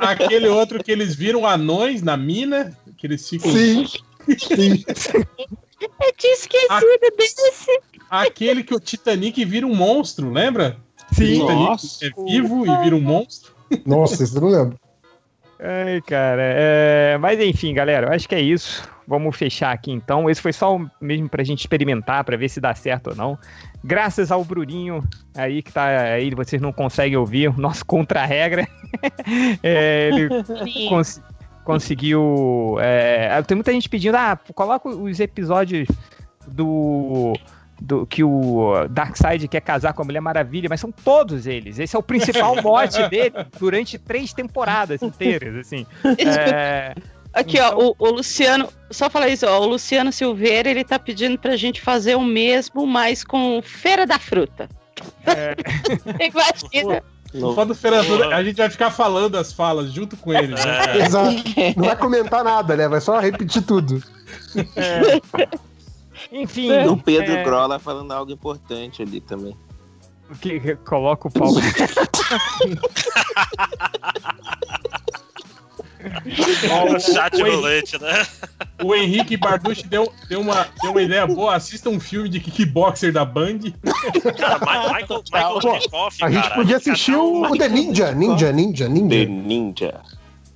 Speaker 1: Aquele outro que eles viram anões na mina, que eles ficam.
Speaker 17: Sim. Sim.
Speaker 14: Eu tinha esquecido desse.
Speaker 1: Aquele que o Titanic vira um monstro, lembra?
Speaker 15: Sim.
Speaker 1: O Titanic
Speaker 18: Nossa.
Speaker 1: é vivo e vira um monstro.
Speaker 17: Nossa, isso eu não lembro.
Speaker 15: Ai, cara. é, Mas enfim, galera, eu acho que é isso. Vamos fechar aqui então. Esse foi só mesmo pra gente experimentar, pra ver se dá certo ou não. Graças ao Bruninho aí que tá aí, vocês não conseguem ouvir, o nosso contra-regra. É, ele cons- conseguiu. é, Tem muita gente pedindo, ah, coloca os episódios do. Do, que o Darkseid quer casar com a Mulher Maravilha, mas são todos eles. Esse é o principal mote dele durante três temporadas inteiras, assim. É,
Speaker 14: Aqui, ó, o, o Luciano, só falar isso, ó, o Luciano Silveira, ele tá pedindo pra gente fazer o mesmo, mas com Feira da Fruta.
Speaker 15: é,
Speaker 14: Imagina.
Speaker 1: No foda do a gente vai ficar falando as falas junto com eles. né?
Speaker 17: Exato. Não vai comentar nada, né? Vai só repetir tudo.
Speaker 15: enfim.
Speaker 18: O Pedro
Speaker 15: é,
Speaker 18: Grola falando algo importante ali também.
Speaker 15: que, que coloca o pau.
Speaker 16: O chat
Speaker 1: O
Speaker 16: rolante, né?
Speaker 1: O Henrique Barducci deu, deu, uma, deu uma ideia boa. Assista um filme de kickboxer da Band.
Speaker 16: Cara, Michael, Michael Dudikoff,
Speaker 17: A gente
Speaker 16: cara.
Speaker 17: podia assistir o, o The Ninja. Ninja, Ninja,
Speaker 18: The
Speaker 17: Ninja.
Speaker 18: Ninja.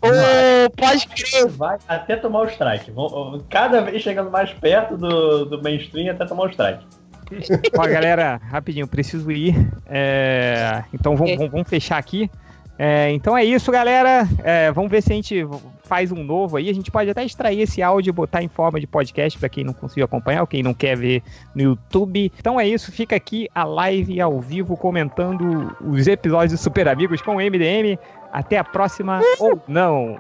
Speaker 14: Ô, pode crer.
Speaker 19: Vai até tomar o strike. Cada vez chegando mais perto do, do mainstream até tomar o strike.
Speaker 15: Ó, galera, rapidinho, preciso ir. É, então vamos, vamos- vamos fechar aqui. É, então é isso, galera. É, vamos ver se a gente faz um novo aí, a gente pode até extrair esse áudio e botar em forma de podcast para quem não conseguiu acompanhar ou quem não quer ver no YouTube. Então é isso, fica aqui a live ao vivo comentando os episódios Super Amigos com o MDM. Até a próxima ou não.